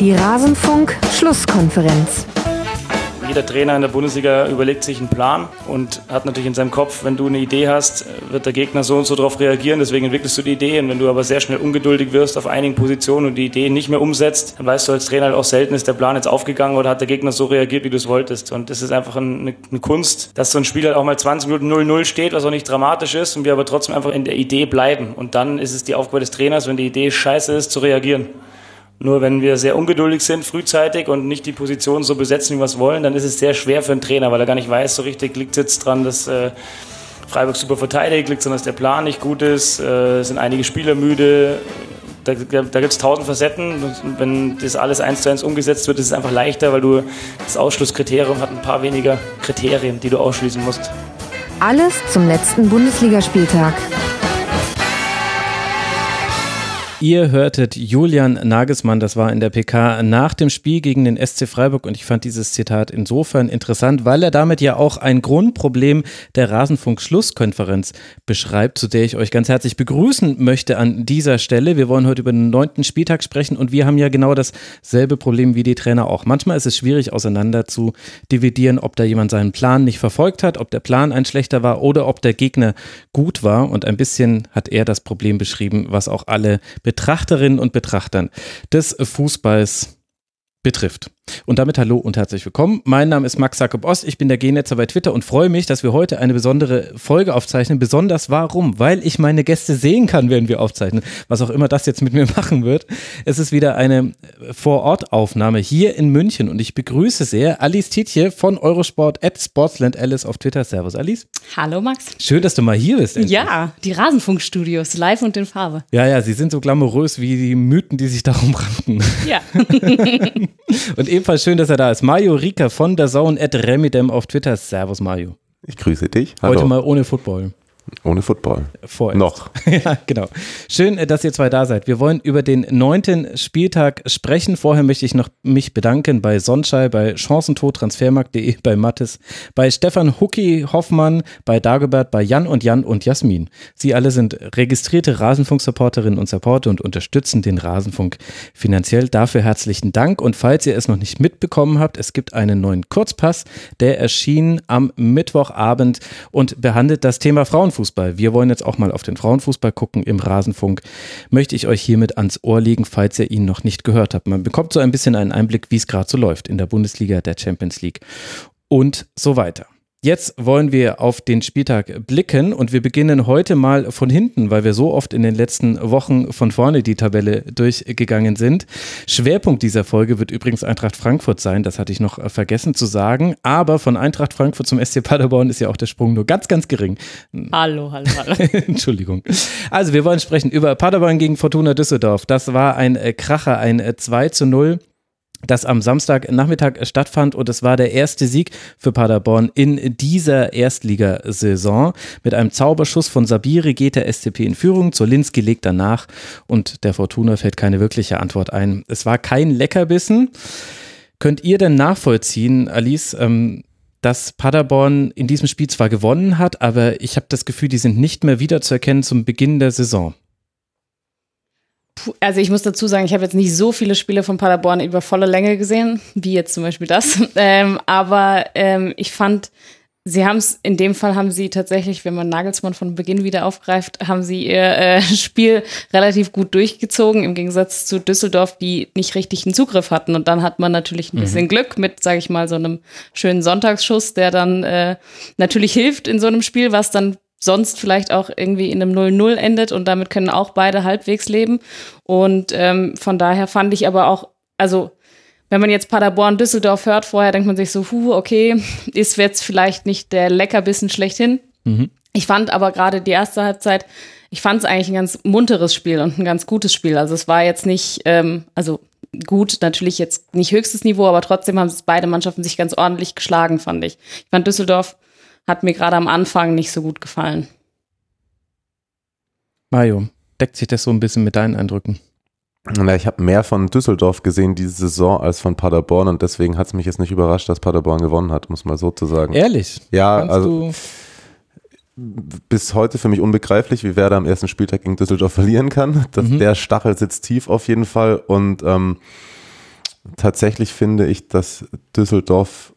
Die Rasenfunk-Schlusskonferenz. Jeder Trainer in der Bundesliga überlegt sich einen Plan und hat natürlich in seinem Kopf, wenn du eine Idee hast, wird der Gegner so und so darauf reagieren, deswegen entwickelst du die Idee. Und wenn du aber sehr schnell ungeduldig wirst auf einigen Positionen und die Idee nicht mehr umsetzt, dann weißt du als Trainer halt auch selten, ist der Plan jetzt aufgegangen oder hat der Gegner so reagiert, wie du es wolltest. Und das ist einfach eine, eine Kunst, dass so ein Spiel halt auch mal 20 Minuten 0-0 steht, was auch nicht dramatisch ist und wir aber trotzdem einfach in der Idee bleiben. Und dann ist es die Aufgabe des Trainers, wenn die Idee scheiße ist, zu reagieren. Nur wenn wir sehr ungeduldig sind, frühzeitig und nicht die Position so besetzen, wie wir es wollen, dann ist es sehr schwer für einen Trainer, weil er gar nicht weiß, so richtig liegt es jetzt dran, dass äh, Freiburg super verteidigt, liegt es daran, dass der Plan nicht gut ist, äh, sind einige Spieler müde. Da, da, da gibt es tausend Facetten. Und wenn das alles eins zu eins umgesetzt wird, ist es einfach leichter, weil du das Ausschlusskriterium hat ein paar weniger Kriterien, die du ausschließen musst. Alles zum letzten Bundesligaspieltag. Ihr hörtet Julian Nagelsmann, das war in der PK nach dem Spiel gegen den SC Freiburg und ich fand dieses Zitat insofern interessant, weil er damit ja auch ein Grundproblem der Rasenfunk-Schlusskonferenz beschreibt, zu der ich euch ganz herzlich begrüßen möchte an dieser Stelle. Wir wollen heute über den neunten Spieltag sprechen und wir haben ja genau dasselbe Problem wie die Trainer auch. Manchmal ist es schwierig auseinander zu dividieren, ob da jemand seinen Plan nicht verfolgt hat, ob der Plan ein schlechter war oder ob der Gegner gut war und ein bisschen hat er das Problem beschrieben, was auch alle Betrachterinnen und Betrachtern des Fußballs betrifft. Und damit hallo und herzlich willkommen. Mein Name ist Max Jakob Ost, ich bin der Genetzer bei Twitter und freue mich, dass wir heute eine besondere Folge aufzeichnen. Besonders warum? Weil ich meine Gäste sehen kann, während wir aufzeichnen. Was auch immer das jetzt mit mir machen wird. Es ist wieder eine Vorortaufnahme hier in München und ich begrüße sehr Alice Tietje von Eurosport at Sportsland Alice auf Twitter. Servus Alice. Hallo Max. Schön, dass du mal hier bist. Endlich. Ja, die Rasenfunkstudios, live und in Farbe. Ja, ja, sie sind so glamourös wie die Mythen, die sich darum ranken. Ja. und ebenfalls schön, dass er da ist. Mario Rika von der Zone at Remidem auf Twitter. Servus, Mario. Ich grüße dich. Hallo. Heute mal ohne Football. Ohne Football. Vorerst. Noch. ja, genau. Schön, dass ihr zwei da seid. Wir wollen über den neunten Spieltag sprechen. Vorher möchte ich noch mich bedanken bei Sonnenschei, bei Chancentod, bei Mattes, bei Stefan Hucki Hoffmann, bei Dagobert, bei Jan und Jan und Jasmin. Sie alle sind registrierte Rasenfunk-Supporterinnen und Supporter und unterstützen den Rasenfunk finanziell. Dafür herzlichen Dank. Und falls ihr es noch nicht mitbekommen habt, es gibt einen neuen Kurzpass, der erschien am Mittwochabend und behandelt das Thema Frauenfußball. Frauenfußball. Wir wollen jetzt auch mal auf den Frauenfußball gucken im Rasenfunk. Möchte ich euch hiermit ans Ohr legen, falls ihr ihn noch nicht gehört habt. Man bekommt so ein bisschen einen Einblick, wie es gerade so läuft in der Bundesliga, der Champions League und so weiter. Jetzt wollen wir auf den Spieltag blicken und wir beginnen heute mal von hinten, weil wir so oft in den letzten Wochen von vorne die Tabelle durchgegangen sind. Schwerpunkt dieser Folge wird übrigens Eintracht Frankfurt sein, das hatte ich noch vergessen zu sagen, aber von Eintracht Frankfurt zum SC Paderborn ist ja auch der Sprung nur ganz, ganz gering. Hallo, hallo, hallo. Entschuldigung. Also wir wollen sprechen über Paderborn gegen Fortuna Düsseldorf. Das war ein Kracher, ein 2 zu 0 das am Samstagnachmittag stattfand und es war der erste Sieg für Paderborn in dieser Erstligasaison. Mit einem Zauberschuss von Sabiri geht der SCP in Führung, Zolinski legt danach und der Fortuna fällt keine wirkliche Antwort ein. Es war kein Leckerbissen. Könnt ihr denn nachvollziehen, Alice, ähm, dass Paderborn in diesem Spiel zwar gewonnen hat, aber ich habe das Gefühl, die sind nicht mehr wiederzuerkennen zum Beginn der Saison? Also ich muss dazu sagen, ich habe jetzt nicht so viele Spiele von Paderborn über volle Länge gesehen, wie jetzt zum Beispiel das. Ähm, aber ähm, ich fand, sie haben es, in dem Fall haben sie tatsächlich, wenn man Nagelsmann von Beginn wieder aufgreift, haben sie ihr äh, Spiel relativ gut durchgezogen, im Gegensatz zu Düsseldorf, die nicht richtig einen Zugriff hatten. Und dann hat man natürlich ein bisschen mhm. Glück mit, sage ich mal, so einem schönen Sonntagsschuss, der dann äh, natürlich hilft in so einem Spiel, was dann sonst vielleicht auch irgendwie in einem 0-0 endet und damit können auch beide halbwegs leben. Und ähm, von daher fand ich aber auch, also wenn man jetzt Paderborn, Düsseldorf hört vorher, denkt man sich so, huh, okay, ist jetzt vielleicht nicht der Leckerbissen schlechthin. Mhm. Ich fand aber gerade die erste Halbzeit, ich fand es eigentlich ein ganz munteres Spiel und ein ganz gutes Spiel. Also es war jetzt nicht, ähm, also gut, natürlich jetzt nicht höchstes Niveau, aber trotzdem haben beide Mannschaften sich ganz ordentlich geschlagen, fand ich. Ich fand Düsseldorf hat mir gerade am Anfang nicht so gut gefallen. Mario, deckt sich das so ein bisschen mit deinen Eindrücken? Na, ich habe mehr von Düsseldorf gesehen diese Saison als von Paderborn und deswegen hat es mich jetzt nicht überrascht, dass Paderborn gewonnen hat, muss mal so zu sagen. Ehrlich? Ja, Kannst also bis heute für mich unbegreiflich, wie Werder am ersten Spieltag gegen Düsseldorf verlieren kann. Das, mhm. Der Stachel sitzt tief auf jeden Fall und ähm, tatsächlich finde ich, dass Düsseldorf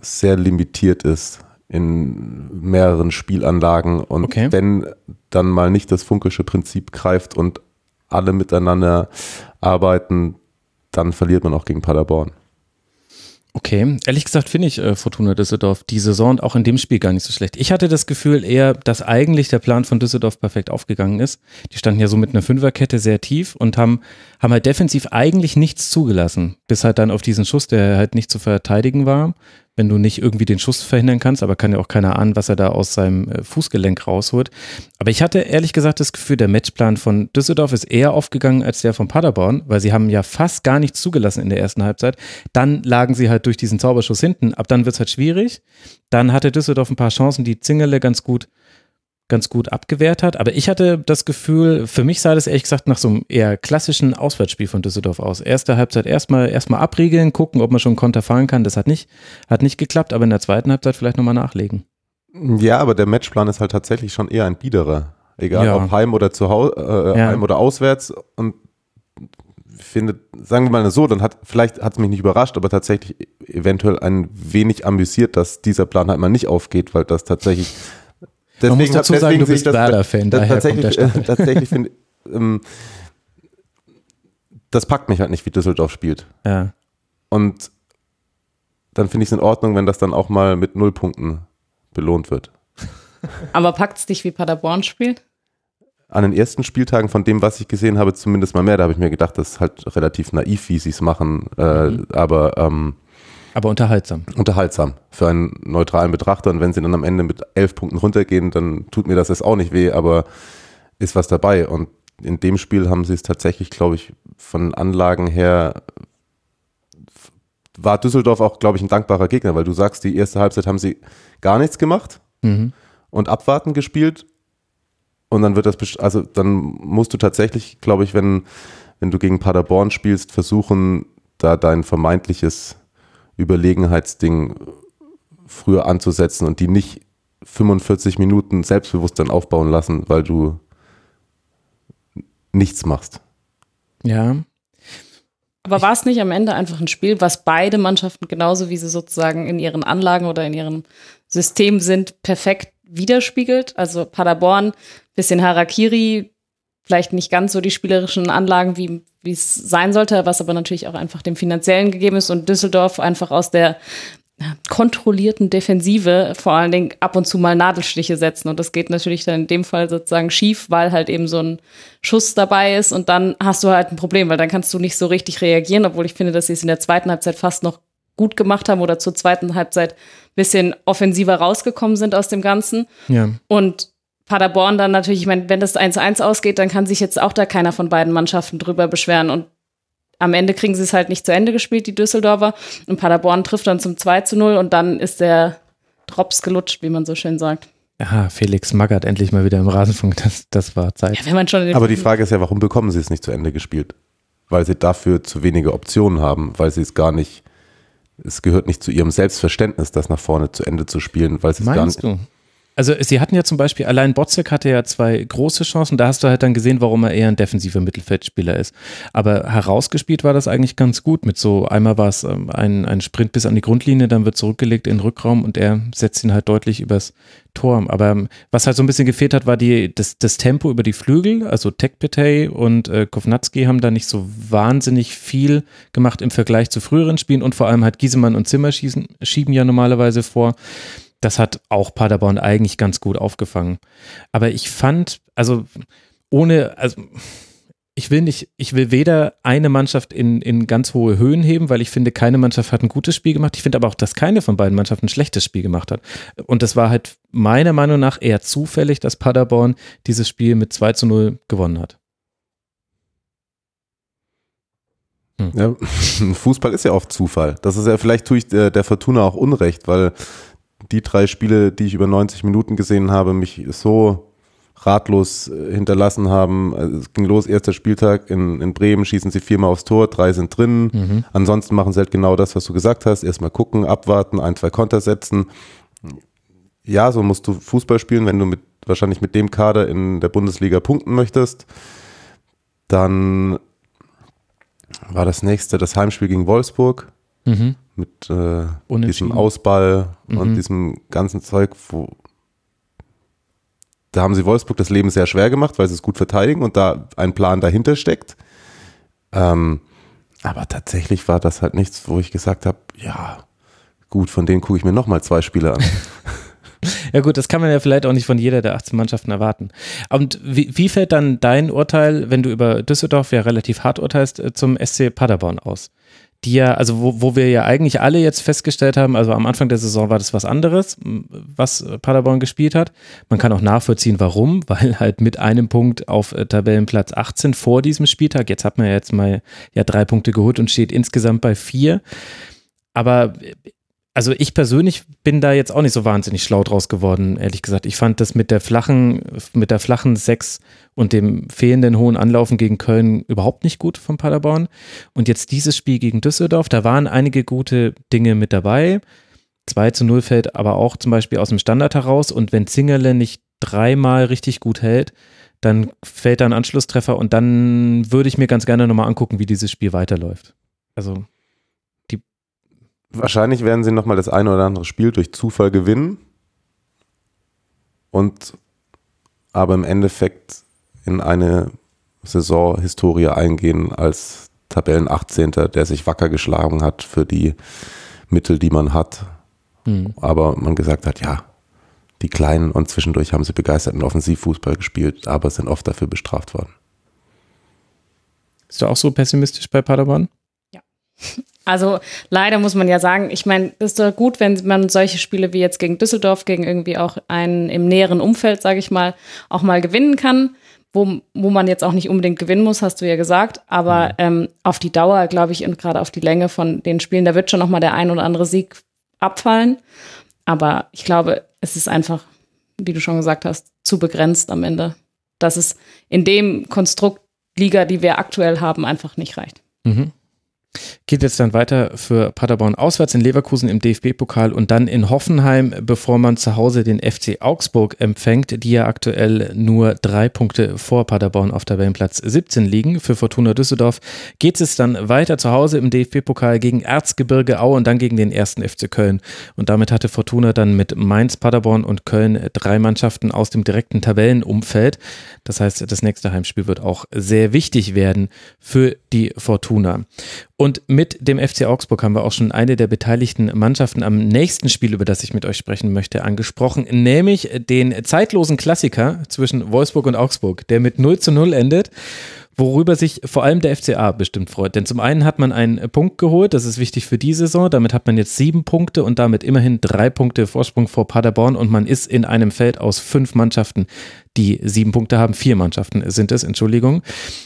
sehr limitiert ist in mehreren Spielanlagen und Okay. wenn dann mal nicht das funkische Prinzip greift und alle miteinander arbeiten, dann verliert man auch gegen Paderborn. Okay, ehrlich gesagt finde ich äh, Fortuna Düsseldorf die Saison und auch in dem Spiel gar nicht so schlecht. Ich hatte das Gefühl eher, dass eigentlich der Plan von Düsseldorf perfekt aufgegangen ist. Die standen ja so mit einer Fünferkette sehr tief und haben, haben halt defensiv eigentlich nichts zugelassen, bis halt dann auf diesen Schuss, der halt nicht zu verteidigen war. Wenn du nicht irgendwie den Schuss verhindern kannst, aber kann ja auch keiner ahnen, was er da aus seinem äh, Fußgelenk rausholt. Aber ich hatte ehrlich gesagt das Gefühl, der Matchplan von Düsseldorf ist eher aufgegangen als der von Paderborn, weil sie haben ja fast gar nichts zugelassen in der ersten Halbzeit. Dann lagen sie halt durch diesen Zauberschuss hinten. Ab dann wird's halt schwierig. Dann hatte Düsseldorf ein paar Chancen, die Zingele ganz gut ganz gut abgewehrt hat. Aber ich hatte das Gefühl, für mich sah das ehrlich gesagt nach so einem eher klassischen Auswärtsspiel von Düsseldorf aus. Erste Halbzeit erstmal erstmal abriegeln, gucken, ob man schon Konter fahren kann. Das hat nicht, hat nicht geklappt, aber in der zweiten Halbzeit vielleicht nochmal nachlegen. Ja, aber der Matchplan ist halt tatsächlich schon eher ein biederer. Egal Ja. ob heim oder zu Hause, äh, Ja. heim oder auswärts. Und finde, sagen wir mal so, dann hat, vielleicht hat es mich nicht überrascht, aber tatsächlich eventuell ein wenig amüsiert, dass dieser Plan halt mal nicht aufgeht, weil das tatsächlich. Man muss dazu sagen, du bist Werder-Fan, daher kommt tatsächlich, der Stachel. äh, tatsächlich finde ähm, das packt mich halt nicht, wie Düsseldorf spielt. Ja. Und dann finde ich es in Ordnung, wenn das dann auch mal mit Nullpunkten belohnt wird. Aber packt's dich wie Paderborn spielt? An den ersten Spieltagen von dem, was ich gesehen habe, zumindest mal mehr. Da habe ich mir gedacht, das ist halt relativ naiv, wie sie es machen, äh, Mhm. aber ähm, Aber unterhaltsam. unterhaltsam für einen neutralen Betrachter. Und wenn sie dann am Ende mit elf Punkten runtergehen, dann tut mir das jetzt auch nicht weh, aber ist was dabei. Und in dem Spiel haben sie es tatsächlich, glaube ich, von Anlagen her war Düsseldorf auch, glaube ich, ein dankbarer Gegner, weil du sagst, die erste Halbzeit haben sie gar nichts gemacht Mhm. und abwarten gespielt. Und dann wird das, also dann musst du tatsächlich, glaube ich, wenn, wenn du gegen Paderborn spielst, versuchen, da dein vermeintliches Überlegenheitsding früher anzusetzen und die nicht 45 Minuten selbstbewusst dann aufbauen lassen, weil du nichts machst. Ja. Aber war es nicht am Ende einfach ein Spiel, was beide Mannschaften genauso wie sie sozusagen in ihren Anlagen oder in ihrem System sind, perfekt widerspiegelt? Also Paderborn, bisschen Harakiri, vielleicht nicht ganz so die spielerischen Anlagen, wie wie es sein sollte, was aber natürlich auch einfach dem finanziellen gegeben ist und Düsseldorf einfach aus der kontrollierten Defensive vor allen Dingen ab und zu mal Nadelstiche setzen. Und das geht natürlich dann in dem Fall sozusagen schief, weil halt eben so ein Schuss dabei ist und dann hast du halt ein Problem, weil dann kannst du nicht so richtig reagieren, obwohl ich finde, dass sie es in der zweiten Halbzeit fast noch gut gemacht haben oder zur zweiten Halbzeit ein bisschen offensiver rausgekommen sind aus dem Ganzen. Ja. Und Paderborn dann natürlich, ich meine, wenn das 1-1 ausgeht, dann kann sich jetzt auch da keiner von beiden Mannschaften drüber beschweren. Und am Ende kriegen sie es halt nicht zu Ende gespielt, die Düsseldorfer. Und Paderborn trifft dann zum 2 zu 0 und dann ist der Drops gelutscht, wie man so schön sagt. Ja, Felix Magath endlich mal wieder im Rasenfunk. Das, das war Zeit. Ja, wenn man schon in den Aber die Frage ist ja, warum bekommen sie es nicht zu Ende gespielt? Weil sie dafür zu wenige Optionen haben, weil sie es gar nicht, es gehört nicht zu ihrem Selbstverständnis, das nach vorne zu Ende zu spielen, weil sie es gar Meinst nicht. du? Also sie hatten ja zum Beispiel, allein Botzek hatte ja zwei große Chancen, da hast du halt dann gesehen, warum er eher ein defensiver Mittelfeldspieler ist. Aber herausgespielt war das eigentlich ganz gut mit so, einmal war es ähm, ein, ein Sprint bis an die Grundlinie, dann wird zurückgelegt in den Rückraum und er setzt ihn halt deutlich übers Tor. Aber ähm, was halt so ein bisschen gefehlt hat, war die, das, das Tempo über die Flügel, also Tekpetey und äh, Kovnatski haben da nicht so wahnsinnig viel gemacht im Vergleich zu früheren Spielen und vor allem halt Giesemann und Zimmer schießen, schieben ja normalerweise vor. Das hat auch Paderborn eigentlich ganz gut aufgefangen. Aber ich fand, also ohne, also ich will nicht, ich will weder eine Mannschaft in, in ganz hohe Höhen heben, weil ich finde, keine Mannschaft hat ein gutes Spiel gemacht. Ich finde aber auch, dass keine von beiden Mannschaften ein schlechtes Spiel gemacht hat. Und das war halt meiner Meinung nach eher zufällig, dass Paderborn dieses Spiel mit 2 zu 0 gewonnen hat. Ja, Fußball ist ja oft Zufall. Das ist ja, vielleicht tue ich der, der Fortuna auch Unrecht, weil die drei Spiele, die ich über 90 Minuten gesehen habe, mich so ratlos äh, hinterlassen haben. Also es ging los, erster Spieltag in, in Bremen, schießen sie viermal aufs Tor, drei sind drin. Ansonsten machen sie halt genau das, was du gesagt hast. Erstmal gucken, abwarten, ein, zwei Konter setzen. Ja, so musst du Fußball spielen, wenn du mit, wahrscheinlich mit dem Kader in der Bundesliga punkten möchtest. Dann war das nächste das Heimspiel gegen Wolfsburg Mhm. Mit äh, diesem Ausball und Mhm. diesem ganzen Zeug, wo da haben sie Wolfsburg das Leben sehr schwer gemacht, weil sie es gut verteidigen und da ein Plan dahinter steckt. Ähm, aber tatsächlich war das halt nichts, wo ich gesagt habe, ja, gut, von denen gucke ich mir nochmal zwei Spiele an. Ja gut, das kann man ja vielleicht auch nicht von jeder der 18 Mannschaften erwarten. Und wie, wie fällt dann dein Urteil, wenn du über Düsseldorf ja relativ hart urteilst, äh, zum SC Paderborn aus? Die ja, also wo, wo wir ja eigentlich alle jetzt festgestellt haben, also am Anfang der Saison war das was anderes, was äh, Paderborn gespielt hat. Man kann auch nachvollziehen, warum, weil halt mit einem Punkt auf äh, Tabellenplatz 18 vor diesem Spieltag, jetzt hat man ja jetzt mal ja drei Punkte geholt und steht insgesamt bei vier. Aber äh, also ich persönlich bin da jetzt auch nicht so wahnsinnig schlau draus geworden, ehrlich gesagt. Ich fand das mit der flachen, mit der flachen Sechs und dem fehlenden hohen Anlaufen gegen Köln überhaupt nicht gut von Paderborn. Und jetzt dieses Spiel gegen Düsseldorf, da waren einige gute Dinge mit dabei. 2 zu 0 fällt aber auch zum Beispiel aus dem Standard heraus. Und wenn Zingerle nicht dreimal richtig gut hält, dann fällt da ein Anschlusstreffer und dann würde ich mir ganz gerne nochmal angucken, wie dieses Spiel weiterläuft. Also Wahrscheinlich werden sie nochmal das eine oder andere Spiel durch Zufall gewinnen und aber im Endeffekt in eine Saisonhistorie eingehen als Tabellen 18. der sich wacker geschlagen hat für die Mittel, die man hat. hm. Aber man gesagt hat, ja, die Kleinen und zwischendurch haben sie begeisterten Offensivfußball gespielt, aber sind oft dafür bestraft worden. bist du auch so pessimistisch bei Paderborn? Also leider muss man ja sagen, ich meine, es ist doch gut, wenn man solche Spiele wie jetzt gegen Düsseldorf, gegen irgendwie auch einen im näheren Umfeld, sage ich mal, auch mal gewinnen kann, wo, wo man jetzt auch nicht unbedingt gewinnen muss, hast du ja gesagt. Aber ähm, auf die Dauer, glaube ich, und gerade auf die Länge von den Spielen, da wird schon noch mal der ein oder andere Sieg abfallen. Aber ich glaube, es ist einfach, wie du schon gesagt hast, zu begrenzt am Ende, dass es in dem Konstrukt Liga, die wir aktuell haben, einfach nicht reicht. Mhm. Geht jetzt dann weiter für Paderborn auswärts in Leverkusen im DFB-Pokal und dann in Hoffenheim, bevor man zu Hause den FC Augsburg empfängt, die ja aktuell nur drei Punkte vor Paderborn auf Tabellenplatz 17 liegen. Für Fortuna Düsseldorf geht es dann weiter zu Hause im DFB-Pokal gegen Erzgebirge Aue und dann gegen den ersten FC Köln. Und damit hatte Fortuna dann mit Mainz, Paderborn und Köln drei Mannschaften aus dem direkten Tabellenumfeld. Das heißt, das nächste Heimspiel wird auch sehr wichtig werden für die Fortuna. Und mit dem FC Augsburg haben wir auch schon eine der beteiligten Mannschaften am nächsten Spiel, über das ich mit euch sprechen möchte, angesprochen, nämlich den zeitlosen Klassiker zwischen Wolfsburg und Augsburg, der mit 0 zu 0 endet. Worüber sich vor allem der FCA bestimmt freut. Denn zum einen hat man einen Punkt geholt, das ist wichtig für die Saison. Damit hat man jetzt sieben Punkte und damit immerhin drei Punkte Vorsprung vor Paderborn und man ist in einem Feld aus fünf Mannschaften, die sieben Punkte haben. Vier Mannschaften sind es, Entschuldigung.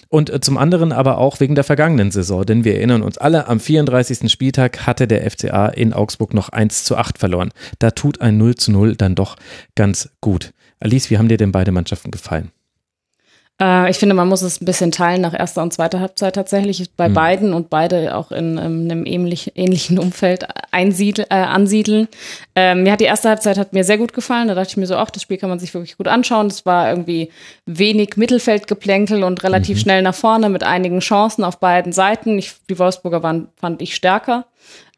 Und äh, zum anderen aber auch wegen der vergangenen Saison, denn wir erinnern uns alle, am 34. Spieltag hatte der FCA in Augsburg noch 1 zu 8 verloren. Da tut ein 0 zu 0 dann doch ganz gut. Alice, wie haben dir denn beide Mannschaften gefallen? Äh, ich finde, man muss es ein bisschen teilen nach erster und zweiter Halbzeit tatsächlich bei Mhm. beiden und beide auch in ähm, einem ähnlich, ähnlichen Umfeld einsiedel, äh, ansiedeln. Ähm, mir hat die erste Halbzeit hat mir sehr gut gefallen. Da dachte ich mir so, ach, das Spiel kann man sich wirklich gut anschauen. Es war irgendwie wenig Mittelfeldgeplänkel und relativ schnell nach vorne mit einigen Chancen auf beiden Seiten. Ich, die Wolfsburger waren, fand ich stärker.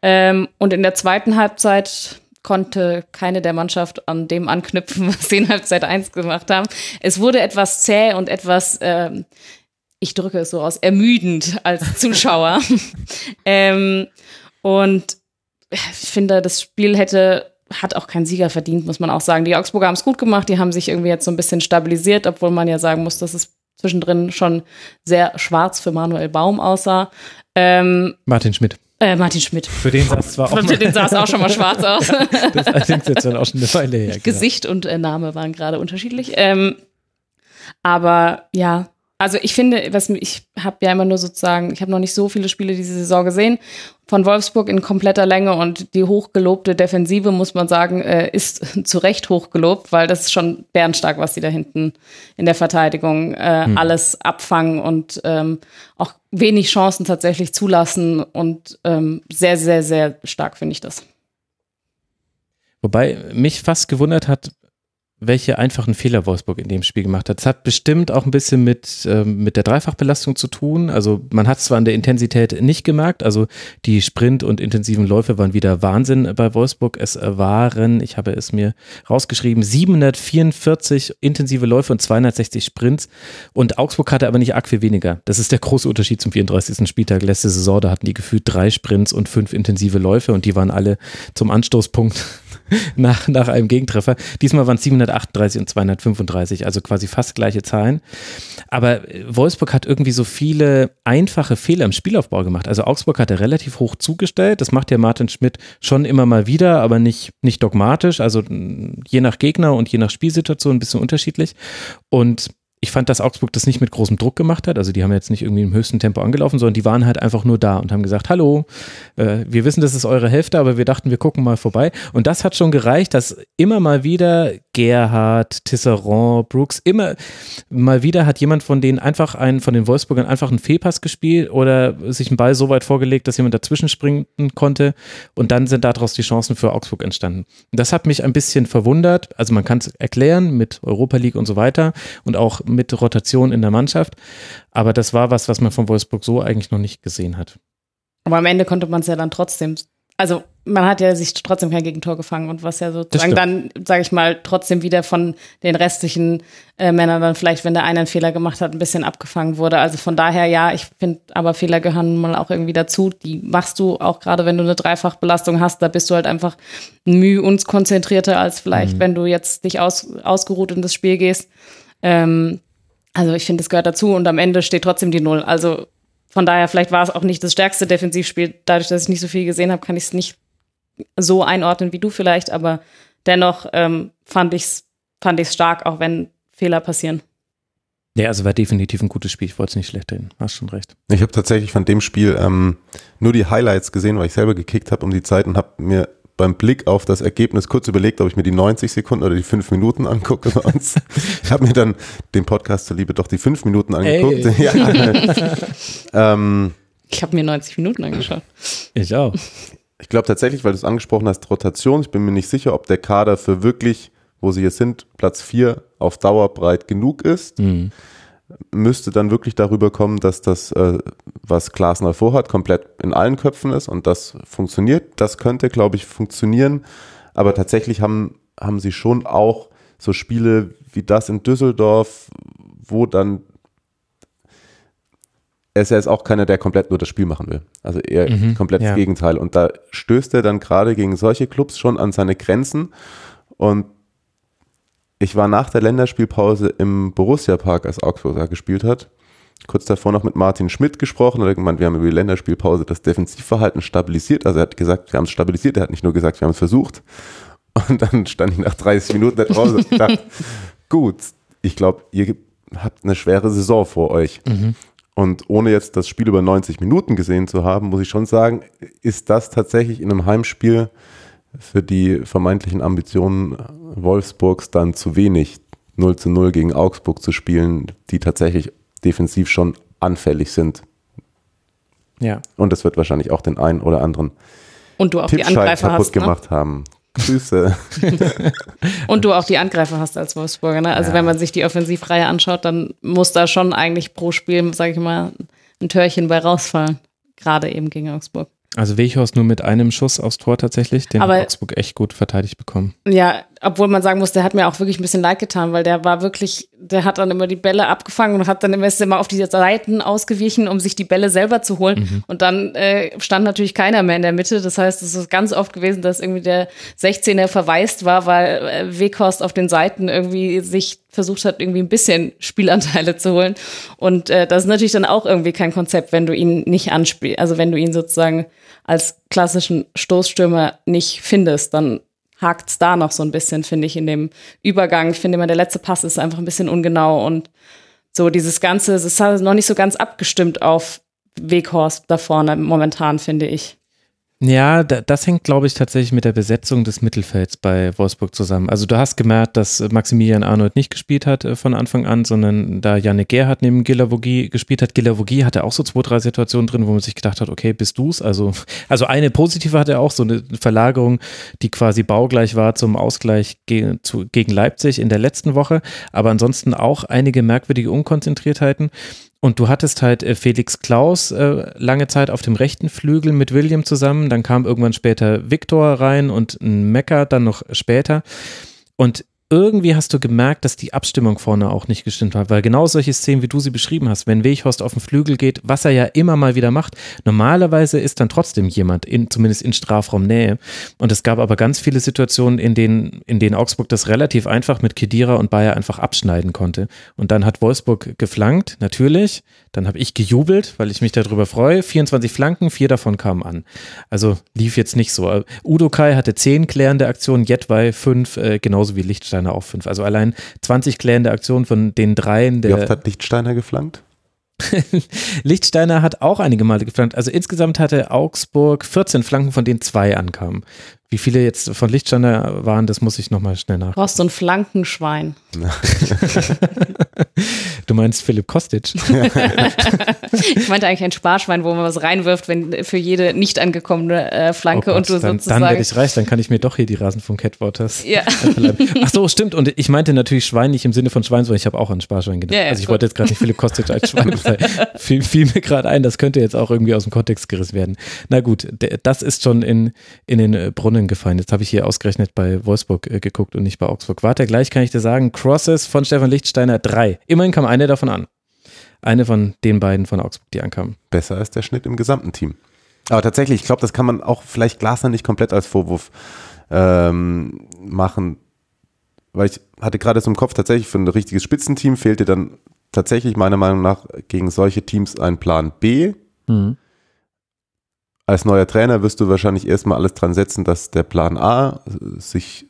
Ähm, und in der zweiten Halbzeit konnte keine der Mannschaft an dem anknüpfen, was sie in Halbzeit 1 gemacht haben. Es wurde etwas zäh und etwas, ähm, ich drücke es so aus, ermüdend als Zuschauer. ähm, und ich finde, das Spiel hätte hat auch keinen Sieger verdient, muss man auch sagen. Die Augsburger haben es gut gemacht, die haben sich irgendwie jetzt so ein bisschen stabilisiert, obwohl man ja sagen muss, dass es zwischendrin schon sehr schwarz für Manuel Baum aussah. Ähm, Martin Schmidt. Äh, Martin Schmidt. Für den sah es zwar auch Für den sah es auch schon mal schwarz aus. Das ist allerdings jetzt dann auch schon eine Weile her. genau. Gesicht und äh, Name waren gerade unterschiedlich. Ähm, aber ja, also ich finde, was ich habe ja immer nur sozusagen, ich habe noch nicht so viele Spiele diese Saison gesehen von Wolfsburg in kompletter Länge und die hochgelobte Defensive muss man sagen äh, ist zu Recht hochgelobt, weil das ist schon bärenstark, was sie da hinten in der Verteidigung äh, alles abfangen und ähm, auch wenig Chancen tatsächlich zulassen und ähm, sehr sehr sehr stark finde ich das. Wobei mich fast gewundert hat, welche einfachen Fehler Wolfsburg in dem Spiel gemacht hat. Es hat bestimmt auch ein bisschen mit, ähm, mit der Dreifachbelastung zu tun. Also man hat es zwar an der Intensität nicht gemerkt, also die Sprint- und intensiven Läufe waren wieder Wahnsinn bei Wolfsburg. Es waren, ich habe es mir rausgeschrieben, 744 intensive Läufe und 260 Sprints. Und Augsburg hatte aber nicht arg viel weniger. Das ist der große Unterschied zum 34. Spieltag letzte Saison. Da hatten die gefühlt drei Sprints und fünf intensive Läufe und die waren alle zum Anstoßpunkt nach, nach einem Gegentreffer. Diesmal waren es 738 und 235, also quasi fast gleiche Zahlen. Aber Wolfsburg hat irgendwie so viele einfache Fehler im Spielaufbau gemacht. Also Augsburg hat er relativ hoch zugestellt. Das macht ja Martin Schmidt schon immer mal wieder, aber nicht, nicht dogmatisch. Also je nach Gegner und je nach Spielsituation ein bisschen unterschiedlich. Und ich fand, dass Augsburg das nicht mit großem Druck gemacht hat. Also die haben jetzt nicht irgendwie im höchsten Tempo angelaufen, sondern die waren halt einfach nur da und haben gesagt, hallo, äh, wir wissen, das ist eure Hälfte, aber wir dachten, wir gucken mal vorbei. Und das hat schon gereicht, dass immer mal wieder Gerhard, Tisserand, Brooks, immer mal wieder hat jemand von denen einfach einen, von den Wolfsburgern einfach einen Fehlpass gespielt oder sich einen Ball so weit vorgelegt, dass jemand dazwischen springen konnte. Und dann sind daraus die Chancen für Augsburg entstanden. Das hat mich ein bisschen verwundert. Also man kann es erklären mit Europa League und so weiter und auch mit Rotation in der Mannschaft. Aber das war was, was man von Wolfsburg so eigentlich noch nicht gesehen hat. Aber am Ende konnte man es ja dann trotzdem. Also man hat ja sich trotzdem kein Gegentor gefangen und was ja sozusagen dann, sage ich mal, trotzdem wieder von den restlichen äh, Männern dann vielleicht, wenn der eine einen Fehler gemacht hat, ein bisschen abgefangen wurde. Also von daher, ja, ich finde, aber Fehler gehören mal auch irgendwie dazu. Die machst du auch gerade, wenn du eine Dreifachbelastung hast, da bist du halt einfach müh und konzentrierter als vielleicht, mhm. wenn du jetzt dich aus, ausgeruht in das Spiel gehst. Ähm, also ich finde, es gehört dazu und am Ende steht trotzdem die Null. Also von daher, vielleicht war es auch nicht das stärkste Defensivspiel. Dadurch, dass ich nicht so viel gesehen habe, kann ich es nicht so einordnen wie du vielleicht, aber dennoch ähm, fand ich es fand ich's stark, auch wenn Fehler passieren. Ja, also war definitiv ein gutes Spiel. Ich wollte es nicht schlecht reden. Hast schon recht. Ich habe tatsächlich von dem Spiel ähm, nur die Highlights gesehen, weil ich selber gekickt habe um die Zeit und habe mir beim Blick auf das Ergebnis kurz überlegt, ob ich mir die 90 Sekunden oder die 5 Minuten angucke. ich habe mir dann den Podcast zuliebe doch die 5 Minuten angeguckt. Ja. ähm, ich habe mir 90 Minuten angeschaut. Ich auch. Ich glaube tatsächlich, weil du es angesprochen hast, Rotation. Ich bin mir nicht sicher, ob der Kader für wirklich, wo sie jetzt sind, Platz 4 auf Dauer breit genug ist. Mhm müsste dann wirklich darüber kommen, dass das, äh, was Glasner vorhat, komplett in allen Köpfen ist und das funktioniert. Das könnte, glaube ich, funktionieren. Aber tatsächlich haben, haben sie schon auch so Spiele wie das in Düsseldorf, wo dann er ist ja jetzt auch keiner, der komplett nur das Spiel machen will. Also eher mhm, komplett ja. das Gegenteil. Und da stößt er dann gerade gegen solche Clubs schon an seine Grenzen. Und ich war nach der Länderspielpause im Borussia-Park, als Augsburg da gespielt hat. Kurz davor noch mit Martin Schmidt gesprochen und er hat gemeint, wir haben über die Länderspielpause das Defensivverhalten stabilisiert. Also er hat gesagt, wir haben es stabilisiert, er hat nicht nur gesagt, wir haben es versucht. Und dann stand ich nach 30 Minuten da draußen und dachte, gut, ich glaube, ihr habt eine schwere Saison vor euch. Mhm. Und ohne jetzt das Spiel über 90 Minuten gesehen zu haben, muss ich schon sagen, ist das tatsächlich in einem Heimspiel für die vermeintlichen Ambitionen Wolfsburgs dann zu wenig, 0 zu 0 gegen Augsburg zu spielen, die tatsächlich defensiv schon anfällig sind. Ja. Und das wird wahrscheinlich auch den einen oder anderen und du auch die Angreifer kaputt hast, ne? gemacht haben. Grüße. und du auch die Angreifer hast als Wolfsburger. Ne? Also ja. wenn man sich die Offensivreihe anschaut, dann muss da schon eigentlich pro Spiel, sage ich mal, ein Törchen bei rausfallen. Gerade eben gegen Augsburg. Also Weghorst nur mit einem Schuss aufs Tor tatsächlich, den Aber, hat Augsburg echt gut verteidigt bekommen. Ja, obwohl man sagen muss, der hat mir auch wirklich ein bisschen leid getan, weil der war wirklich, der hat dann immer die Bälle abgefangen und hat dann immer, immer auf die Seiten ausgewichen, um sich die Bälle selber zu holen. Mhm. Und dann äh, stand natürlich keiner mehr in der Mitte. Das heißt, es ist ganz oft gewesen, dass irgendwie der 16er verwaist war, weil äh, Weghorst auf den Seiten irgendwie sich versucht hat, irgendwie ein bisschen Spielanteile zu holen. Und äh, das ist natürlich dann auch irgendwie kein Konzept, wenn du ihn nicht anspielst, also wenn du ihn sozusagen als klassischen Stoßstürmer nicht findest, dann hakt es da noch so ein bisschen, finde ich, in dem Übergang. Ich finde immer, der letzte Pass ist einfach ein bisschen ungenau und so dieses Ganze, es ist noch nicht so ganz abgestimmt auf Weghorst da vorne momentan, finde ich. Ja, das hängt, glaube ich, tatsächlich mit der Besetzung des Mittelfelds bei Wolfsburg zusammen. Also du hast gemerkt, dass Maximilian Arnold nicht gespielt hat äh, von Anfang an, sondern da Janik Gerhardt neben Gilavogi gespielt hat. Gilavogi hatte auch so zwei, drei Situationen drin, wo man sich gedacht hat, okay, bist du's? Also, also eine positive hatte er auch, so eine Verlagerung, die quasi baugleich war zum Ausgleich gegen Leipzig in der letzten Woche. Aber ansonsten auch einige merkwürdige Unkonzentriertheiten. Und du hattest halt äh, Felix Klaus äh, lange Zeit auf dem rechten Flügel mit William zusammen. Dann kam irgendwann später Viktor rein und ein Mecker dann noch später. Und irgendwie hast du gemerkt, dass die Abstimmung vorne auch nicht gestimmt hat, weil genau solche Szenen, wie du sie beschrieben hast, wenn Weghorst auf den Flügel geht, was er ja immer mal wieder macht, normalerweise ist dann trotzdem jemand, in, zumindest in Strafraumnähe. Und es gab aber ganz viele Situationen, in denen, in denen Augsburg das relativ einfach mit Kedira und Bayer einfach abschneiden konnte. Und dann hat Wolfsburg geflankt, natürlich. Dann habe ich gejubelt, weil ich mich darüber freue. 24 Flanken, vier davon kamen an. Also lief jetzt nicht so. Udo Kai hatte zehn klärende Aktionen, Jetwei fünf, äh, genauso wie Lichtsteiner auch fünf. Also allein 20 klärende Aktionen von den dreien. Wie oft hat Lichtsteiner geflankt? Lichtsteiner hat auch einige Male geflankt. Also insgesamt hatte Augsburg 14 Flanken, von denen zwei ankamen. Wie viele jetzt von Lichtsteiner waren, das muss ich nochmal schnell nach. Brauchst du ein Flankenschwein. du meinst Philipp Kostic? ich meinte eigentlich ein Sparschwein, wo man was reinwirft, wenn für jede nicht angekommene äh, Flanke oh Gott, und du dann, sozusagen. Dann werde ich reich, dann kann ich mir doch hier die Rasen vom Catwaters. Ja. Ach so, stimmt. Und ich meinte natürlich Schwein nicht im Sinne von Schwein, sondern ich habe auch an Sparschwein gedacht. Ja, ja, also ich gut. wollte jetzt gerade nicht Philipp Kostic als Schwein. Fiel, fiel mir gerade ein, das könnte jetzt auch irgendwie aus dem Kontext gerissen werden. Na gut, das ist schon in, in den äh, Brunnen gefallen. Jetzt habe ich hier ausgerechnet bei Wolfsburg äh, geguckt und nicht bei Augsburg. Warte, gleich kann ich dir sagen, Crosses von Stefan Lichtsteiner drei. Immerhin kam eine davon an. Eine von den beiden von Augsburg, die ankamen. Besser als der Schnitt im gesamten Team. Aber tatsächlich, ich glaube, das kann man auch vielleicht Glasner nicht komplett als Vorwurf ähm, machen, weil ich hatte gerade so im Kopf, tatsächlich für ein richtiges Spitzenteam fehlte dann tatsächlich meiner Meinung nach gegen solche Teams ein Plan B. Mhm als neuer Trainer wirst du wahrscheinlich erstmal alles dran setzen, dass der Plan A sich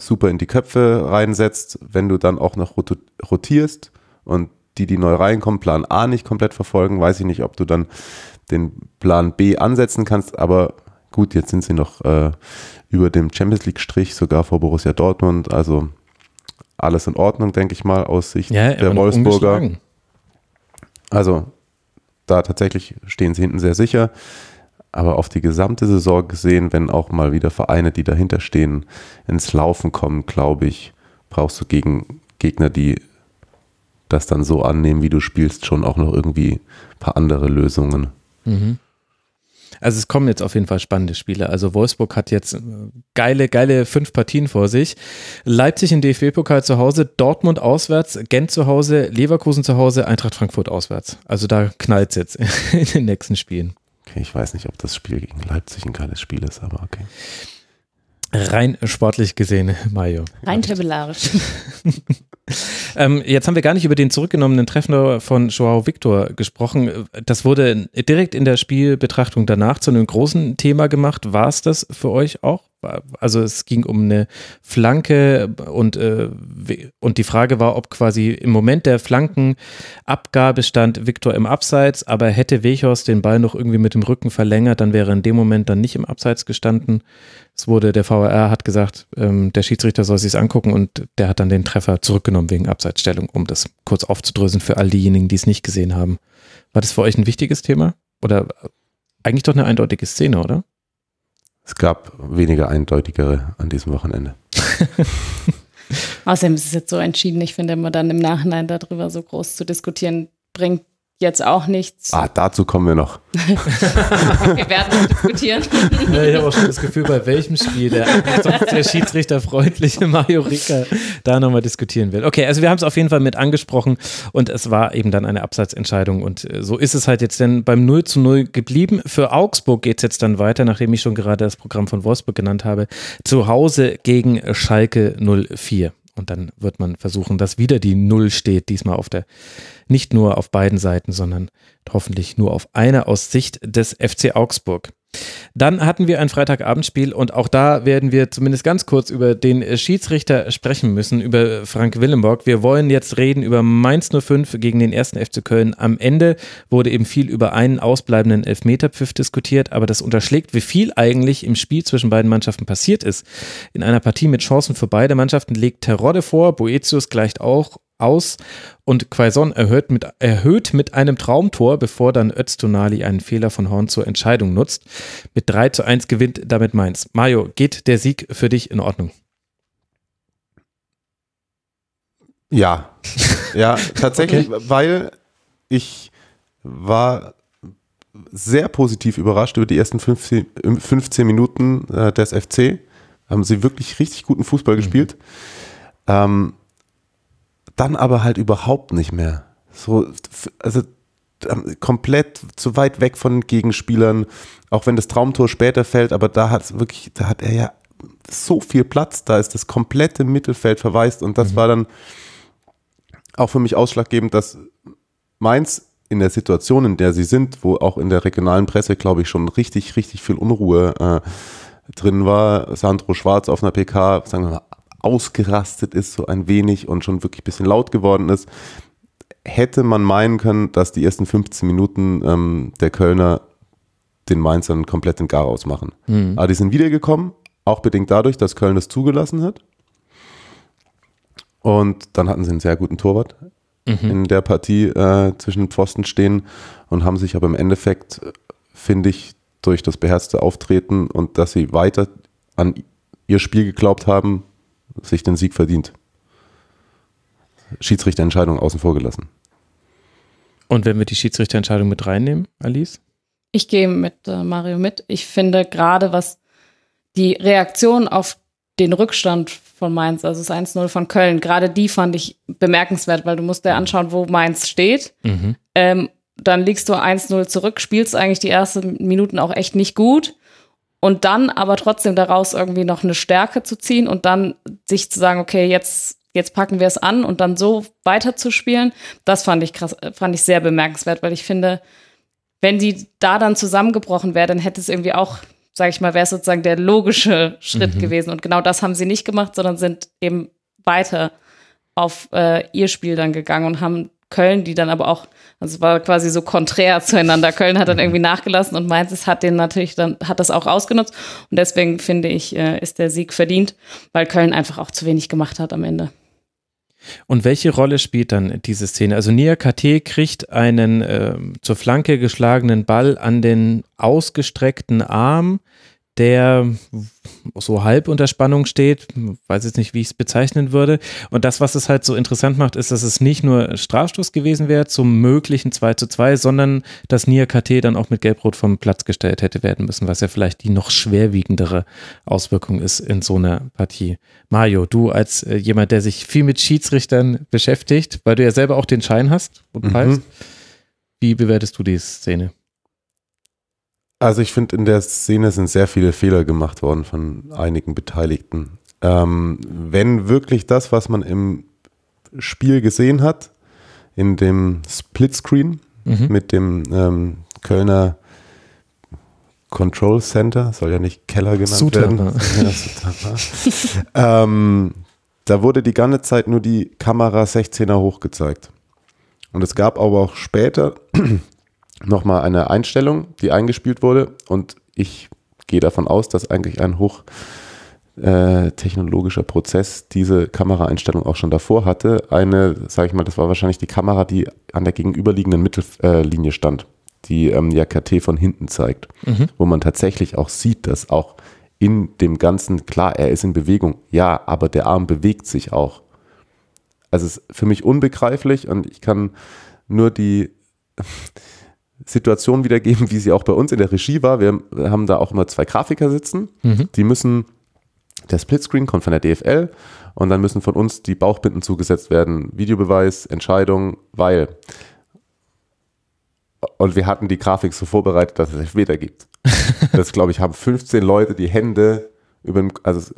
super in die Köpfe reinsetzt, wenn du dann auch noch rotierst und die, die neu reinkommen, Plan A nicht komplett verfolgen, weiß ich nicht, ob du dann den Plan B ansetzen kannst, aber gut, jetzt sind sie noch äh, über dem Champions League-Strich, sogar vor Borussia Dortmund, also alles in Ordnung, denke ich mal, aus Sicht ja, der Wolfsburger. Also da tatsächlich stehen sie hinten sehr sicher. Aber auf die gesamte Saison gesehen, wenn auch mal wieder Vereine, die dahinter stehen, ins Laufen kommen, glaube ich, brauchst du gegen Gegner, die das dann so annehmen, wie du spielst, schon auch noch irgendwie ein paar andere Lösungen. Mhm. Also es kommen jetzt auf jeden Fall spannende Spiele. Also Wolfsburg hat jetzt äh, geile, geile fünf Partien vor sich. Leipzig im DFB-Pokal zu Hause, Dortmund auswärts, Gent zu Hause, Leverkusen zu Hause, Eintracht Frankfurt auswärts. Also da knallt es jetzt in den nächsten Spielen. Okay, ich weiß nicht, ob das Spiel gegen Leipzig ein geiles Spiel ist, aber okay. Rein sportlich gesehen, Mario. Rein tabellarisch. ähm, jetzt haben wir gar nicht über den zurückgenommenen Treffner von Joao Victor gesprochen. Das wurde direkt in der Spielbetrachtung danach zu einem großen Thema gemacht. War es das für euch auch? Also es ging um eine Flanke und, äh, und die Frage war, ob quasi im Moment der Flankenabgabe stand Viktor im Abseits, aber hätte Wechhorst den Ball noch irgendwie mit dem Rücken verlängert, dann wäre in dem Moment dann nicht im Abseits gestanden. Es wurde, der VAR hat gesagt, ähm, der Schiedsrichter soll sich angucken und der hat dann den Treffer zurückgenommen wegen Abseitsstellung, um das kurz aufzudröseln für all diejenigen, die es nicht gesehen haben. War das für euch ein wichtiges Thema? Oder eigentlich doch eine eindeutige Szene, oder? Es gab weniger eindeutigere an diesem Wochenende. Außerdem ist es jetzt so entschieden. Ich finde immer dann im Nachhinein darüber so groß zu diskutieren, bringt jetzt auch nichts. Ah, dazu kommen wir noch. wir werden noch diskutieren. Ja, ich habe auch schon das Gefühl, bei welchem Spiel der, der Schiedsrichter freundliche Mario Rika da nochmal diskutieren will. Okay, also wir haben es auf jeden Fall mit angesprochen und es war eben dann eine Absatzentscheidung und äh, so ist es halt jetzt denn beim 0 zu 0 geblieben. Für Augsburg geht es jetzt dann weiter, nachdem ich schon gerade das Programm von Wolfsburg genannt habe, zu Hause gegen Schalke 04. Und dann wird man versuchen, dass wieder die Null steht, diesmal auf der, nicht nur auf beiden Seiten, sondern hoffentlich nur auf einer aus Sicht des FC Augsburg. Dann hatten wir ein Freitagabendspiel und auch da werden wir zumindest ganz kurz über den Schiedsrichter sprechen müssen, über Frank Willenborg. Wir wollen jetzt reden über Mainz 05 gegen den ersten FC Köln. Am Ende wurde eben viel über einen ausbleibenden Elfmeterpfiff diskutiert, aber das unterschlägt, wie viel eigentlich im Spiel zwischen beiden Mannschaften passiert ist. In einer Partie mit Chancen für beide Mannschaften legt Terodde vor, Boetius gleicht auch aus und Quaison erhöht mit, erhöht mit einem Traumtor, bevor dann Öztunali einen Fehler von Horn zur Entscheidung nutzt. Mit 3 zu 1 gewinnt damit Mainz. Mario, geht der Sieg für dich in Ordnung? Ja, ja, tatsächlich, okay. weil ich war sehr positiv überrascht über die ersten 15, 15 Minuten äh, des FC. Haben sie wirklich richtig guten Fußball mhm. gespielt. Ähm, dann aber halt überhaupt nicht mehr. So, also ähm, komplett zu weit weg von Gegenspielern, auch wenn das Traumtor später fällt, aber da hat wirklich, da hat er ja so viel Platz, da ist das komplette Mittelfeld verwaist und das mhm. war dann auch für mich ausschlaggebend, dass Mainz in der Situation, in der sie sind, wo auch in der regionalen Presse, glaube ich, schon richtig, richtig viel Unruhe äh, drin war. Sandro Schwarz auf einer PK, sagen wir mal, ausgerastet ist, so ein wenig und schon wirklich ein bisschen laut geworden ist, hätte man meinen können, dass die ersten 15 Minuten ähm, der Kölner den Mainzern komplett den Garaus machen. Mhm. Aber die sind wiedergekommen, auch bedingt dadurch, dass Köln es zugelassen hat. Und dann hatten sie einen sehr guten Torwart mhm. in der Partie äh, zwischen Pfosten stehen und haben sich aber im Endeffekt, finde ich, durch das beherzte Auftreten und dass sie weiter an ihr Spiel geglaubt haben, sich den Sieg verdient. Schiedsrichterentscheidung außen vor gelassen. Und wenn wir die Schiedsrichterentscheidung mit reinnehmen, Alice? Ich gehe mit äh, Mario mit. Ich finde gerade, was die Reaktion auf den Rückstand von Mainz, also das 1-0 von Köln, gerade die fand ich bemerkenswert, weil du musst dir anschauen, wo Mainz steht. Mhm. Ähm, dann liegst du 1-0 zurück, spielst eigentlich die ersten Minuten auch echt nicht gut und dann aber trotzdem daraus irgendwie noch eine Stärke zu ziehen und dann sich zu sagen, okay, jetzt jetzt packen wir es an und dann so weiterzuspielen, das fand ich krass, fand ich sehr bemerkenswert, weil ich finde, wenn die da dann zusammengebrochen wäre, dann hätte es irgendwie auch, sage ich mal, wäre es sozusagen der logische Schritt mhm. gewesen. Und genau das haben sie nicht gemacht, sondern sind eben weiter auf äh, ihr Spiel dann gegangen und haben Köln, die dann aber auch, also es war quasi so konträr zueinander. Köln hat dann mhm. irgendwie nachgelassen und Mainz es hat den natürlich dann, hat das auch ausgenutzt. Und deswegen finde ich, äh, ist der Sieg verdient, weil Köln einfach auch zu wenig gemacht hat am Ende. Und welche Rolle spielt dann diese Szene? Also Nia KT kriegt einen äh, zur Flanke geschlagenen Ball an den ausgestreckten Arm der so halb unter Spannung steht, weiß jetzt nicht, wie ich es bezeichnen würde. Und das, was es halt so interessant macht, ist, dass es nicht nur Strafstoß gewesen wäre zum möglichen 2 zu 2, sondern dass Nia KT dann auch mit Gelbrot vom Platz gestellt hätte werden müssen, was ja vielleicht die noch schwerwiegendere Auswirkung ist in so einer Partie. Mario, du als äh, jemand, der sich viel mit Schiedsrichtern beschäftigt, weil du ja selber auch den Schein hast und mhm. wie bewertest du die Szene? Also ich finde, in der Szene sind sehr viele Fehler gemacht worden von einigen Beteiligten. Ähm, wenn wirklich das, was man im Spiel gesehen hat, in dem Splitscreen mhm. mit dem ähm, Kölner Control Center, soll ja nicht Keller genannt Sutana. werden. Ja, ähm, da wurde die ganze Zeit nur die Kamera 16er hochgezeigt. Und es gab aber auch später nochmal eine Einstellung, die eingespielt wurde und ich gehe davon aus, dass eigentlich ein hochtechnologischer äh, Prozess diese Kameraeinstellung auch schon davor hatte. Eine, sage ich mal, das war wahrscheinlich die Kamera, die an der gegenüberliegenden Mittellinie stand, die ähm, ja KT von hinten zeigt, mhm. wo man tatsächlich auch sieht, dass auch in dem Ganzen, klar, er ist in Bewegung, ja, aber der Arm bewegt sich auch. Also es ist für mich unbegreiflich und ich kann nur die Situation wiedergeben, wie sie auch bei uns in der Regie war. Wir haben da auch immer zwei Grafiker sitzen. Mhm. Die müssen, der Splitscreen kommt von der DFL und dann müssen von uns die Bauchbinden zugesetzt werden. Videobeweis, Entscheidung, weil. Und wir hatten die Grafik so vorbereitet, dass es Elfmeter gibt. das, glaube ich, haben 15 Leute die Hände über den, also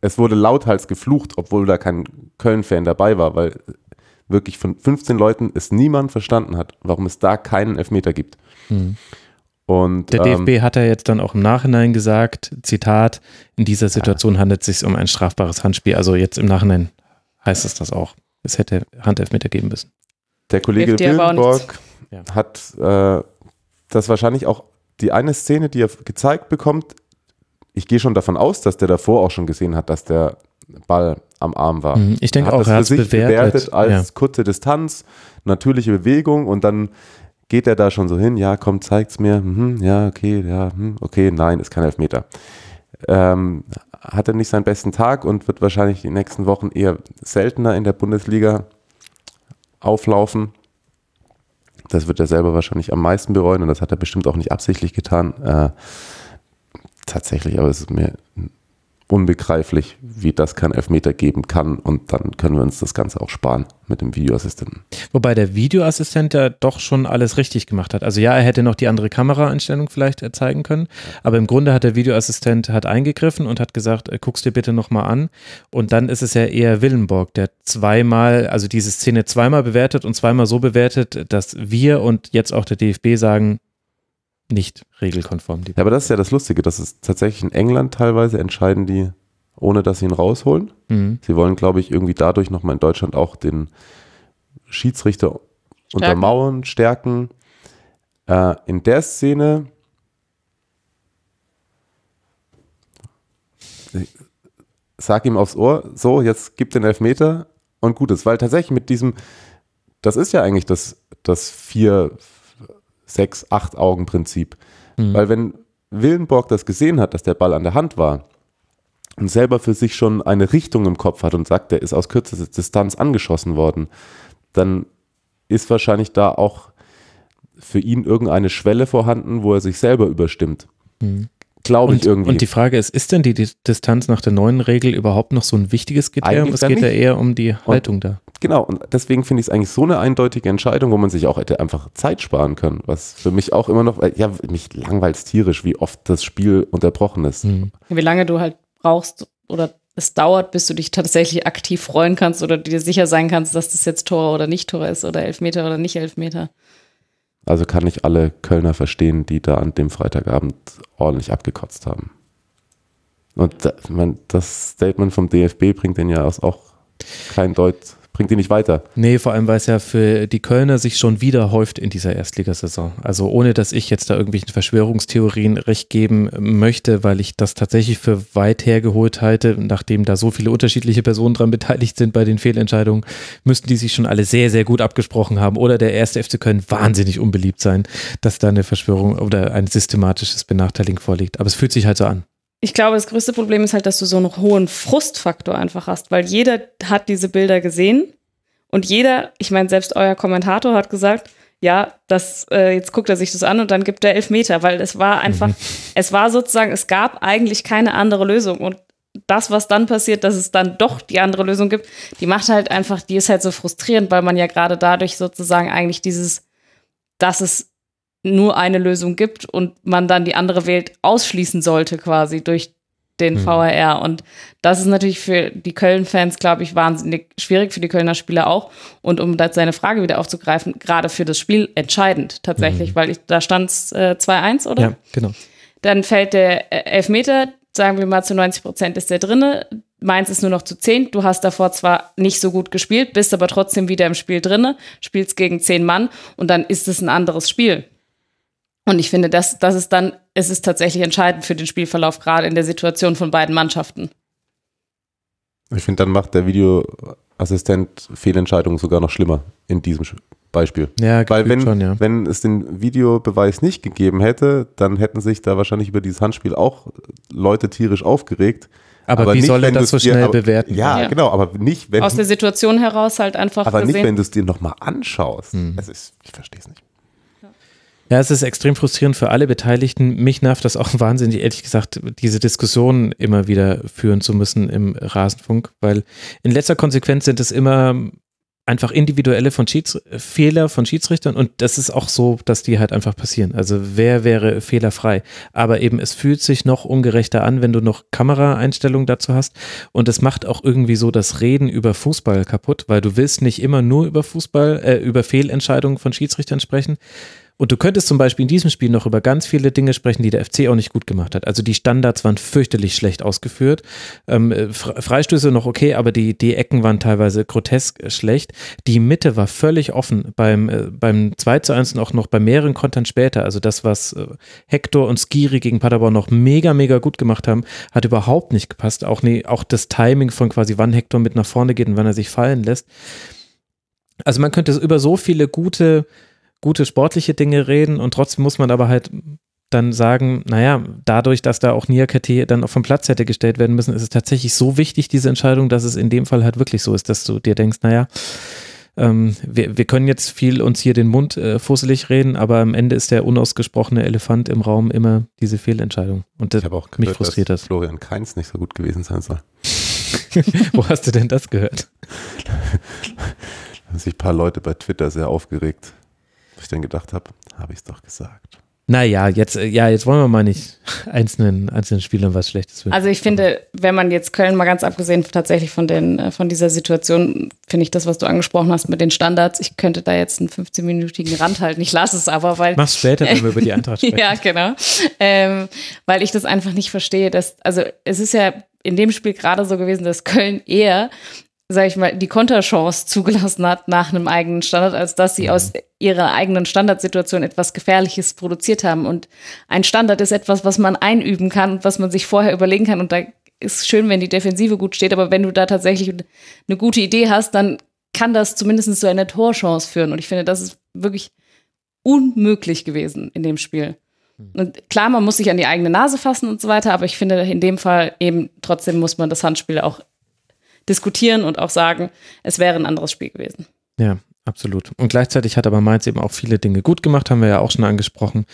es wurde lauthals geflucht, obwohl da kein Köln-Fan dabei war, weil wirklich von 15 Leuten es niemand verstanden hat, warum es da keinen Elfmeter gibt. Mhm. Und, Der ähm, DFB hat ja jetzt dann auch im Nachhinein gesagt, Zitat, in dieser Situation handelt es sich um ein strafbares Handspiel. Also jetzt im Nachhinein heißt es das auch. Es hätte Handelfmeter geben müssen. Der Kollege Ja. hat äh, das wahrscheinlich auch die eine Szene, die er gezeigt bekommt. Ich gehe schon davon aus, dass der davor auch schon gesehen hat, dass der Ball am Arm war. Mhm, Ich denke auch, er hat es sich bewertet. als ja. kurze Distanz, natürliche Bewegung und dann geht er da schon so hin, ja, komm, zeigt's mir, mhm, ja, okay, ja, hm, okay, nein, ist kein Elfmeter. Ähm, hat er nicht seinen besten Tag und wird wahrscheinlich die nächsten Wochen eher seltener in der Bundesliga auflaufen. Das wird er selber wahrscheinlich am meisten bereuen und das hat er bestimmt auch nicht absichtlich getan. Äh, tatsächlich, aber es ist mir unbegreiflich, wie das kein Elfmeter geben kann und dann können wir uns das Ganze auch sparen mit dem Videoassistenten. Wobei der Videoassistent ja doch schon alles richtig gemacht hat. Also ja, er hätte noch die andere Kameraeinstellung vielleicht äh, zeigen können, aber im Grunde hat der Videoassistent hat eingegriffen und hat gesagt, äh, guck's dir bitte nochmal an. Und dann ist es ja eher Willenborg, der zweimal, also diese Szene zweimal bewertet und zweimal so bewertet, dass wir und jetzt auch der DFB sagen, nicht regelkonform. Die Ja, aber das ist ja das Lustige, dass es tatsächlich in England teilweise entscheiden die, ohne dass sie ihn rausholen. Mhm. Sie wollen, glaube ich, irgendwie dadurch nochmal in Deutschland auch den Schiedsrichter untermauern, stärken. Äh, in der Szene sag ihm aufs Ohr, so, jetzt gib den Elfmeter und gut ist, weil tatsächlich mit diesem, das ist ja eigentlich das, das vier, sechs, acht Augen Prinzip. Mhm. Weil wenn Willenborg das gesehen hat, dass der Ball an der Hand war und selber für sich schon eine Richtung im Kopf hat und sagt, der ist aus kürzester Distanz angeschossen worden, dann ist wahrscheinlich da auch für ihn irgendeine Schwelle vorhanden, wo er sich selber überstimmt. Mhm. Glaube ich Und, irgendwie. und die Frage ist, ist denn die Di- Distanz nach der neuen Regel überhaupt noch so ein wichtiges Kriterium? Eigentlich Es geht ja eher um die Haltung da. Genau, und deswegen finde ich es eigentlich so eine eindeutige Entscheidung, wo man sich auch hätte einfach Zeit sparen können, was für mich auch immer noch, ja, mich langweilt tierisch, wie oft das Spiel unterbrochen ist. Mhm. Wie lange du halt brauchst oder es dauert, bis du dich tatsächlich aktiv freuen kannst oder dir sicher sein kannst, dass das jetzt Tor oder nicht Tor ist oder Elfmeter oder nicht Elfmeter. Also kann ich alle Kölner verstehen, die da an dem Freitagabend ordentlich abgekotzt haben. Und das Statement vom DFB bringt den ja auch kein Deut, bringt ihn nicht weiter. Nee, vor allem, weil es ja für die Kölner sich schon wieder häuft in dieser Erstligasaison. Also ohne, dass ich jetzt da irgendwelchen Verschwörungstheorien recht geben möchte, weil ich das tatsächlich für weit hergeholt halte, nachdem da so viele unterschiedliche Personen dran beteiligt sind bei den Fehlentscheidungen, müssten die sich schon alle sehr, sehr gut abgesprochen haben oder der erste FC Köln wahnsinnig unbeliebt sein, dass da eine Verschwörung oder ein systematisches Benachteiligen vorliegt. Aber es fühlt sich halt so an. Ich glaube, das größte Problem ist halt, dass du so einen hohen Frustfaktor einfach hast, weil jeder hat diese Bilder gesehen und jeder, ich meine, selbst euer Kommentator hat gesagt, ja, das, äh, jetzt guckt er sich das an und dann gibt er Elfmeter, weil es war einfach, es war sozusagen, es gab eigentlich keine andere Lösung und das, was dann passiert, dass es dann doch die andere Lösung gibt, die macht halt einfach, die ist halt so frustrierend, weil man ja gerade dadurch sozusagen eigentlich dieses, dass es nur eine Lösung gibt und man dann die andere wählt, ausschließen sollte quasi durch den Hm. VAR. Und das ist natürlich für die Köln-Fans, glaube ich, wahnsinnig schwierig, für die Kölner Spieler auch. Und um da seine Frage wieder aufzugreifen, gerade für das Spiel entscheidend tatsächlich, weil ich, da stand es äh, 2-1, oder? Ja, genau. Dann fällt der äh, Elfmeter, sagen wir mal zu 90 Prozent ist der drinne. Mainz ist nur noch zu 10. Du hast davor zwar nicht so gut gespielt, bist aber trotzdem wieder im Spiel drinne, spielst gegen 10 Mann und dann ist es ein anderes Spiel. Und ich finde, das, das ist dann, es ist tatsächlich entscheidend für den Spielverlauf, gerade in der Situation von beiden Mannschaften. Ich finde, dann macht der Videoassistent Fehlentscheidungen sogar noch schlimmer in diesem Beispiel. Ja, Weil wenn, schon, ja. wenn es den Videobeweis nicht gegeben hätte, dann hätten sich da wahrscheinlich über dieses Handspiel auch Leute tierisch aufgeregt. Aber, wie nicht, soll er das so du's dir- schnell aber, bewerten? Ja, Ja. genau, aber nicht, wenn, Aus der Situation heraus halt einfach aber nicht, gesehen. wenn du es dir nochmal anschaust. Hm. Es ist, ich verstehe es nicht. Ja, es ist extrem frustrierend für alle Beteiligten. Mich nervt das auch wahnsinnig, ehrlich gesagt, diese Diskussionen immer wieder führen zu müssen im Rasenfunk, weil in letzter Konsequenz sind es immer einfach individuelle von Schieds Fehler von Schiedsrichtern und das ist auch so, dass die halt einfach passieren. Also wer wäre fehlerfrei? Aber eben es fühlt sich noch ungerechter an, wenn du noch Kameraeinstellungen dazu hast und es macht auch irgendwie so das Reden über Fußball kaputt, weil du willst nicht immer nur über Fußball, äh, über Fehlentscheidungen von Schiedsrichtern sprechen. Und du könntest zum Beispiel in diesem Spiel noch über ganz viele Dinge sprechen, die der FC auch nicht gut gemacht hat. Also die Standards waren fürchterlich schlecht ausgeführt. Ähm, Freistöße noch okay, aber die, die Ecken waren teilweise grotesk schlecht. Die Mitte war völlig offen beim, äh, beim 2 zu 1 und auch noch bei mehreren Kontern später. Also das, was äh, Hector und Skiri gegen Paderborn noch mega, mega gut gemacht haben, hat überhaupt nicht gepasst. Auch, nee, auch das Timing von quasi wann Hector mit nach vorne geht und wann er sich fallen lässt. Also man könnte über so viele gute gute sportliche Dinge reden und trotzdem muss man aber halt dann sagen, naja, dadurch, dass da auch Niakate dann auch vom Platz hätte gestellt werden müssen, ist es tatsächlich so wichtig, diese Entscheidung, dass es in dem Fall halt wirklich so ist, dass du dir denkst, naja, ähm, wir, wir können jetzt viel uns hier den Mund äh, fusselig reden, aber am Ende ist der unausgesprochene Elefant im Raum immer diese Fehlentscheidung. Und das Ich habe auch mich gehört, frustriert dass das. Florian Kainz nicht so gut gewesen sein soll. Wo hast du denn das gehört? Da haben sich ein paar Leute bei Twitter sehr aufgeregt. Ich dann gedacht habe, habe ich es doch gesagt. Naja, jetzt, äh, ja, jetzt wollen wir mal nicht einzelnen, einzelnen Spielern was Schlechtes wünschen. Also ich finde, wenn man jetzt Köln mal ganz abgesehen tatsächlich von den äh, von dieser Situation, finde ich das, was du angesprochen hast mit den Standards, ich könnte da jetzt einen 15-minütigen Rand halten. Ich lasse es aber, weil Mach's später, wenn wir über die Eintracht sprechen. ja, genau. Ähm, weil ich das einfach nicht verstehe. Dass, also es ist ja in dem Spiel gerade so gewesen, dass Köln eher, sag ich mal, die Konterchance zugelassen hat nach einem eigenen Standard, als dass sie aus ihrer eigenen Standardsituation etwas Gefährliches produziert haben. Und ein Standard ist etwas, was man einüben kann und was man sich vorher überlegen kann. Und da ist schön, wenn die Defensive gut steht, aber wenn du da tatsächlich eine gute Idee hast, dann kann das zumindest zu einer Torchance führen. Und ich finde, das ist wirklich unmöglich gewesen in dem Spiel. Und klar, man muss sich an die eigene Nase fassen und so weiter, aber ich finde in dem Fall eben trotzdem muss man das Handspiel auch diskutieren und auch sagen, es wäre ein anderes Spiel gewesen. Ja, absolut. Und gleichzeitig hat aber Mainz eben auch viele Dinge gut gemacht, haben wir ja auch schon angesprochen.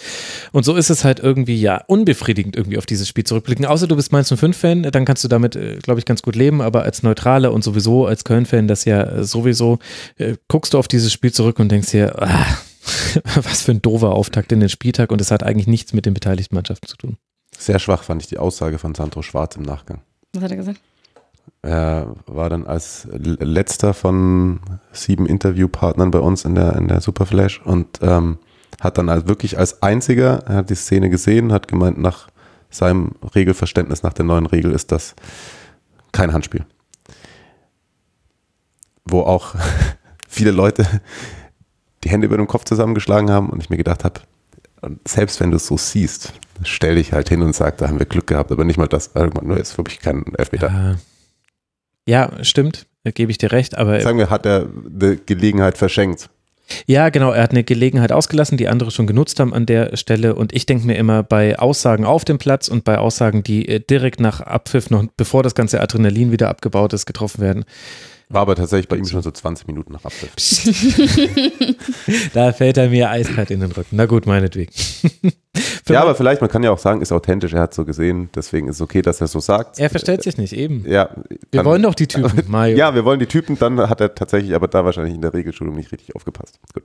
Und so ist es halt irgendwie ja unbefriedigend irgendwie auf dieses Spiel zurückblicken. Außer du bist Mainz 05-Fan, dann kannst du damit, äh, glaube ich, ganz gut leben, aber als Neutrale und sowieso als Köln-Fan, das ja äh, sowieso, äh, guckst du auf dieses Spiel zurück und denkst dir, ah, was für ein doofer Auftakt in den Spieltag und es hat eigentlich nichts mit den beteiligten Mannschaften zu tun. Sehr schwach fand ich die Aussage von Sandro Schwarz im Nachgang. Was hat er gesagt? Er war dann als letzter von sieben Interviewpartnern bei uns in der, in der Superflash und ähm, hat dann als, wirklich als einziger, er hat die Szene gesehen, hat gemeint, nach seinem Regelverständnis, nach der neuen Regel ist das kein Handspiel. Wo auch viele Leute die Hände über dem Kopf zusammengeschlagen haben und ich mir gedacht habe, selbst wenn du es so siehst, stell dich halt hin und sag, da haben wir Glück gehabt, aber nicht mal das, nur ist wirklich kein Elfmeter. Ja, ja stimmt, da gebe ich dir recht, aber Sagen wir, hat er eine Gelegenheit verschenkt. Ja, genau. Er hat eine Gelegenheit ausgelassen, die andere schon genutzt haben an der Stelle. Und ich denke mir immer bei Aussagen auf dem Platz und bei Aussagen, die äh, direkt nach Abpfiff, noch bevor das ganze Adrenalin wieder abgebaut ist, getroffen werden. War aber tatsächlich bei ihm schon so 20 Minuten nach Abpfiff. Da fällt er mir eiskalt in den Rücken. Na gut, meinetwegen. Für Ja, aber vielleicht, man kann ja auch sagen, ist authentisch, er hat so gesehen, deswegen ist es okay, dass er so sagt. er verstellt sich nicht, eben. Ja, Wir dann- wollen doch die Typen, Mario. Ja, wir wollen die Typen, dann hat er tatsächlich aber da wahrscheinlich in der Regelschulung nicht richtig aufgepasst. Gut.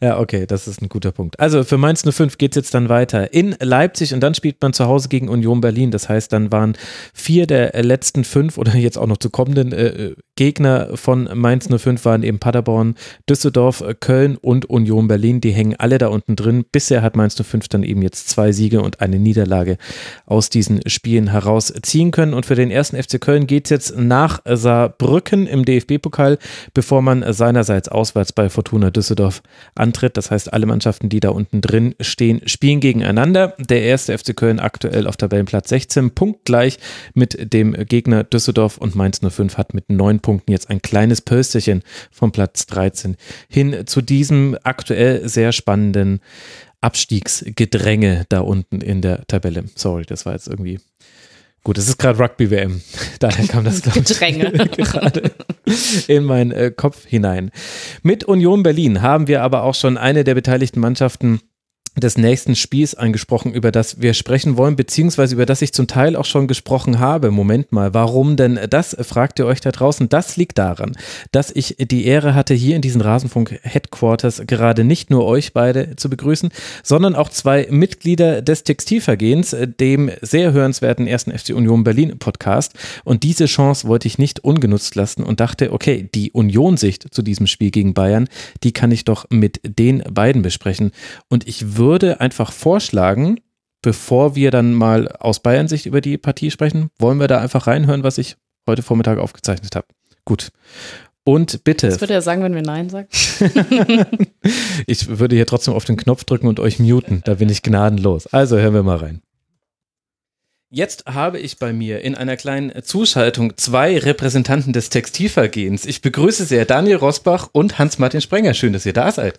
Ja, okay, das ist ein guter Punkt. Also für Mainz 05 geht es jetzt dann weiter in Leipzig und dann spielt man zu Hause gegen Union Berlin. Das heißt, dann waren vier der äh, letzten fünf oder jetzt auch noch zu kommenden äh, äh, Gegner von Mainz 05 waren eben Paderborn, Düsseldorf, äh, Köln und Union Berlin. Die hängen alle da unten drin. Bisher hat Mainz 05 dann eben jetzt zwei Siege und eine Niederlage aus diesen Spielen herausziehen können. Und für den ersten FC Köln geht es jetzt nach Saarbrücken im DFB-Pokal, bevor man seinerseits auswärts bei Fortuna Düsseldorf antritt. Das heißt, alle Mannschaften, die da unten drin stehen, spielen gegeneinander. Der erste FC Köln aktuell auf Tabellenplatz 16, punktgleich mit dem Gegner Düsseldorf und Mainz 05 hat mit neun Punkten jetzt ein kleines Pölsterchen vom Platz 13 hin zu diesem aktuell sehr spannenden Abstiegsgedränge da unten in der Tabelle. Sorry, das war jetzt irgendwie. Gut, es ist gerade Rugby-WM. Daher kam das, glaube ich, gerade in meinen äh, Kopf hinein. Mit Union Berlin haben wir aber auch schon eine der beteiligten Mannschaften des nächsten Spiels angesprochen, über das wir sprechen wollen, beziehungsweise über das ich zum Teil auch schon gesprochen habe. Moment mal, warum denn das, fragt ihr euch da draußen. Das liegt daran, dass ich die Ehre hatte, hier in diesen Rasenfunk Headquarters gerade nicht nur euch beide zu begrüßen, sondern auch zwei Mitglieder des Textilvergehens, dem sehr hörenswerten ersten FC Union Berlin Podcast. Und diese Chance wollte ich nicht ungenutzt lassen und dachte, okay, die Union-Sicht zu diesem Spiel gegen Bayern, die kann ich doch mit den beiden besprechen. Und ich würde würde einfach vorschlagen, bevor wir dann mal aus Bayern-Sicht über die Partie sprechen, wollen wir da einfach reinhören, was ich heute Vormittag aufgezeichnet habe. Gut. Und bitte. Was würde er sagen, wenn wir Nein sagen? ich würde hier trotzdem auf den Knopf drücken und euch muten. Da bin ich gnadenlos. Also hören wir mal rein. Jetzt habe ich bei mir in einer kleinen Zuschaltung zwei Repräsentanten des Textilvergehens. Ich begrüße sehr Daniel Rosbach und Hans-Martin Sprenger. Schön, dass ihr da seid.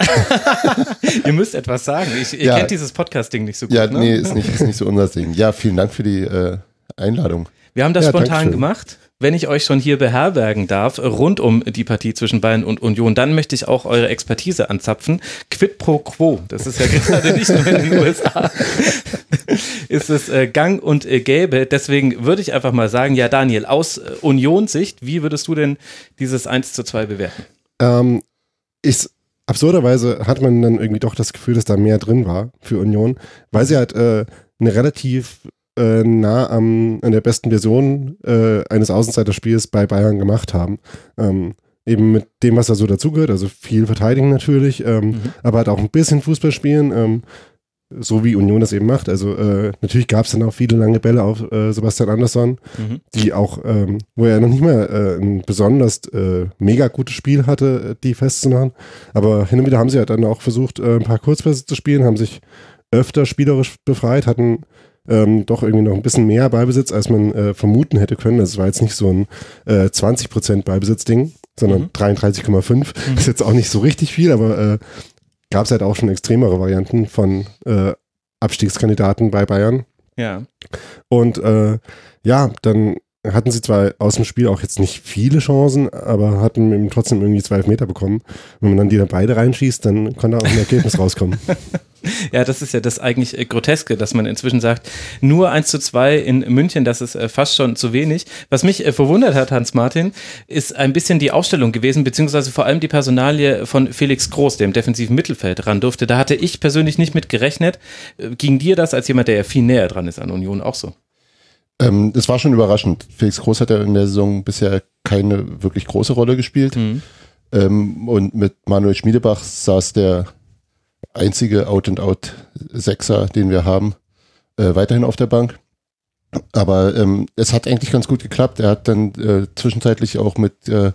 ihr müsst etwas sagen. Ich, ihr ja. kennt dieses Podcast-Ding nicht so gut. Ja, ne? nee, ist nicht, ist nicht so unser Ding. Ja, vielen Dank für die äh, Einladung. Wir haben das ja, spontan gemacht. Wenn ich euch schon hier beherbergen darf, rund um die Partie zwischen Bayern und Union, dann möchte ich auch eure Expertise anzapfen. Quid pro quo, das ist ja gerade nicht nur in den USA, ist es äh, gang und äh, gäbe. Deswegen würde ich einfach mal sagen, ja Daniel, aus äh, Unionssicht, wie würdest du denn dieses 1 zu 2 bewerten? Ähm, ich absurderweise hat man dann irgendwie doch das Gefühl, dass da mehr drin war für Union, weil sie halt äh, eine relativ äh, nah am, an der besten Version äh, eines Außenseiterspiels bei Bayern gemacht haben. Ähm, eben mit dem, was da so dazugehört, also viel verteidigen natürlich, ähm, mhm. aber halt auch ein bisschen Fußball spielen. Ähm, so wie Union das eben macht. Also äh, natürlich gab es dann auch viele lange Bälle auf äh, Sebastian Andersson, mhm. die auch, ähm, wo er noch nicht mal äh, ein besonders äh, mega gutes Spiel hatte, die festzumachen. Aber hin und wieder haben sie halt dann auch versucht, äh, ein paar Kurzpässe zu spielen, haben sich öfter spielerisch befreit, hatten ähm, doch irgendwie noch ein bisschen mehr Beibesitz, als man äh, vermuten hätte können. Das war jetzt nicht so ein äh, 20% Beibesitz-Ding, sondern mhm. 33,5. Mhm. Ist jetzt auch nicht so richtig viel, aber äh, gab es halt auch schon extremere Varianten von äh, Abstiegskandidaten bei Bayern. Ja. Und äh, ja, dann hatten sie zwar aus dem Spiel auch jetzt nicht viele Chancen, aber hatten trotzdem irgendwie zwölf Meter bekommen. Wenn man dann die dann beide reinschießt, dann kann da auch ein Ergebnis rauskommen. Ja, das ist ja das eigentlich äh, Groteske, dass man inzwischen sagt, nur 1 zu 2 in München, das ist äh, fast schon zu wenig. Was mich äh, verwundert hat, Hans-Martin, ist ein bisschen die Ausstellung gewesen, beziehungsweise vor allem die Personalie von Felix Groß, der im defensiven Mittelfeld ran durfte. Da hatte ich persönlich nicht mit gerechnet. Ging dir das als jemand, der ja viel näher dran ist an Union, auch so? Ähm, es war schon überraschend. Felix Groß hat ja in der Saison bisher keine wirklich große Rolle gespielt. Mhm. Ähm, und mit Manuel Schmiedebach saß der einzige Out-and-Out-Sechser, den wir haben, äh, weiterhin auf der Bank. Aber ähm, es hat eigentlich ganz gut geklappt. Er hat dann äh, zwischenzeitlich auch mit äh,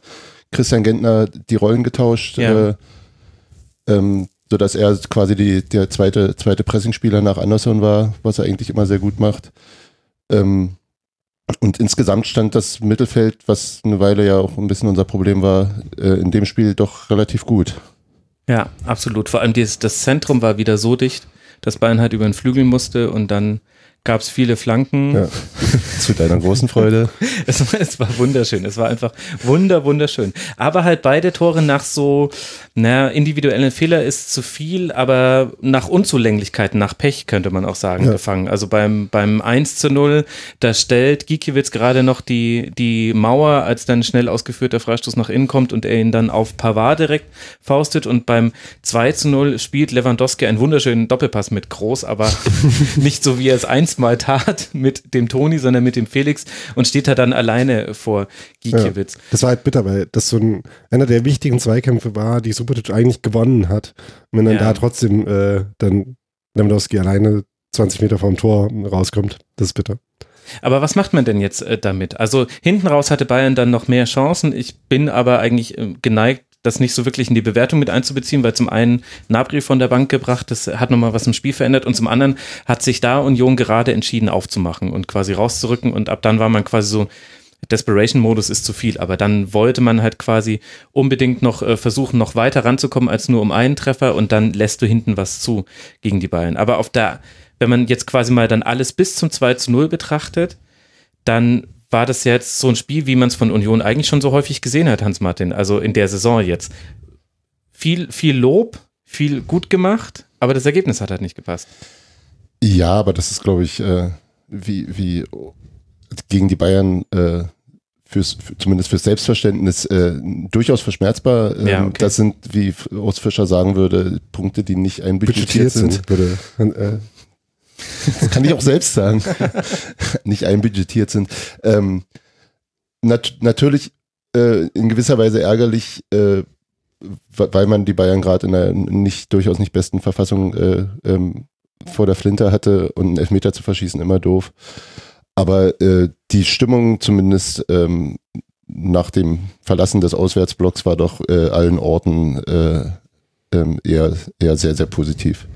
Christian Gentner die Rollen getauscht, ja. äh, ähm, sodass er quasi die, der zweite, zweite Pressingspieler nach Anderson war, was er eigentlich immer sehr gut macht. Ähm, und insgesamt stand das Mittelfeld, was eine Weile ja auch ein bisschen unser Problem war, äh, in dem Spiel doch relativ gut. Ja, absolut. Vor allem dieses, das Zentrum war wieder so dicht, dass Bayern halt über den Flügel musste und dann gab es viele Flanken. Ja, zu deiner großen Freude. es, es, war wunderschön. Es war einfach wunder, wunderschön. Aber halt beide Tore nach so, naja, individuellen Fehler ist zu viel, aber nach Unzulänglichkeiten, nach Pech könnte man auch sagen, ja. gefangen. Also beim, beim 1 zu 0, da stellt Gikiewicz gerade noch die, die Mauer, als dann schnell ausgeführter Freistoß nach innen kommt und er ihn dann auf Pavard direkt faustet und beim 2 zu 0 spielt Lewandowski einen wunderschönen Doppelpass mit Groß, aber nicht so wie er es 1 einst mal tat mit dem Toni, sondern mit dem Felix und steht da dann alleine vor Gikiewicz. Ja, das war halt bitter, weil das so ein, einer der wichtigen Zweikämpfe war, die Subotic eigentlich gewonnen hat. Und wenn dann ja. da trotzdem äh, dann Lewandowski alleine 20 Meter vom Tor rauskommt, das ist bitter. Aber was macht man denn jetzt äh, damit? Also hinten raus hatte Bayern dann noch mehr Chancen. Ich bin aber eigentlich äh, geneigt, das nicht so wirklich in die Bewertung mit einzubeziehen, weil zum einen Nabri von der Bank gebracht, das hat nochmal was im Spiel verändert und zum anderen hat sich da Union gerade entschieden aufzumachen und quasi rauszurücken und ab dann war man quasi so, Desperation-Modus ist zu viel, aber dann wollte man halt quasi unbedingt noch äh, versuchen, noch weiter ranzukommen als nur um einen Treffer und dann lässt du hinten was zu gegen die Bayern. Aber auf der, wenn man jetzt quasi mal dann alles bis zum 2 zu 0 betrachtet, dann war das jetzt so ein Spiel, wie man es von Union eigentlich schon so häufig gesehen hat, Hans-Martin, also in der Saison jetzt. Viel, viel Lob, viel gut gemacht, aber das Ergebnis hat halt nicht gepasst. Ja, aber das ist, glaube ich, äh, wie, wie gegen die Bayern äh, fürs, für, zumindest fürs Selbstverständnis äh, durchaus verschmerzbar. Ähm, Ja, okay. Das sind, wie Urs Fischer sagen würde, Punkte, die nicht einbudgetiert sind. Würde, äh, Das kann ich auch selbst sagen. nicht einbudgetiert sind. Ähm, nat natürlich äh, in gewisser Weise ärgerlich, äh, weil man die Bayern gerade in einer nicht durchaus nicht besten Verfassung äh, ähm, vor der Flinte hatte und einen Elfmeter zu verschießen, immer doof. Aber äh, die Stimmung zumindest ähm, nach dem Verlassen des Auswärtsblocks war doch äh, allen Orten äh, ähm, eher, eher sehr, sehr positiv.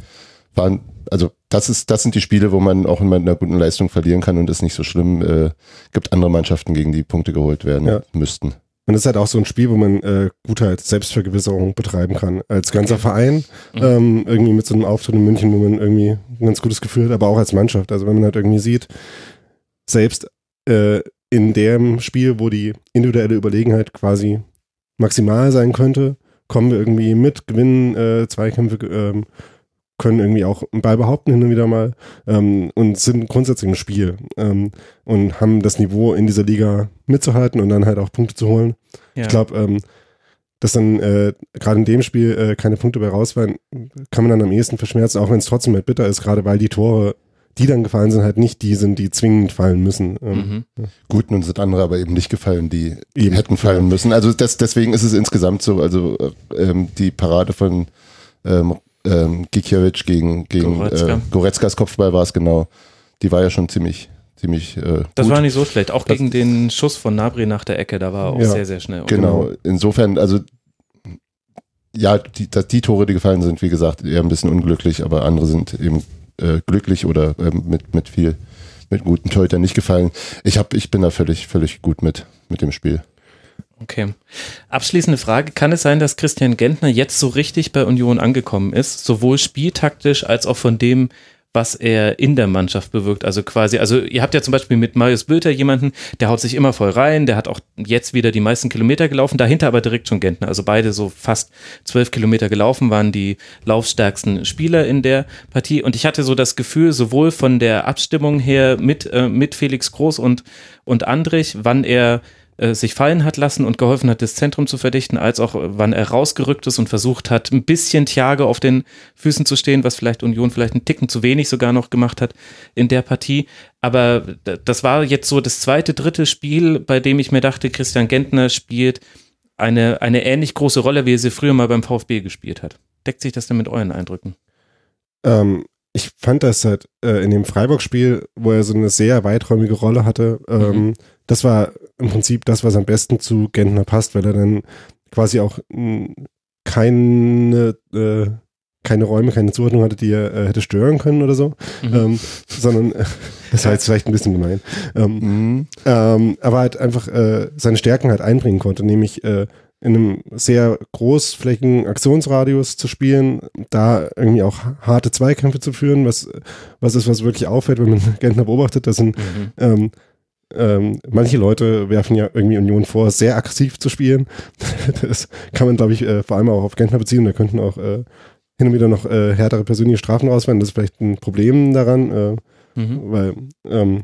Waren, also das ist, das sind die Spiele, wo man auch mit einer guten Leistung verlieren kann und es nicht so schlimm äh, gibt andere Mannschaften, gegen die Punkte geholt werden Ja. müssten. Und es ist halt auch so ein Spiel, wo man äh, gut halt Selbstvergewisserung betreiben kann. Als ganzer Verein, ähm, irgendwie mit so einem Auftritt in München, wo man irgendwie ein ganz gutes Gefühl hat, aber auch als Mannschaft. Also wenn man halt irgendwie sieht, selbst äh, in dem Spiel, wo die individuelle Überlegenheit quasi maximal sein könnte, kommen wir irgendwie mit, gewinnen äh, Zweikämpfe, ähm, können irgendwie auch einen Ball behaupten hin und wieder mal ähm, und sind grundsätzlich im Spiel ähm, und haben das Niveau in dieser Liga mitzuhalten und dann halt auch Punkte zu holen. Ja. Ich glaube, ähm, dass dann äh, gerade in dem Spiel äh, keine Punkte bei raus waren, kann man dann am ehesten verschmerzen, auch wenn es trotzdem halt bitter ist, gerade weil die Tore, die dann gefallen sind, halt nicht die sind, die zwingend fallen müssen. Ähm, Mhm. Gut, nun sind andere aber eben nicht gefallen, die Eben, hätten fallen müssen. Also das, deswegen ist es insgesamt so, also äh, ähm, die Parade von ähm, ähm, Gikiewicz gegen, gegen Goretzka. äh, Goretzkas Kopfball war es genau. Die war ja schon ziemlich, ziemlich äh, Das gut. war nicht so schlecht. Auch Das- gegen den Schuss von Nabri nach der Ecke, da war er auch Ja. sehr, sehr schnell. Genau. Insofern, also ja, die, die Tore, die gefallen sind, wie gesagt, eher ein bisschen unglücklich, aber andere sind eben äh, glücklich oder ähm, mit, mit viel, mit guten Torhütern nicht gefallen. Ich hab, ich bin da völlig, völlig gut mit, mit dem Spiel. Okay. Abschließende Frage. Kann es sein, dass Christian Gentner jetzt so richtig bei Union angekommen ist, sowohl spieltaktisch als auch von dem, was er in der Mannschaft bewirkt? Also quasi, also ihr habt ja zum Beispiel mit Marius Bülter jemanden, der haut sich immer voll rein, der hat auch jetzt wieder die meisten Kilometer gelaufen, dahinter aber direkt schon Gentner. Also beide so fast zwölf Kilometer gelaufen, waren die laufstärksten Spieler in der Partie. Und ich hatte so das Gefühl, sowohl von der Abstimmung her mit, äh, mit Felix Groß und, und Andrich, wann er äh, sich fallen hat lassen und geholfen hat, das Zentrum zu verdichten, als auch äh, wann er rausgerückt ist und versucht hat, ein bisschen Thiage auf den Füßen zu stehen, was vielleicht Union vielleicht einen Ticken zu wenig sogar noch gemacht hat in der Partie. Aber das war jetzt so das zweite, dritte Spiel, bei dem ich mir dachte, Christian Gentner spielt eine, eine ähnlich große Rolle, wie er sie früher mal beim VfB gespielt hat. Deckt sich das denn mit euren Eindrücken? Ähm, ich fand das halt äh, in dem Freiburg-Spiel, wo er so eine sehr weiträumige Rolle hatte, ähm, Mhm. das war im Prinzip das, was am besten zu Gentner passt, weil er dann quasi auch mh, keine, äh, keine Räume, keine Zuordnung hatte, die er äh, hätte stören können oder so, Mhm. ähm, sondern äh, das war jetzt vielleicht ein bisschen gemein. Ähm, Mhm. ähm, aber halt einfach äh, seine Stärken halt einbringen konnte, nämlich äh, in einem sehr großflächigen Aktionsradius zu spielen, da irgendwie auch harte Zweikämpfe zu führen, was, was ist, was wirklich auffällt, wenn man Gentner beobachtet, das sind Mhm. ähm, ähm, manche Leute werfen ja irgendwie Union vor, sehr aggressiv zu spielen. Das kann man, glaube ich, äh, vor allem auch auf Gentner beziehen. Da könnten auch äh, hin und wieder noch äh, härtere persönliche Strafen rausfallen. Das ist vielleicht ein Problem daran. Äh, Mhm. weil, ähm,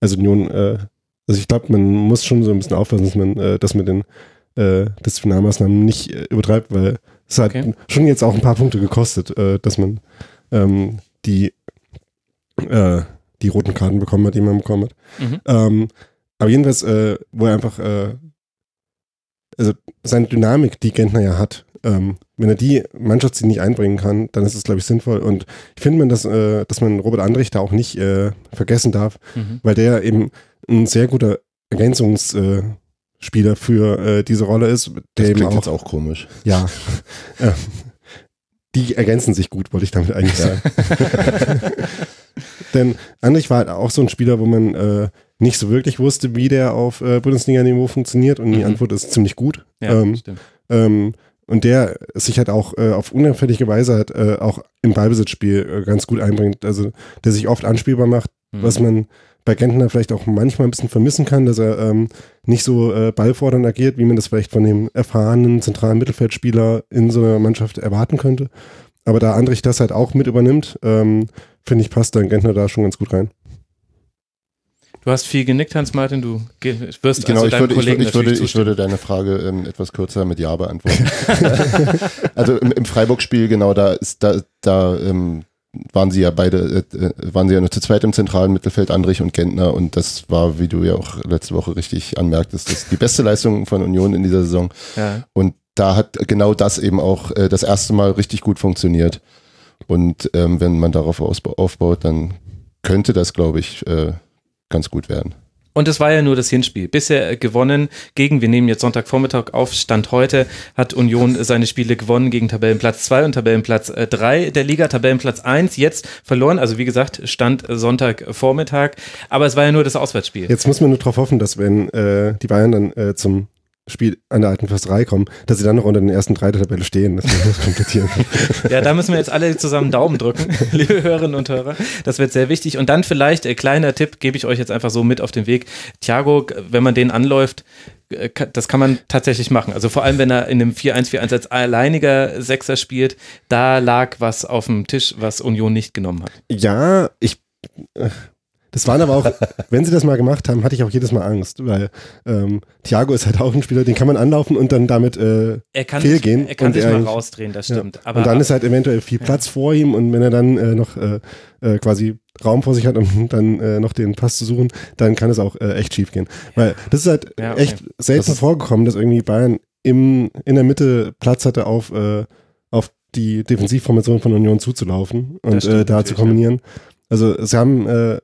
also Union, äh, also ich glaube, man muss schon so ein bisschen aufpassen, dass man äh, das mit den Disziplinarmaßnahmen nicht übertreibt, weil es hat Okay. schon jetzt auch ein paar Punkte gekostet, äh, dass man ähm, die, die roten Karten bekommen hat, die man bekommen hat. Mhm. Ähm, aber jedenfalls, äh, wo er einfach, äh, also seine Dynamik, die Gentner ja hat, ähm, wenn er die Mannschaftsziel nicht einbringen kann, dann ist es, glaube ich, sinnvoll. Und ich finde, man, dass, äh, dass man Robert Andrich da auch nicht äh, vergessen darf, Mhm. weil der eben ein sehr guter Ergänzungsspieler äh, Spieler für äh, diese Rolle ist, der Das klingt auch, jetzt auch komisch. ja, ähm, die ergänzen sich gut, wollte ich damit eigentlich sagen. Denn Andrich war halt auch so ein Spieler, wo man äh, nicht so wirklich wusste, wie der auf äh, Bundesliga-Niveau funktioniert und die Mhm. Antwort ist ziemlich gut. Ja, ähm, stimmt. ähm, und der sich halt auch äh, auf unauffällige Weise halt äh, auch im Ballbesitzspiel äh, ganz gut einbringt. Also der sich oft anspielbar macht, Mhm. was man bei Gentner vielleicht auch manchmal ein bisschen vermissen kann, dass er ähm, nicht so äh, ballfordernd agiert, wie man das vielleicht von dem erfahrenen zentralen Mittelfeldspieler in so einer Mannschaft erwarten könnte. Aber da Andrich das halt auch mit übernimmt, ähm, finde ich, passt dann Gentner da schon ganz gut rein. Du hast viel genickt, Hans-Martin. Du wirst genau, also ich würde, Kollegen ich, würde, ich, würde deine Frage ähm, etwas kürzer mit Ja beantworten. also im, im Freiburg-Spiel, genau, da ist da, da ähm, waren sie ja beide, äh, äh, waren sie ja nur zu zweit im zentralen Mittelfeld, Andrich und Gentner. Und das war, wie du ja auch letzte Woche richtig anmerktest, das ist die beste Leistung von Union in dieser Saison. Ja. Und da hat genau das eben auch äh, das erste Mal richtig gut funktioniert. Und ähm, wenn man darauf aufbaut, dann könnte das, glaube ich, äh, ganz gut werden. Und es war ja nur das Hinspiel. Bisher gewonnen gegen, wir nehmen jetzt Sonntagvormittag auf, Stand heute, hat Union seine Spiele gewonnen gegen Tabellenplatz 2 und Tabellenplatz 3 der Liga, Tabellenplatz 1 jetzt verloren, also wie gesagt, Stand Sonntagvormittag, aber es war ja nur das Auswärtsspiel. Jetzt muss man nur darauf hoffen, dass wenn äh, die Bayern dann äh, zum Spiel an der alten Försterei kommen, dass sie dann noch unter den ersten drei der Tabelle stehen, das komplettieren können. Ja, da müssen wir jetzt alle zusammen Daumen drücken, liebe Hörerinnen und Hörer. Das wird sehr wichtig. Und dann vielleicht, äh, kleiner Tipp, gebe ich euch jetzt einfach so mit auf den Weg. Thiago, wenn man den anläuft, äh, das kann man tatsächlich machen. Also vor allem, wenn er in einem 4-1-4-1 als alleiniger Sechser spielt, da lag was auf dem Tisch, was Union nicht genommen hat. Ja, ich. Das waren aber auch, wenn sie das mal gemacht haben, hatte ich auch jedes Mal Angst, weil ähm, Thiago ist halt auch ein Spieler, den kann man anlaufen und dann damit äh, Er kann fehlgehen. sich, er kann und sich mal eigentlich- rausdrehen, das ja. stimmt. Aber und dann ist halt eventuell viel Platz vor ihm und wenn er dann äh, noch äh, äh, quasi Raum vor sich hat, um dann äh, noch den Pass zu suchen, dann kann es auch äh, echt schief gehen. Weil das ist halt Ja, okay. echt selten Das vorgekommen, dass irgendwie Bayern im, in der Mitte Platz hatte, auf, äh, auf die Defensivformation von Union zuzulaufen und äh, da zu kombinieren. Also sie haben äh,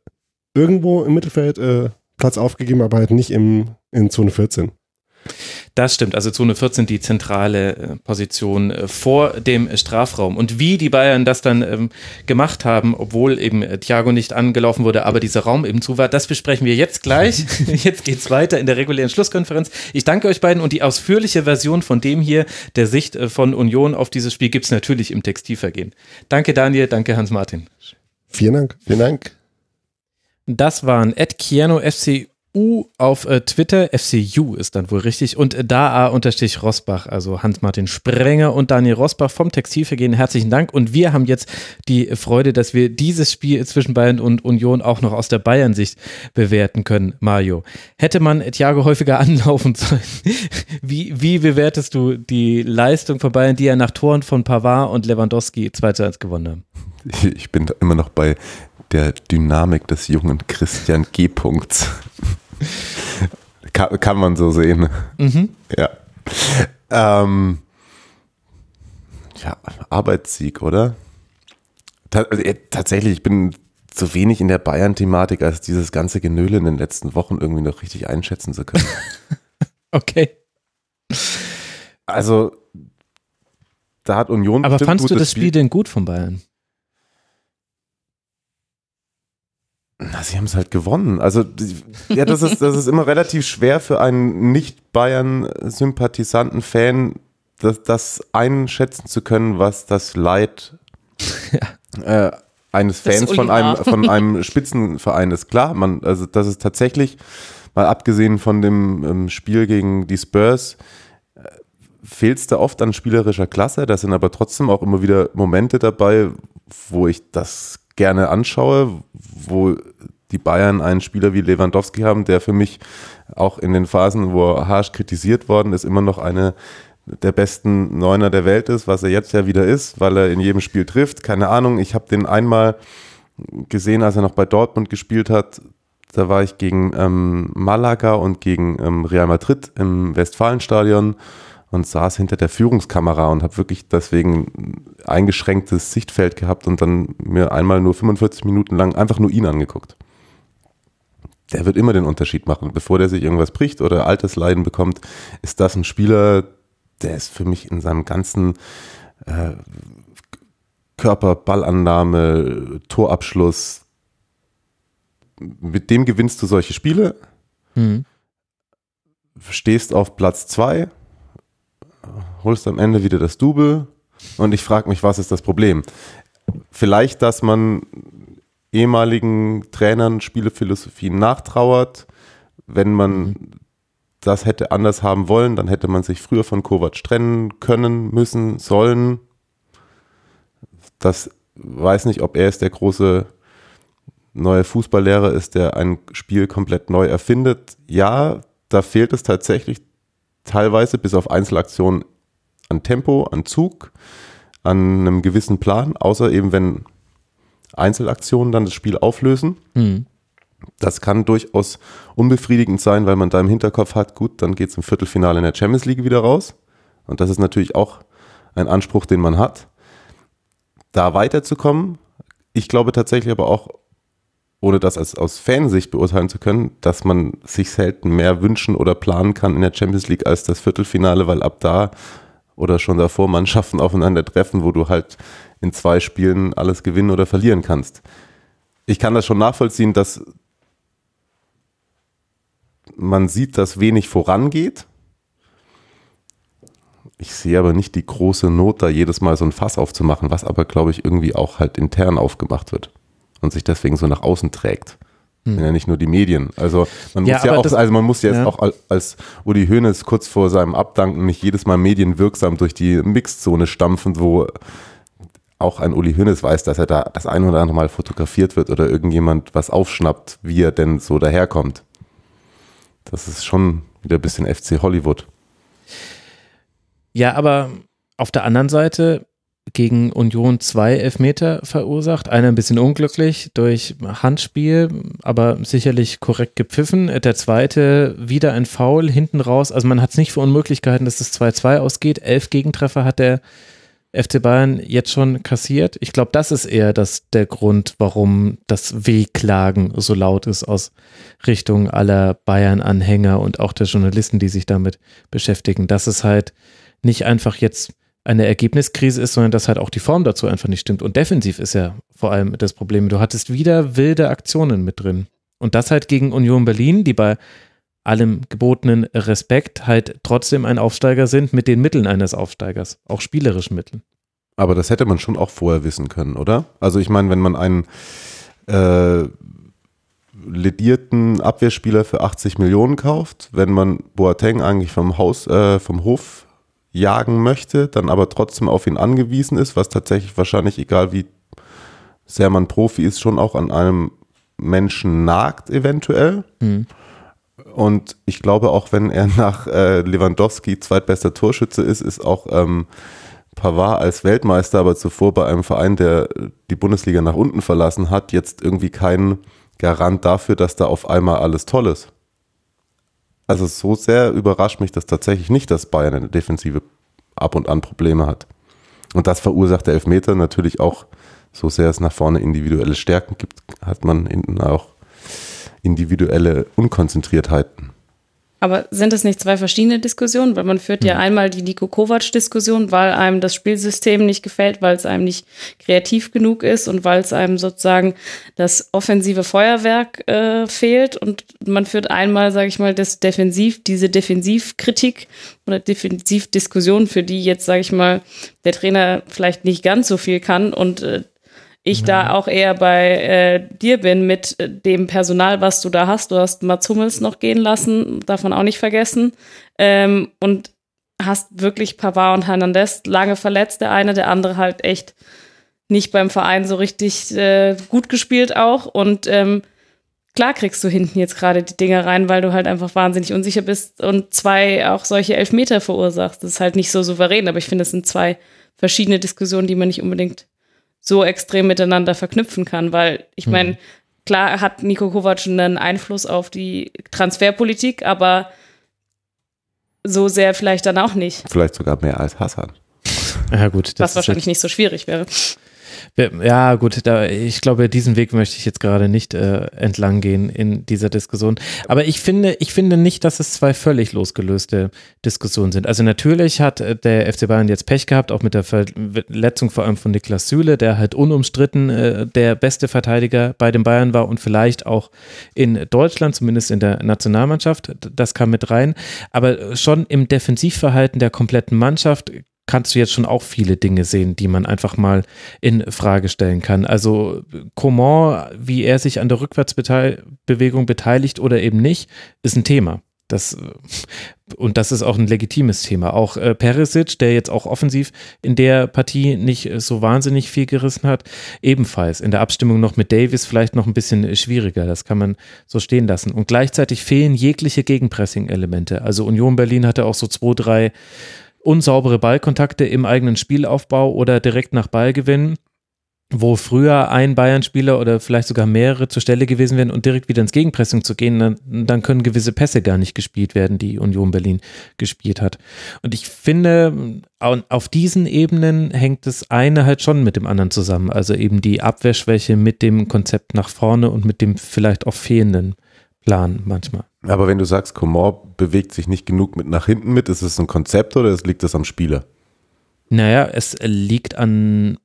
irgendwo im Mittelfeld äh, Platz aufgegeben, aber halt nicht im, in Zone 14. Das stimmt, also Zone 14 die zentrale äh, Position äh, vor dem Strafraum. Und wie die Bayern das dann ähm, gemacht haben, obwohl eben äh, Thiago nicht angelaufen wurde, aber dieser Raum eben zu war, das besprechen wir jetzt gleich. jetzt geht's weiter in der regulären Schlusskonferenz. Ich danke euch beiden und die ausführliche Version von dem hier, der Sicht von Union auf dieses Spiel, gibt's natürlich im Textilvergehen. Danke Daniel, danke Hans-Martin. Vielen Dank. Vielen Dank. Das waren Ed Kiano FCU auf äh, Twitter. FCU ist dann wohl richtig. Und äh, da unterstrich Rosbach, also Hans-Martin Sprenger und Daniel Rosbach vom Textilvergehen. Herzlichen Dank. Und wir haben jetzt die Freude, dass wir dieses Spiel zwischen Bayern und Union auch noch aus der Bayern-Sicht bewerten können, Mario. Hätte man Thiago häufiger anlaufen sollen? Wie, wie bewertest du die Leistung von Bayern, die ja nach Toren von Pavard und Lewandowski 2 zu 1 gewonnen haben? Ich, bin immer noch bei der Dynamik des jungen Christian G. Punkts. kann, kann man so sehen. Mhm. Ja. Ähm, ja, Arbeitssieg, oder? Äh, tatsächlich, ich bin zu wenig in der Bayern-Thematik, als dieses ganze Genöle in den letzten Wochen irgendwie noch richtig einschätzen zu können. Okay. Also, da hat Union. Aber fandst du das Spiel denn gut von Bayern? Na, sie haben es halt gewonnen. Also, ja, das ist, das ist immer relativ schwer für einen Nicht-Bayern-Sympathisanten Fan, das, das einschätzen zu können, was das Leid äh, eines Fans von einem, von einem Spitzenverein ist. Klar, man, also, das ist tatsächlich, mal abgesehen von dem ähm, Spiel gegen die Spurs, fehlt es da oft an spielerischer Klasse. Da sind aber trotzdem auch immer wieder Momente dabei, wo ich das gerne anschaue, wo die Bayern einen Spieler wie Lewandowski haben, der für mich auch in den Phasen, wo er harsch kritisiert worden ist, immer noch eine der besten Neuner der Welt ist, was er jetzt ja wieder ist, weil er in jedem Spiel trifft. Keine Ahnung, ich habe den einmal gesehen, als er noch bei Dortmund gespielt hat. Da war ich gegen ähm, Malaga und gegen ähm, Real Madrid im Westfalenstadion und saß hinter der Führungskamera und habe wirklich deswegen eingeschränktes Sichtfeld gehabt und dann mir einmal nur 45 Minuten lang einfach nur ihn angeguckt. Der wird immer den Unterschied machen. Bevor der sich irgendwas bricht oder Altersleiden bekommt, ist das ein Spieler, der ist für mich in seinem ganzen äh, Körper, Ballannahme, Torabschluss, mit dem gewinnst du solche Spiele, Mhm. stehst auf Platz zwei, holst am Ende wieder das Double und ich frage mich, was ist das Problem? Vielleicht, dass man ehemaligen Trainern Spielephilosophien nachtrauert. Wenn man das hätte anders haben wollen, dann hätte man sich früher von Kovac trennen können, müssen, sollen. Das weiß nicht, ob er ist der große neue Fußballlehrer ist, der ein Spiel komplett neu erfindet. Ja, da fehlt es tatsächlich teilweise bis auf Einzelaktionen an Tempo, an Zug, an einem gewissen Plan, außer eben wenn Einzelaktionen dann das Spiel auflösen. Mhm. Das kann durchaus unbefriedigend sein, weil man da im Hinterkopf hat, gut, dann geht es im Viertelfinale in der Champions League wieder raus. Und das ist natürlich auch ein Anspruch, den man hat, da weiterzukommen. Ich glaube tatsächlich aber auch, ohne das als, aus Fansicht beurteilen zu können, dass man sich selten mehr wünschen oder planen kann in der Champions League als das Viertelfinale, weil ab da oder schon davor Mannschaften aufeinandertreffen, wo du halt in zwei Spielen alles gewinnen oder verlieren kannst. Ich kann das schon nachvollziehen, dass man sieht, dass wenig vorangeht. Ich sehe aber nicht die große Not, da jedes Mal so ein Fass aufzumachen, was aber, glaube ich, irgendwie auch halt intern aufgemacht wird und sich deswegen so nach außen trägt. Hm. Ja, nicht nur die Medien. Also man muss ja, ja auch, das, also man muss jetzt ja. auch als Uli Hoeneß kurz vor seinem Abdanken nicht jedes Mal medienwirksam durch die Mixzone stampfen, wo auch ein Uli Hoeneß weiß, dass er da das ein oder andere Mal fotografiert wird oder irgendjemand was aufschnappt, wie er denn so daherkommt. Das ist schon wieder ein bisschen FC Hollywood. Ja, aber auf der anderen Seite gegen Union zwei Elfmeter verursacht. Einer ein bisschen unglücklich durch Handspiel, aber sicherlich korrekt gepfiffen. Der zweite wieder ein Foul hinten raus. Also man hat es nicht für Unmöglichkeiten, dass es 2-2 ausgeht. Elf Gegentreffer hat der FC Bayern jetzt schon kassiert. Ich glaube, das ist eher das, der Grund, warum das Wehklagen so laut ist aus Richtung aller Bayern-Anhänger und auch der Journalisten, die sich damit beschäftigen. Dass es halt nicht einfach jetzt eine Ergebniskrise ist, sondern dass halt auch die Form dazu einfach nicht stimmt. Und defensiv ist ja vor allem das Problem. Du hattest wieder wilde Aktionen mit drin. Und das halt gegen Union Berlin, die bei allem gebotenen Respekt halt trotzdem ein Aufsteiger sind mit den Mitteln eines Aufsteigers, auch spielerischen Mitteln. Aber das hätte man schon auch vorher wissen können, oder? Also ich meine, wenn man einen äh, ledierten Abwehrspieler für 80 Millionen kauft, wenn man Boateng eigentlich vom Haus, äh, vom Hof jagen möchte, dann aber trotzdem auf ihn angewiesen ist, was tatsächlich wahrscheinlich, egal wie sehr man Profi ist, schon auch an einem Menschen nagt, eventuell. Mhm. Und ich glaube, auch wenn er nach äh, Lewandowski zweitbester Torschütze ist, ist auch ähm, Pavard als Weltmeister, aber zuvor bei einem Verein, der die Bundesliga nach unten verlassen hat, jetzt irgendwie kein Garant dafür, dass da auf einmal alles toll ist. Also so sehr überrascht mich das tatsächlich nicht, dass Bayern in der Defensive ab und an Probleme hat. Und das verursacht der Elfmeter natürlich auch, so sehr es nach vorne individuelle Stärken gibt, hat man hinten auch individuelle Unkonzentriertheiten. Aber sind es nicht zwei verschiedene Diskussionen? Weil man führt ja hm. einmal die Nico Kovac-Diskussion, weil einem das Spielsystem nicht gefällt, weil es einem nicht kreativ genug ist und weil es einem sozusagen das offensive Feuerwerk äh, fehlt. Und man führt einmal, sage ich mal, das Defensiv, diese Defensivkritik oder Defensivdiskussion, für die jetzt, sage ich mal, der Trainer vielleicht nicht ganz so viel kann und äh, ich ja. da auch eher bei äh, dir bin mit äh, dem Personal, was du da hast. Du hast Mats Hummels noch gehen lassen, davon auch nicht vergessen. Ähm, und hast wirklich Pavard und Hernandez lange verletzt. Der eine, der andere halt echt nicht beim Verein so richtig äh, gut gespielt auch. Und ähm, klar kriegst du hinten jetzt gerade die Dinger rein, weil du halt einfach wahnsinnig unsicher bist und zwei auch solche Elfmeter verursachst. Das ist halt nicht so souverän, aber ich finde, es sind zwei verschiedene Diskussionen, die man nicht unbedingt so extrem miteinander verknüpfen kann, weil ich meine, mhm. klar hat Nico Kovac einen Einfluss auf die Transferpolitik, aber so sehr vielleicht dann auch nicht. Vielleicht sogar mehr als Hassan. Ja, gut. Was wahrscheinlich nicht so schwierig wäre. Ja, gut, da, ich glaube, diesen Weg möchte ich jetzt gerade nicht äh, entlang gehen in dieser Diskussion. Aber ich finde, ich finde nicht, dass es zwei völlig losgelöste Diskussionen sind. Also natürlich hat äh, der FC Bayern jetzt Pech gehabt, auch mit der Verletzung vor allem von Niklas Süle, der halt unumstritten äh, der beste Verteidiger bei den Bayern war und vielleicht auch in Deutschland, zumindest in der Nationalmannschaft. Das kam mit rein. Aber schon im Defensivverhalten der kompletten Mannschaft kannst du jetzt schon auch viele Dinge sehen, die man einfach mal in Frage stellen kann. Also Coman, wie er sich an der Rückwärtsbewegung beteiligt oder eben nicht, ist ein Thema. Das, und das ist auch ein legitimes Thema. Auch äh, Perisic, der jetzt auch offensiv in der Partie nicht so wahnsinnig viel gerissen hat, ebenfalls in der Abstimmung noch mit Davis vielleicht noch ein bisschen schwieriger. Das kann man so stehen lassen. Und gleichzeitig fehlen jegliche Gegenpressing-Elemente. Also Union Berlin hatte auch so zwei, drei unsaubere Ballkontakte im eigenen Spielaufbau oder direkt nach Ballgewinn wo früher ein Bayern-Spieler oder vielleicht sogar mehrere zur Stelle gewesen wären und direkt wieder ins Gegenpressing zu gehen, dann, dann, können gewisse Pässe gar nicht gespielt werden, die Union Berlin gespielt hat. Und ich finde, auf diesen Ebenen hängt das eine halt schon mit dem anderen zusammen. Also eben die Abwehrschwäche mit dem Konzept nach vorne und mit dem vielleicht auch fehlenden Plan manchmal. Aber wenn du sagst, Comor bewegt sich nicht genug mit nach hinten mit, ist es ein Konzept oder liegt das am Spieler? Naja, es liegt an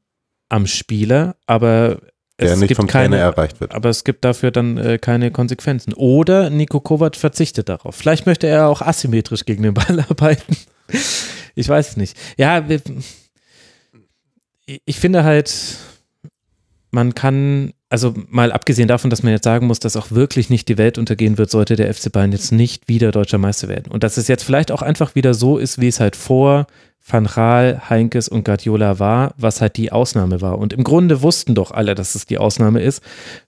am Spieler, aber der es nicht gibt vom keine, Trainer erreicht wird. Aber es gibt dafür dann äh, keine Konsequenzen. Oder Nico Kovac verzichtet darauf. Vielleicht möchte er auch asymmetrisch gegen den Ball arbeiten. Ich weiß es nicht. Ja, ich finde halt, man kann, also mal abgesehen davon, dass man jetzt sagen muss, dass auch wirklich nicht die Welt untergehen wird, sollte der FC Bayern jetzt nicht wieder deutscher Meister werden. Und dass es jetzt vielleicht auch einfach wieder so ist, wie es halt vor Van Gaal, Heinkes und Guardiola war, was halt die Ausnahme war. Und im Grunde wussten doch alle, dass es die Ausnahme ist.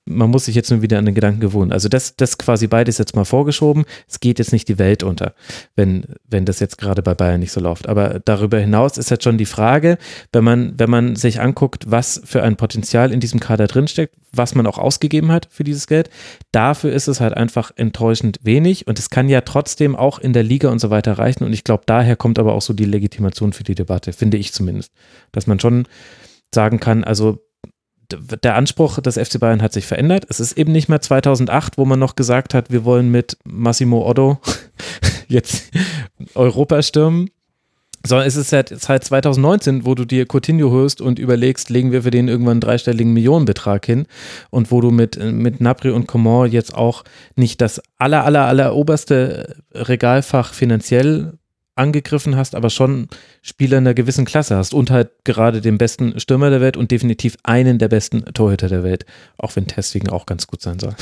Man muss sich jetzt nur wieder an den Gedanken gewöhnen. Also das, das quasi beides jetzt mal vorgeschoben. Es geht jetzt nicht die Welt unter, wenn, wenn das jetzt gerade bei Bayern nicht so läuft. Aber darüber hinaus ist jetzt schon die Frage, wenn man, wenn man sich anguckt, was für ein Potenzial in diesem Kader drinsteckt, was man auch ausgegeben hat für dieses Geld, dafür ist es halt einfach enttäuschend wenig. Und es kann ja trotzdem auch in der Liga und so weiter reichen. Und ich glaube, daher kommt aber auch so die Legitimation Motivation für die Debatte, finde ich zumindest. Dass man schon sagen kann, also der Anspruch des FC Bayern hat sich verändert. Es ist eben nicht mehr 2008, wo man noch gesagt hat, wir wollen mit Massimo Otto jetzt Europa stürmen, sondern es ist seit, seit 2019, wo du dir Coutinho hörst und überlegst, legen wir für den irgendwann einen dreistelligen Millionenbetrag hin und wo du mit, mit Napri und Coman jetzt auch nicht das aller, aller, aller oberste Regalfach finanziell angegriffen hast, aber schon Spieler in einer gewissen Klasse hast und halt gerade den besten Stürmer der Welt und definitiv einen der besten Torhüter der Welt, auch wenn Testwegen auch ganz gut sein soll.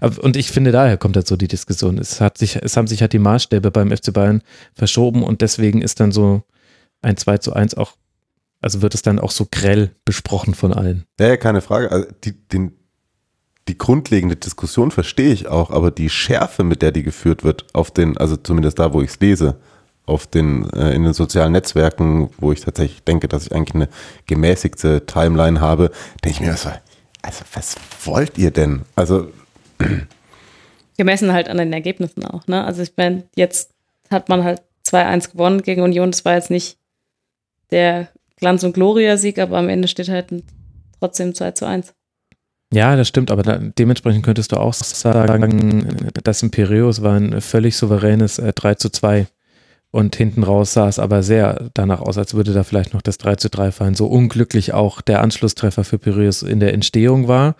und ich finde, daher kommt halt so die Diskussion. Es hat sich, es haben sich halt die Maßstäbe beim FC Bayern verschoben und deswegen ist dann so ein 2 zu 1 auch, also wird es dann auch so grell besprochen von allen. Ja, ja keine Frage. Also die, den, die grundlegende Diskussion verstehe ich auch, aber die Schärfe, mit der die geführt wird, auf den, also zumindest da, wo ich es lese, auf den, äh, in den sozialen Netzwerken, wo ich tatsächlich denke, dass ich eigentlich eine gemäßigte Timeline habe, denke ich mir, also, also was wollt ihr denn? Also gemessen halt an den Ergebnissen auch, ne? Also ich meine, jetzt hat man halt 2-1 gewonnen gegen Union, das war jetzt nicht der Glanz- und Gloria-Sieg, aber am Ende steht halt trotzdem 2 zu 1. Ja, das stimmt, aber da, dementsprechend könntest du auch sagen, das Imperius war ein völlig souveränes äh, 3 zu 2. Und hinten raus sah es aber sehr danach aus, als würde da vielleicht noch das 3 zu 3 fallen. So unglücklich auch der Anschlusstreffer für Piraeus in der Entstehung war.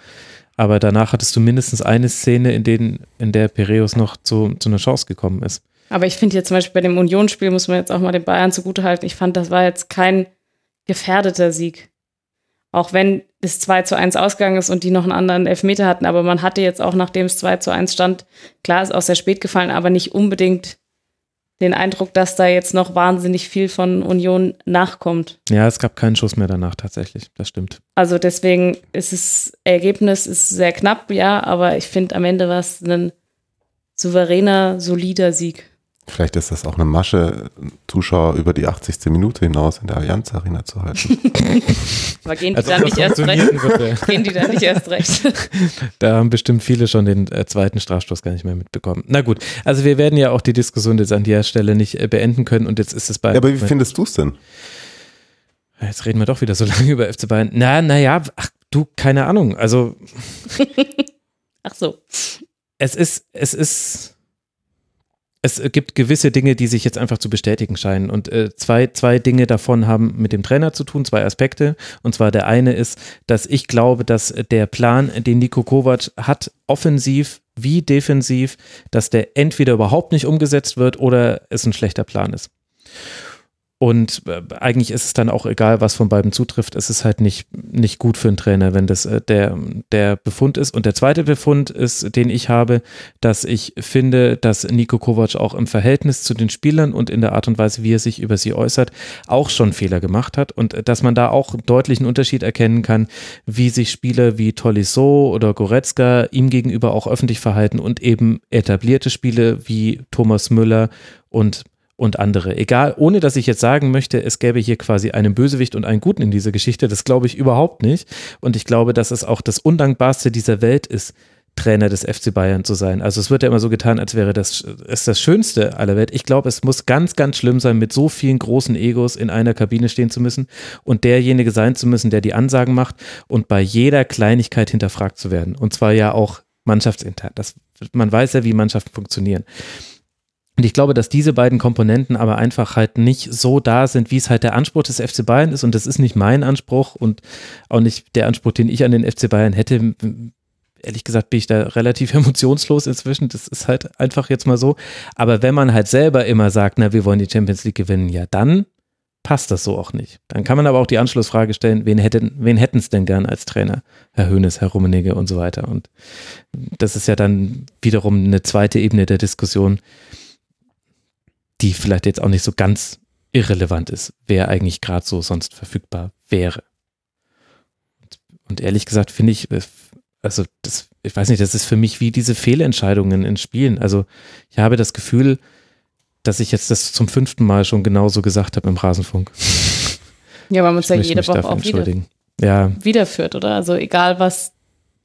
Aber danach hattest du mindestens eine Szene, in, denen, in der Piraeus noch zu, zu einer Chance gekommen ist. Aber ich finde jetzt zum Beispiel bei dem Unionsspiel muss man jetzt auch mal den Bayern zugutehalten. Ich fand, das war jetzt kein gefährdeter Sieg. Auch wenn es 2 zu 1 ausgegangen ist und die noch einen anderen Elfmeter hatten. Aber man hatte jetzt auch, nachdem es 2 zu 1 stand, klar ist auch sehr spät gefallen, aber nicht unbedingt den Eindruck, dass da jetzt noch wahnsinnig viel von Union nachkommt. Ja, es gab keinen Schuss mehr danach tatsächlich, das stimmt. Also deswegen ist es, Ergebnis ist sehr knapp, ja, aber ich finde am Ende war es ein souveräner, solider Sieg. Vielleicht ist das auch eine Masche, Zuschauer über die 80. Minute hinaus in der Allianz Arena zu halten. Aber gehen die also dann nicht erst recht? Würde. Gehen die dann nicht erst recht? Da haben bestimmt viele schon den äh, zweiten Strafstoß gar nicht mehr mitbekommen. Na gut, also wir werden ja auch die Diskussion jetzt an der Stelle nicht äh, beenden können und jetzt ist es bei. Ja, aber wie findest du es denn? Jetzt reden wir doch wieder so lange über FC Bayern. Na, naja, ach du, keine Ahnung. Also. ach so. Es ist, es ist es gibt gewisse Dinge, die sich jetzt einfach zu bestätigen scheinen. Und äh, zwei, zwei Dinge davon haben mit dem Trainer zu tun, zwei Aspekte. Und zwar der eine ist, dass ich glaube, dass der Plan, den Nico Kovac hat, offensiv wie defensiv, dass der entweder überhaupt nicht umgesetzt wird oder es ein schlechter Plan ist. Und äh, eigentlich ist es dann auch egal, was von beiden zutrifft. Es ist halt nicht, nicht gut für einen Trainer, wenn das äh, der, der Befund ist. Und der zweite Befund ist, den ich habe, dass ich finde, dass Nico Kovac auch im Verhältnis zu den Spielern und in der Art und Weise, wie er sich über sie äußert, auch schon Fehler gemacht hat. Und äh, dass man da auch deutlich einen Unterschied erkennen kann, wie sich Spieler wie Tolisso oder Goretzka ihm gegenüber auch öffentlich verhalten und eben etablierte Spiele wie Thomas Müller und und andere. Egal, ohne dass ich jetzt sagen möchte, es gäbe hier quasi einen Bösewicht und einen Guten in dieser Geschichte, das glaube ich überhaupt nicht. Und ich glaube, dass es auch das Undankbarste dieser Welt ist, Trainer des FC Bayern zu sein. Also es wird ja immer so getan, als wäre das es das Schönste aller Welt. Ich glaube, es muss ganz, ganz schlimm sein, mit so vielen großen Egos in einer Kabine stehen zu müssen und derjenige sein zu müssen, der die Ansagen macht und bei jeder Kleinigkeit hinterfragt zu werden. Und zwar ja auch mannschaftsintern. Das, man weiß ja, wie Mannschaften funktionieren. Und ich glaube, dass diese beiden Komponenten aber einfach halt nicht so da sind, wie es halt der Anspruch des FC Bayern ist. Und das ist nicht mein Anspruch und auch nicht der Anspruch, den ich an den FC Bayern hätte. Ehrlich gesagt bin ich da relativ emotionslos inzwischen. Das ist halt einfach jetzt mal so. Aber wenn man halt selber immer sagt, na, wir wollen die Champions League gewinnen, ja, dann passt das so auch nicht. Dann kann man aber auch die Anschlussfrage stellen, wen hätten wen hätten es denn gern als Trainer? Herr Höhnes, Herr Rummenigge und so weiter. Und das ist ja dann wiederum eine zweite Ebene der Diskussion die vielleicht jetzt auch nicht so ganz irrelevant ist, wer eigentlich gerade so sonst verfügbar wäre. Und ehrlich gesagt finde ich, äh, also das, ich weiß nicht, das ist für mich wie diese Fehlentscheidungen in Spielen. Also ich habe das Gefühl, dass ich jetzt das zum fünften Mal schon genauso gesagt habe im Rasenfunk. Ja, weil man es ja jede Woche auch wieder, ja. wiederführt, oder? Also egal was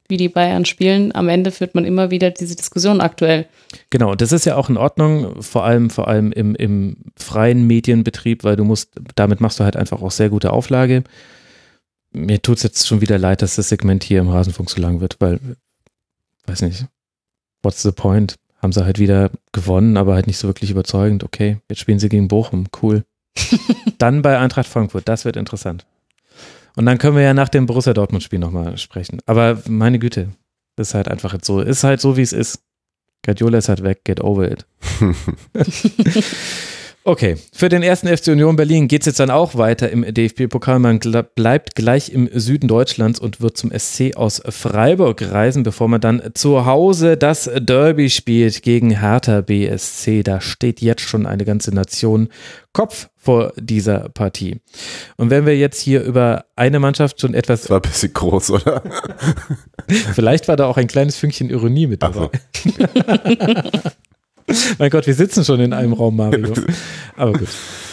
wie die Bayern spielen, am Ende führt man immer wieder diese Diskussion aktuell. Genau, das ist ja auch in Ordnung, vor allem, vor allem im, im freien Medienbetrieb, weil du musst, damit machst du halt einfach auch sehr gute Auflage. Mir tut es jetzt schon wieder leid, dass das Segment hier im Rasenfunk so lang wird, weil, weiß nicht, what's the point? Haben sie halt wieder gewonnen, aber halt nicht so wirklich überzeugend. Okay, jetzt spielen sie gegen Bochum, cool. Dann bei Eintracht Frankfurt, das wird interessant. Und dann können wir ja nach dem Borussia Dortmund-Spiel nochmal sprechen. Aber meine Güte, ist halt einfach jetzt so. Ist halt so, wie es ist. Guardiola ist halt weg, get over it. Okay, für den ersten FC Union Berlin geht es jetzt dann auch weiter im DFB-Pokal. Man bleibt gleich im Süden Deutschlands und wird zum SC aus Freiburg reisen, bevor man dann zu Hause das Derby spielt gegen Hertha BSC. Da steht jetzt schon eine ganze Nation Kopf vor dieser Partie. Und wenn wir jetzt hier über eine Mannschaft schon etwas. Das war ein bisschen groß, oder? Vielleicht war da auch ein kleines Fünkchen Ironie mit dabei. So. Mein Gott, wir sitzen schon in einem Raum, Mario. Aber gut.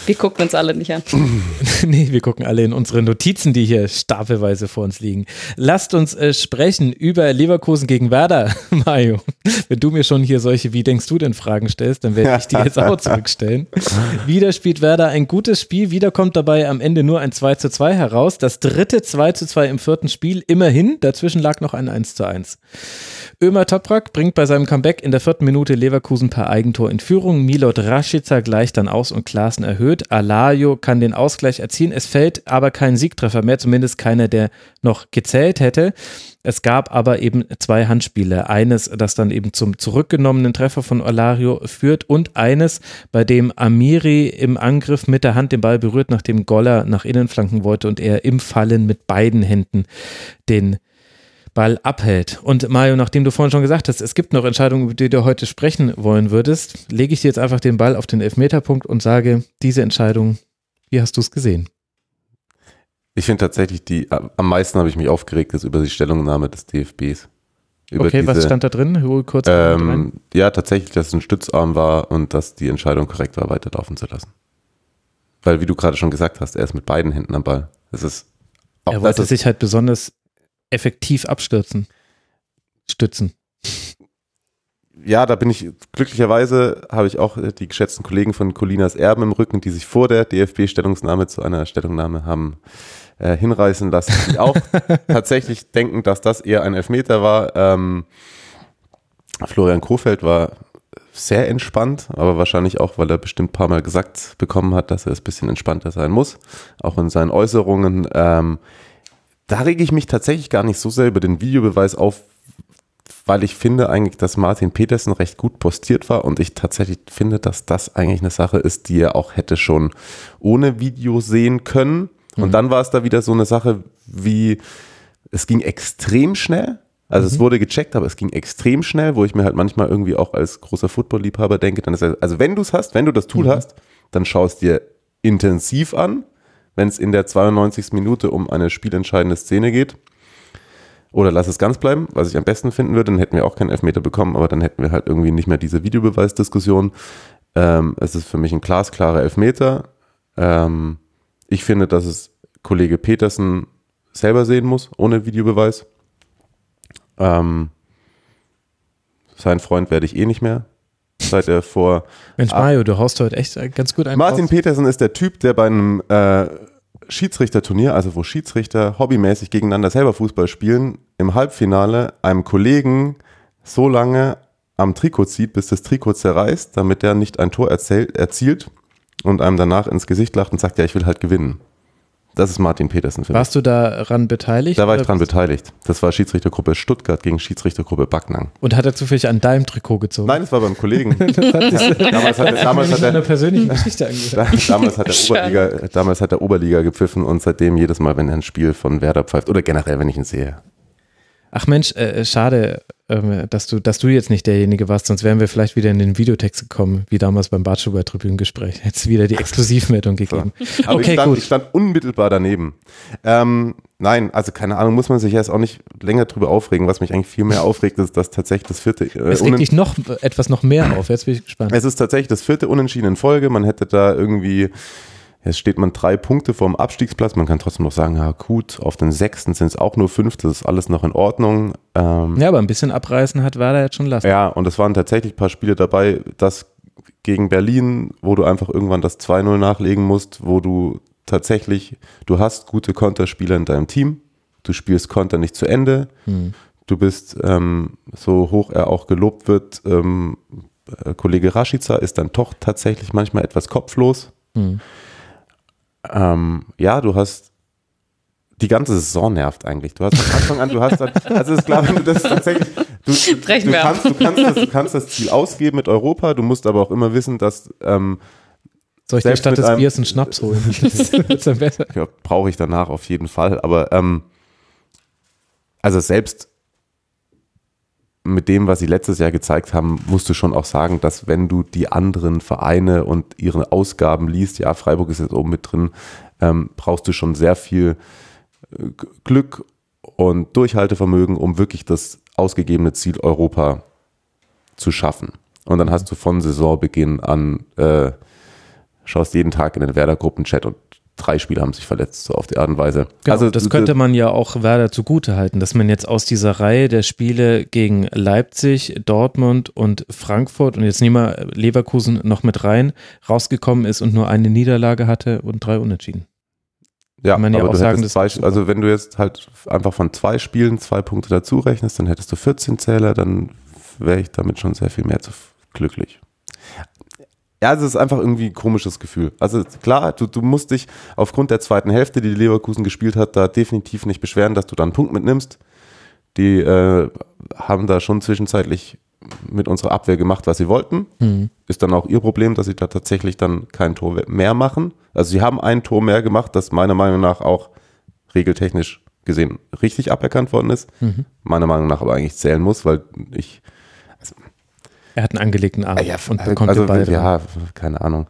Wir gucken uns alle nicht an. nee, wir gucken alle in unsere Notizen, die hier stapelweise vor uns liegen. Lasst uns äh, sprechen über Leverkusen gegen Werder, Mario. Wenn du mir schon hier solche Wie denkst du denn Fragen stellst, dann werde ich die jetzt auch zurückstellen. Wieder spielt Werder ein gutes Spiel, wieder kommt dabei am Ende nur ein 2 zu 2 heraus. Das dritte 2 zu 2 im vierten Spiel, immerhin. Dazwischen lag noch ein 1 zu 1. Ömer Toprak bringt bei seinem Comeback in der vierten Minute Leverkusen per Eigentor in Führung. Milot Rashica gleicht dann aus und Klaassen erhöht. Alario kann den Ausgleich erzielen. Es fällt aber kein Siegtreffer mehr, zumindest keiner, der noch gezählt hätte. Es gab aber eben zwei Handspiele. Eines, das dann eben zum zurückgenommenen Treffer von Alario führt und eines, bei dem Amiri im Angriff mit der Hand den Ball berührt, nachdem Goller nach innen flanken wollte und er im Fallen mit beiden Händen den Ball abhält. Und Mario, nachdem du vorhin schon gesagt hast, es gibt noch Entscheidungen, über die du heute sprechen wollen würdest, lege ich dir jetzt einfach den Ball auf den Elfmeterpunkt und sage, diese Entscheidung, wie hast du es gesehen? Ich finde tatsächlich, die am meisten habe ich mich aufgeregt, ist über die Stellungnahme des DFBs. Über okay, diese, was stand da drin? Hol kurz ähm, ja, tatsächlich, dass es ein Stützarm war und dass die Entscheidung korrekt war, weiterlaufen zu lassen. Weil, wie du gerade schon gesagt hast, er ist mit beiden Händen am Ball. Das ist auch, er wollte sich halt besonders effektiv abstürzen. Stützen. Ja, da bin ich, glücklicherweise habe ich auch die geschätzten Kollegen von Colinas Erben im Rücken, die sich vor der DFB-Stellungnahme zu einer Stellungnahme haben äh, hinreißen lassen, die auch tatsächlich denken, dass das eher ein Elfmeter war. Ähm, Florian Kofeld war sehr entspannt, aber wahrscheinlich auch, weil er bestimmt ein paar Mal gesagt bekommen hat, dass er es ein bisschen entspannter sein muss, auch in seinen Äußerungen. Ähm, da rege ich mich tatsächlich gar nicht so sehr über den Videobeweis auf, weil ich finde eigentlich, dass Martin Petersen recht gut postiert war und ich tatsächlich finde, dass das eigentlich eine Sache ist, die er auch hätte schon ohne Video sehen können. Und dann war es da wieder so eine Sache wie, es ging extrem schnell. Also es wurde gecheckt, aber es ging extrem schnell, wo ich mir halt manchmal irgendwie auch als großer Football-Liebhaber denke, dann ist es, also wenn du es hast, wenn du das Tool hast, dann schau es dir intensiv an, wenn es in der 92. Minute um eine spielentscheidende Szene geht. Oder lass es ganz bleiben, was ich am besten finden würde, dann hätten wir auch keinen Elfmeter bekommen, aber dann hätten wir halt irgendwie nicht mehr diese Videobeweisdiskussion. Ähm, es ist für mich ein glasklarer Elfmeter. Ähm, ich finde, dass es Kollege Petersen selber sehen muss, ohne Videobeweis. Ähm, sein Freund werde ich eh nicht mehr, seit er vor Mensch, Mario, du haust heute echt ganz gut einen Martin raus. Petersen ist der Typ, der bei einem äh, Schiedsrichterturnier, also wo Schiedsrichter hobbymäßig gegeneinander selber Fußball spielen, im Halbfinale einem Kollegen so lange am Trikot zieht, bis das Trikot zerreißt, damit der nicht ein Tor erzählt, erzielt und einem danach ins Gesicht lacht und sagt, ja, ich will halt gewinnen. Das ist Martin Petersen für mich. Warst du daran beteiligt? Da war ich dran bist- beteiligt. Das war Schiedsrichtergruppe Stuttgart gegen Schiedsrichtergruppe Backnang. Und hat er zufällig an deinem Trikot gezogen? Nein, es war beim Kollegen. das hat sich, damals hat, damals hat eine er, persönliche Geschichte angehört. Damals hat, der Oberliga, damals hat der Oberliga gepfiffen und seitdem jedes Mal, wenn er ein Spiel von Werder pfeift oder generell, wenn ich ihn sehe. Ach Mensch, äh, schade, ähm, dass du, dass du jetzt nicht derjenige warst, sonst wären wir vielleicht wieder in den Videotext gekommen, wie damals beim Bartschuber Tribünengespräch. Hätte es wieder die Exklusivmeldung gegeben. Aber ich, Okay, stand, gut. ich stand unmittelbar daneben. Ähm, nein, also keine Ahnung, muss man sich jetzt auch nicht länger drüber aufregen. Was mich eigentlich viel mehr aufregt, ist, dass tatsächlich das vierte. Äh, Es regt dich noch etwas noch mehr auf. Jetzt bin ich gespannt. es ist tatsächlich das vierte Unentschieden in Folge. Man hätte da irgendwie. Jetzt steht man drei Punkte vorm Abstiegsplatz. Man kann trotzdem noch sagen, ja gut, auf den sechsten sind es auch nur fünf, das ist alles noch in Ordnung. Ähm, Ja, aber ein bisschen abreißen hat Werder jetzt schon lassen. Ja, und es waren tatsächlich ein paar Spiele dabei, das gegen Berlin, wo du einfach irgendwann das 2-0 nachlegen musst, wo du tatsächlich, du hast gute Konterspieler in deinem Team, du spielst Konter nicht zu Ende, du bist, ähm, so hoch er auch gelobt wird, ähm, äh, Kollege Rashica ist dann doch tatsächlich manchmal etwas kopflos. Hm. Ähm, ja, du hast die ganze Saison nervt eigentlich. Du hast von Anfang an, du hast dann, also ist klar, wenn du das tatsächlich, du, du, kannst, du, kannst das, du kannst das Ziel ausgeben mit Europa, du musst aber auch immer wissen, dass ähm, Soll ich dir Selbst statt mit des einem- Biers einen Schnaps holen? Das ist dann besser. ja, brauche ich danach auf jeden Fall. Aber ähm, also selbst mit dem, was sie letztes Jahr gezeigt haben, musst du schon auch sagen, dass wenn du die anderen Vereine und ihre Ausgaben liest, ja, Freiburg ist jetzt oben mit drin, ähm, brauchst du schon sehr viel äh, Glück und Durchhaltevermögen, um wirklich das ausgegebene Ziel Europa zu schaffen. Und dann hast du von Saisonbeginn an, äh, schaust jeden Tag in den Werder-Gruppenchat und drei Spieler haben sich verletzt, so auf die Art und Weise. Genau, also das könnte man ja auch Werder zugute halten, dass man jetzt aus dieser Reihe der Spiele gegen Leipzig, Dortmund und Frankfurt und jetzt nehmen wir Leverkusen noch mit rein, rausgekommen ist und nur eine Niederlage hatte und drei Unentschieden. ja, ja aber auch du sagen, hättest zwei, also wenn du jetzt halt einfach von zwei Spielen zwei Punkte dazu rechnest, dann hättest du 14 Zähler, dann wäre ich damit schon sehr viel mehr zu glücklich. Ja, es ist einfach irgendwie ein komisches Gefühl. Also klar, du, du musst dich aufgrund der zweiten Hälfte, die die Leverkusen gespielt hat, da definitiv nicht beschweren, dass du da einen Punkt mitnimmst. Die äh, haben da schon zwischenzeitlich mit unserer Abwehr gemacht, was sie wollten. Hm. Ist dann auch ihr Problem, dass sie da tatsächlich dann kein Tor mehr machen. Also sie haben ein Tor mehr gemacht, das meiner Meinung nach auch regeltechnisch gesehen richtig aberkannt worden ist. Mhm. Meiner Meinung nach aber eigentlich zählen muss, weil ich Er hat einen angelegten Arm ja, und bekommt also, den Ball. dran. ja, keine Ahnung.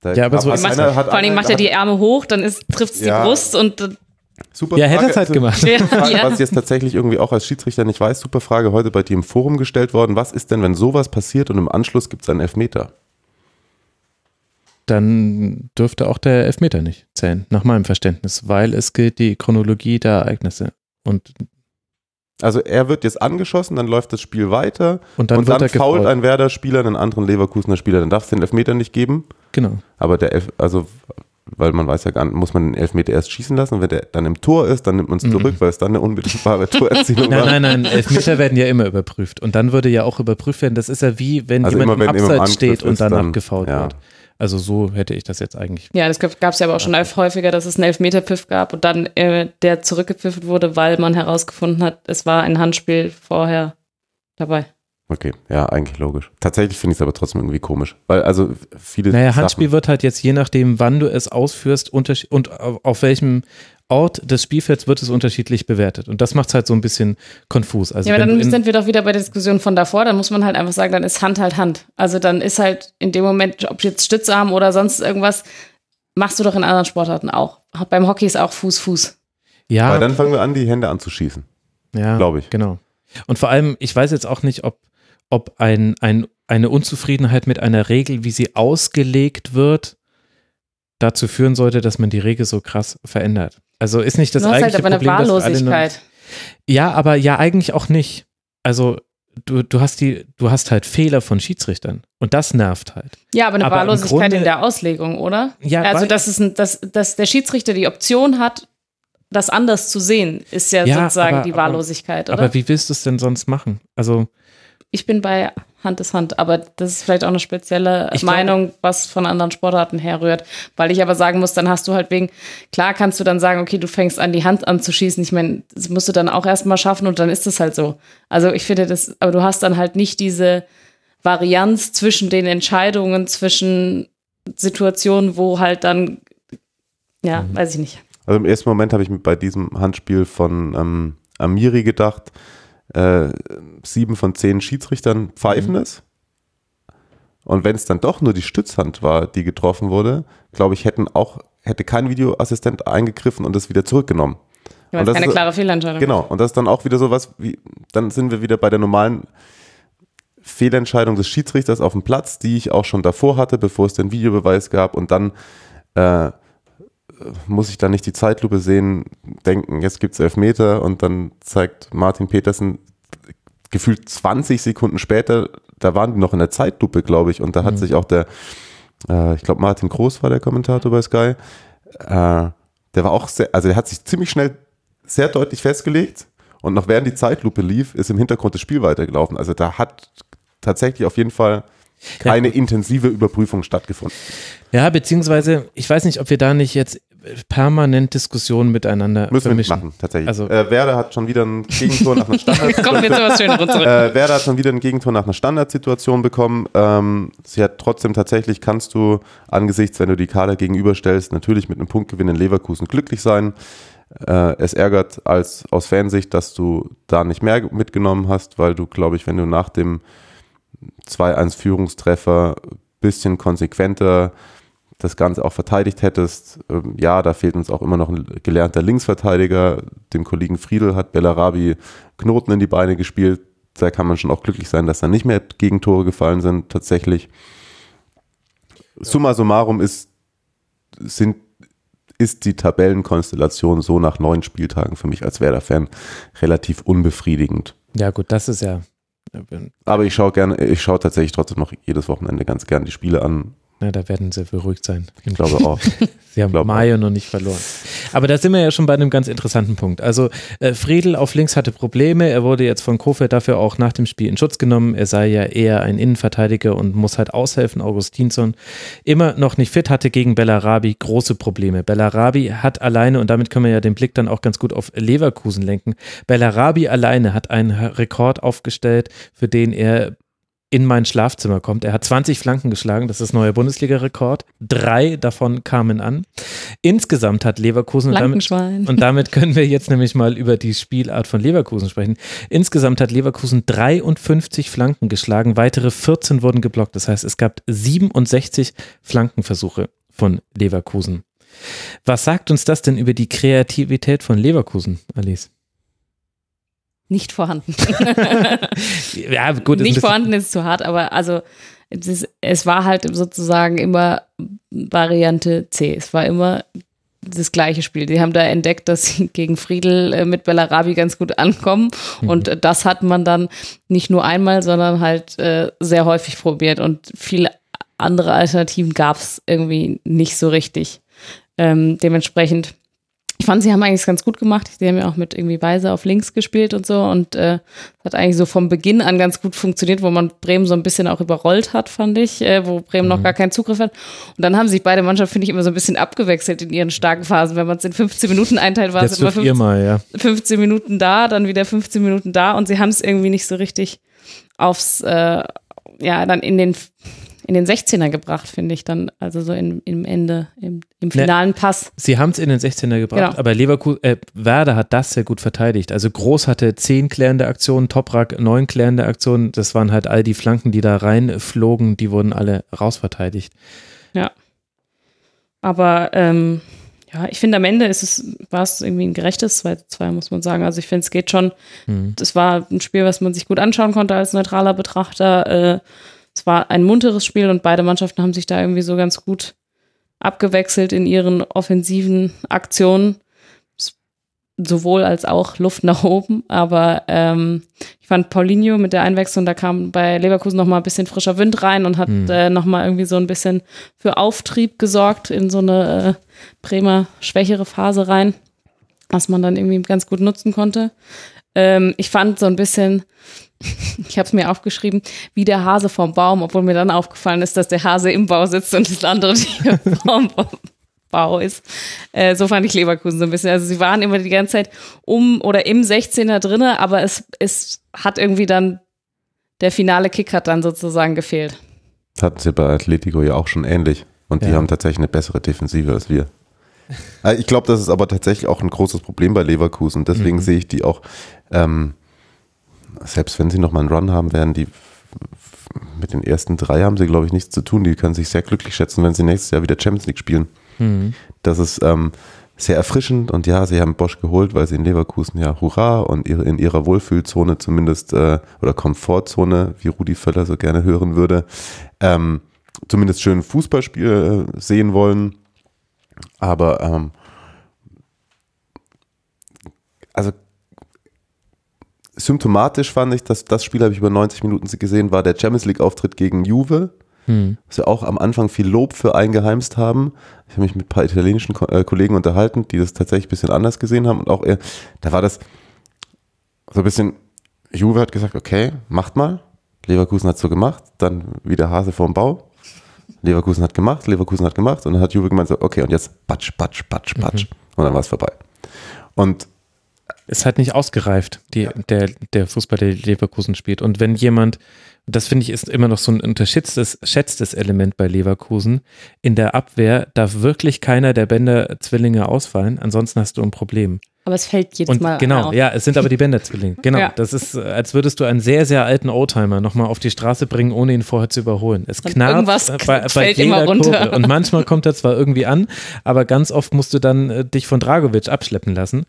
Da Ja, aber so ist Macht, es einer- hat vor allem macht er die Ärmel hoch, dann trifft es die Ja. Brust und Super Ja, hätte Frage. es halt Also, gemacht. ja, Frage, ja. was ich jetzt tatsächlich irgendwie auch als Schiedsrichter nicht weiß, super Frage heute bei dir im Forum gestellt worden. Was ist denn, wenn sowas passiert und im Anschluss gibt es einen Elfmeter? Dann dürfte auch der Elfmeter nicht zählen, nach meinem Verständnis, weil es gilt die Chronologie der Ereignisse. Und, Also er wird jetzt angeschossen, dann läuft das Spiel weiter und dann und dann fault ein Werder-Spieler einen anderen Leverkusener Spieler. Dann darf es den Elfmeter nicht geben. Genau. Aber der Elf, also weil man weiß ja gar nicht, muss man den Elfmeter erst schießen lassen und wenn der dann im Tor ist, dann nimmt man es Mhm. zurück, weil es dann eine unmittelbare Torerzielung Nein, war. nein, nein, Elfmeter werden ja immer überprüft. Und dann würde ja auch überprüft werden, das ist ja wie, wenn Also jemand immer, im wenn Abseits im steht Angriff und ist, danach dann- gefault ja. wird. Also so hätte ich das jetzt eigentlich. Ja, das gab es ja aber auch schon häufiger, dass es einen Elfmeterpfiff gab und dann äh, der zurückgepfiffen wurde, weil man herausgefunden hat, es war ein Handspiel vorher dabei. Okay, ja, eigentlich logisch. Tatsächlich finde ich es aber trotzdem irgendwie komisch. Weil also viele. Naja, Sachen- Handspiel wird halt jetzt je nachdem, wann du es ausführst und auf welchem Ort des Spielfelds wird es unterschiedlich bewertet. Und das macht es halt so ein bisschen konfus. Also ja, aber dann sind wir doch wieder bei der Diskussion von davor. Dann muss man halt einfach sagen, dann ist Hand halt Hand. Also dann ist halt in dem Moment, ob jetzt Stützarm oder sonst irgendwas, machst du doch in anderen Sportarten auch. Beim Hockey ist auch Fuß, Fuß. ja, Weil dann fangen wir an, die Hände anzuschießen. ja, glaub ich. Genau. Und vor allem, ich weiß jetzt auch nicht, ob, ob ein, ein, eine Unzufriedenheit mit einer Regel, wie sie ausgelegt wird, dazu führen sollte, dass man die Regel so krass verändert. Also ist nicht das du hast halt eigentliche aber eine Problem, dass alle nur- Wahllosigkeit. Ja, aber ja eigentlich auch nicht. Also du, du hast die, du hast halt Fehler von Schiedsrichtern und das nervt halt. Ja, aber eine Aber Wahllosigkeit Grunde- in der Auslegung, oder? Ja, also, dass, es ein, dass, dass der Schiedsrichter die Option hat, das anders zu sehen, ist ja, Ja, sozusagen aber- die aber- Wahllosigkeit, oder? Aber wie willst du es denn sonst machen? Also ich bin bei Hand ist Hand, aber das ist vielleicht auch eine spezielle Ich glaube- Meinung, was von anderen Sportarten herrührt. Weil ich aber sagen muss, dann hast du halt wegen, klar kannst du dann sagen, okay, du fängst an, die Hand anzuschießen. Ich meine, das musst du dann auch erstmal schaffen und dann ist es halt so. Also ich finde das, aber du hast dann halt nicht diese Varianz zwischen den Entscheidungen, zwischen Situationen, wo halt dann, ja, Mhm. weiß ich nicht. Also im ersten Moment habe ich mir bei diesem Handspiel von ähm, Amiri gedacht, äh, sieben von zehn Schiedsrichtern pfeifen es. Und wenn es dann doch nur die Stützhand war, die getroffen wurde, glaube ich, hätten auch, hätte kein Videoassistent eingegriffen und es wieder zurückgenommen. Ja, Und das keine ist- klare Fehlentscheidung Genau, und das ist dann auch wieder so was wie, dann sind wir wieder bei der normalen Fehlentscheidung des Schiedsrichters auf dem Platz, die ich auch schon davor hatte, bevor es den Videobeweis gab und dann äh, muss ich dann nicht die Zeitlupe sehen, denken, jetzt gibt es Elfmeter und dann zeigt Martin Petersen gefühlt 20 Sekunden später, da waren die noch in der Zeitlupe, glaube ich, und da hat sich auch der, äh, ich glaube Martin Groß war der Kommentator bei Sky, äh, der war auch sehr, also der hat sich ziemlich schnell sehr deutlich festgelegt und noch während die Zeitlupe lief, ist im Hintergrund das Spiel weitergelaufen. Also da hat tatsächlich auf jeden Fall keine intensive Überprüfung stattgefunden. ja, beziehungsweise ich weiß nicht, ob wir da nicht jetzt permanent Diskussionen miteinander Müssen wir vermischen. machen, tatsächlich. Also- äh, Werder hat schon wieder ein Gegentor nach einer Standard. Kommen wir zu was Schönerem zurück. äh, Werder hat schon wieder ein Gegentor nach einer Standardsituation bekommen. Ähm, sie hat trotzdem tatsächlich, kannst du angesichts, wenn du die Kader gegenüberstellst, natürlich mit einem Punktgewinn in Leverkusen glücklich sein. Äh, es ärgert als aus Fansicht, dass du da nicht mehr mitgenommen hast, weil du, glaube ich, wenn du nach dem 2-1 Führungstreffer bisschen konsequenter das Ganze auch verteidigt hättest. Ähm, ja, da fehlt uns auch immer noch ein gelernter Linksverteidiger. Dem Kollegen Friedel hat Bellarabi Knoten in die Beine gespielt. Da kann man schon auch glücklich sein, dass da nicht mehr Gegentore gefallen sind, tatsächlich. Summa summarum ist, sind, ist die Tabellenkonstellation so nach neun Spieltagen für mich als Werder-Fan relativ unbefriedigend. Ja, gut, das ist ja. Aber ich schaue gerne, ich schaue tatsächlich trotzdem noch jedes Wochenende ganz gern die Spiele an. Na, da werden sie beruhigt sein. Ich glaube auch. Sie haben Mayo noch nicht verloren. Aber da sind wir ja schon bei einem ganz interessanten Punkt. Also äh, Friedel auf links hatte Probleme. Er wurde jetzt von Kofeld dafür auch nach dem Spiel in Schutz genommen. Er sei ja eher ein Innenverteidiger und muss halt aushelfen. Augustinsson immer noch nicht fit, hatte gegen Bellarabi große Probleme. Bellarabi hat alleine, und damit können wir ja den Blick dann auch ganz gut auf Leverkusen lenken, Bellarabi alleine hat einen Rekord aufgestellt, für den er in mein Schlafzimmer kommt. Er hat 20 Flanken geschlagen, das ist neuer Bundesliga-Rekord. Drei davon kamen an. Insgesamt hat Leverkusen, und damit, und damit können wir jetzt nämlich mal über die Spielart von Leverkusen sprechen. Insgesamt hat Leverkusen 53 Flanken geschlagen, weitere 14 wurden geblockt. Das heißt, es gab 67 Flankenversuche von Leverkusen. Was sagt uns das denn über die Kreativität von Leverkusen, Alice? Nicht vorhanden. Ja, gut, nicht vorhanden ist zu hart, aber also es, ist, es war halt sozusagen immer Variante C. Es war immer das gleiche Spiel. Die haben da entdeckt, dass sie gegen Friedel äh, mit Bellarabi ganz gut ankommen. Und äh, das hat man dann nicht nur einmal, sondern halt äh, sehr häufig probiert. Und viele andere Alternativen gab es irgendwie nicht so richtig. Ähm, dementsprechend ich fand, sie haben eigentlich ganz gut gemacht. Sie haben ja auch mit irgendwie Weise auf links gespielt und so und äh, hat eigentlich so vom Beginn an ganz gut funktioniert, wo man Bremen so ein bisschen auch überrollt hat, fand ich, äh, wo Bremen mhm. noch gar keinen Zugriff hat. Und dann haben sich beide Mannschaften, finde ich, immer so ein bisschen abgewechselt in ihren starken Phasen. Wenn man es in 15 Minuten einteilt, war es immer 15, mal, ja. 15 Minuten da, dann wieder 15 Minuten da und sie haben es irgendwie nicht so richtig aufs, äh, ja, dann in den in den 16er gebracht, finde ich dann, also so in, im Ende, im, im ne, finalen ne, Pass. Sie haben es in den 16er gebracht, genau. aber Leverkusen, äh, Werder hat das sehr gut verteidigt. Also Groß hatte zehn klärende Aktionen, Toprak neun klärende Aktionen. Das waren halt all die Flanken, die da reinflogen, die wurden alle rausverteidigt. Ja. Aber ähm, ja, ich finde am Ende ist es, war es irgendwie ein gerechtes 2-2, muss man sagen. Also ich finde, es geht schon. Mhm. Das war ein Spiel, was man sich gut anschauen konnte als neutraler Betrachter. Äh, es war ein munteres Spiel und beide Mannschaften haben sich da irgendwie so ganz gut abgewechselt in ihren offensiven Aktionen. Sowohl als auch Luft nach oben. Aber ähm, ich fand Paulinho mit der Einwechslung, da kam bei Leverkusen nochmal ein bisschen frischer Wind rein und hat mhm. äh, nochmal irgendwie so ein bisschen für Auftrieb gesorgt in so eine äh, Bremer schwächere Phase rein, was man dann irgendwie ganz gut nutzen konnte. Ähm, ich fand so ein bisschen, ich habe es mir aufgeschrieben, wie der Hase vom Baum, obwohl mir dann aufgefallen ist, dass der Hase im Bau sitzt und das andere Tier vom Bau ist. Äh, so fand ich Leverkusen so ein bisschen. Also sie waren immer die ganze Zeit um oder im 16er drinne, aber es, es hat irgendwie dann, der finale Kick hat dann sozusagen gefehlt. hatten sie bei Atletico ja auch schon ähnlich. Und die ja. haben tatsächlich eine bessere Defensive als wir. Äh, ich glaube, das ist aber tatsächlich auch ein großes Problem bei Leverkusen. Deswegen mhm. sehe ich die auch ähm, selbst wenn sie noch mal einen Run haben, werden die mit den ersten drei haben sie, glaube ich, nichts zu tun. Die können sich sehr glücklich schätzen, wenn sie nächstes Jahr wieder Champions League spielen. Mhm. Das ist ähm, sehr erfrischend und ja, sie haben Bosch geholt, weil sie in Leverkusen ja hurra und in ihrer Wohlfühlzone zumindest äh, oder Komfortzone, wie Rudi Völler so gerne hören würde, ähm, zumindest schön Fußballspiel äh, sehen wollen. Aber ähm, also symptomatisch fand ich, dass das Spiel habe ich über 90 Minuten gesehen, war der Champions League Auftritt gegen Juve. Hm. Was wir auch am Anfang viel Lob für eingeheimst haben. Ich habe mich mit ein paar italienischen äh, Kollegen unterhalten, die das tatsächlich ein bisschen anders gesehen haben. Und auch er, da war das so ein bisschen, Juve hat gesagt, okay, macht mal. Leverkusen hat so gemacht, dann wieder Hase vorm Bau. Leverkusen hat gemacht, Leverkusen hat gemacht und dann hat Juve gemeint so, okay, und jetzt batsch, batsch, batsch, batsch. Mhm. Und dann war es vorbei. Und ist halt nicht ausgereift, die, ja. der, der Fußball, der Leverkusen spielt. Und wenn jemand, das finde ich ist immer noch so ein unterschätztes schätztes Element bei Leverkusen, in der Abwehr darf wirklich keiner der Bänder-Zwillinge ausfallen, ansonsten hast du ein Problem. Aber es fällt jedes und Mal Genau, auf. ja, es sind aber die Bänderzwillinge. Genau, ja. das ist, als würdest du einen sehr, sehr alten Oldtimer nochmal auf die Straße bringen, ohne ihn vorher zu überholen. Es knarrt bei, bei fällt jeder immer runter. Kurve. Und manchmal kommt er zwar irgendwie an, aber ganz oft musst du dann äh, dich von Dragovic abschleppen lassen.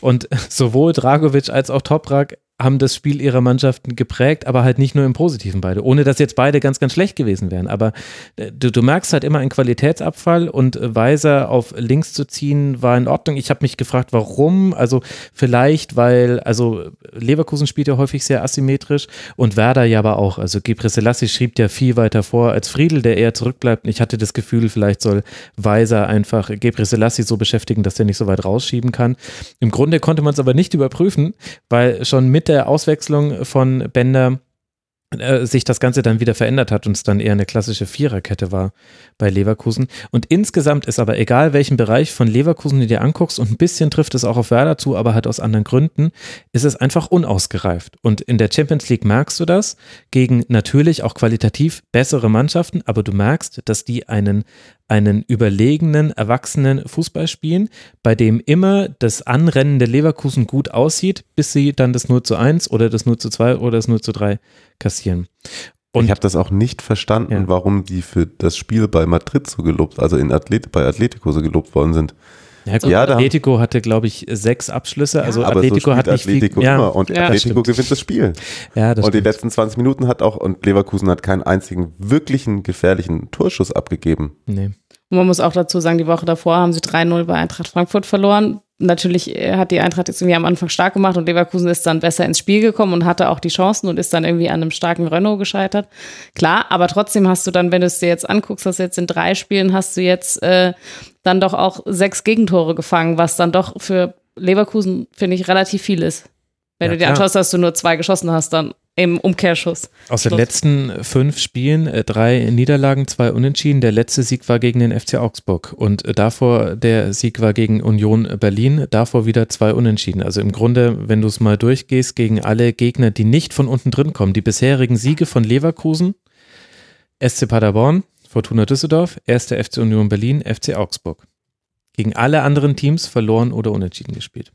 Und sowohl Dragovic als auch Toprak haben das Spiel ihrer Mannschaften geprägt, aber halt nicht nur im Positiven beide, ohne dass jetzt beide ganz, ganz schlecht gewesen wären. Aber äh, du, du merkst halt immer einen Qualitätsabfall und Weiser auf links zu ziehen war in Ordnung. Ich habe mich gefragt, warum. Also vielleicht, weil, also Leverkusen spielt ja häufig sehr asymmetrisch und Werder ja aber auch. Also Selassie schrieb ja viel weiter vor als Friedel, der eher zurückbleibt. Ich hatte das Gefühl, vielleicht soll Weiser einfach Selassie so beschäftigen, dass er nicht so weit rausschieben kann. Im Grunde konnte man es aber nicht überprüfen, weil schon mit der Auswechslung von Bender äh, sich das Ganze dann wieder verändert hat und es dann eher eine klassische Viererkette war bei Leverkusen. Und insgesamt ist aber egal, welchen Bereich von Leverkusen du dir anguckst, und ein bisschen trifft es auch auf Werder zu, aber halt aus anderen Gründen, ist es einfach unausgereift. Und in der Champions League merkst du das gegen natürlich auch qualitativ bessere Mannschaften, aber du merkst, dass die einen, einen überlegenen, erwachsenen Fußball spielen, bei dem immer das Anrennen der Leverkusen gut aussieht, bis sie dann das 0 zu 1 oder das 0 zu 2 oder das 0 zu 3 kassieren. Und ich habe das auch nicht verstanden, ja. warum die für das Spiel bei Madrid so gelobt, also in Athlet bei Atletico so gelobt worden sind. Ja, gut, ja, Atletico hatte, glaube ich, sechs Abschlüsse. Also aber Atletico so hat nicht Atletico viel, immer und ja, Atletico gewinnt das Spiel. Ja, das und stimmt. die letzten 20 Minuten hat auch und Leverkusen hat keinen einzigen wirklichen gefährlichen Torschuss abgegeben. Nee. Und man muss auch dazu sagen, die Woche davor haben sie 3-0 bei Eintracht Frankfurt verloren. Natürlich äh, hat die Eintracht jetzt irgendwie am Anfang stark gemacht und Leverkusen ist dann besser ins Spiel gekommen und hatte auch die Chancen und ist dann irgendwie an einem starken Renault gescheitert. Klar, aber trotzdem hast du dann, wenn du es dir jetzt anguckst, hast du jetzt in drei Spielen hast du jetzt äh, dann doch auch sechs Gegentore gefangen, was dann doch für Leverkusen, finde ich, relativ viel ist. Wenn Ja, du dir klar. anschaust, dass du nur zwei geschossen hast, dann im Umkehrschuss. Aus den Schluss. letzten fünf Spielen äh, drei Niederlagen, zwei Unentschieden. Der letzte Sieg war gegen den FC Augsburg und äh, davor der Sieg war gegen Union Berlin. Davor wieder zwei Unentschieden. Also im Grunde, wenn du es mal durchgehst, gegen alle Gegner, die nicht von unten drin kommen. Die bisherigen Siege von Leverkusen, SC Paderborn, Fortuna Düsseldorf, 1. FC Union Berlin, FC Augsburg. Gegen alle anderen Teams verloren oder unentschieden gespielt.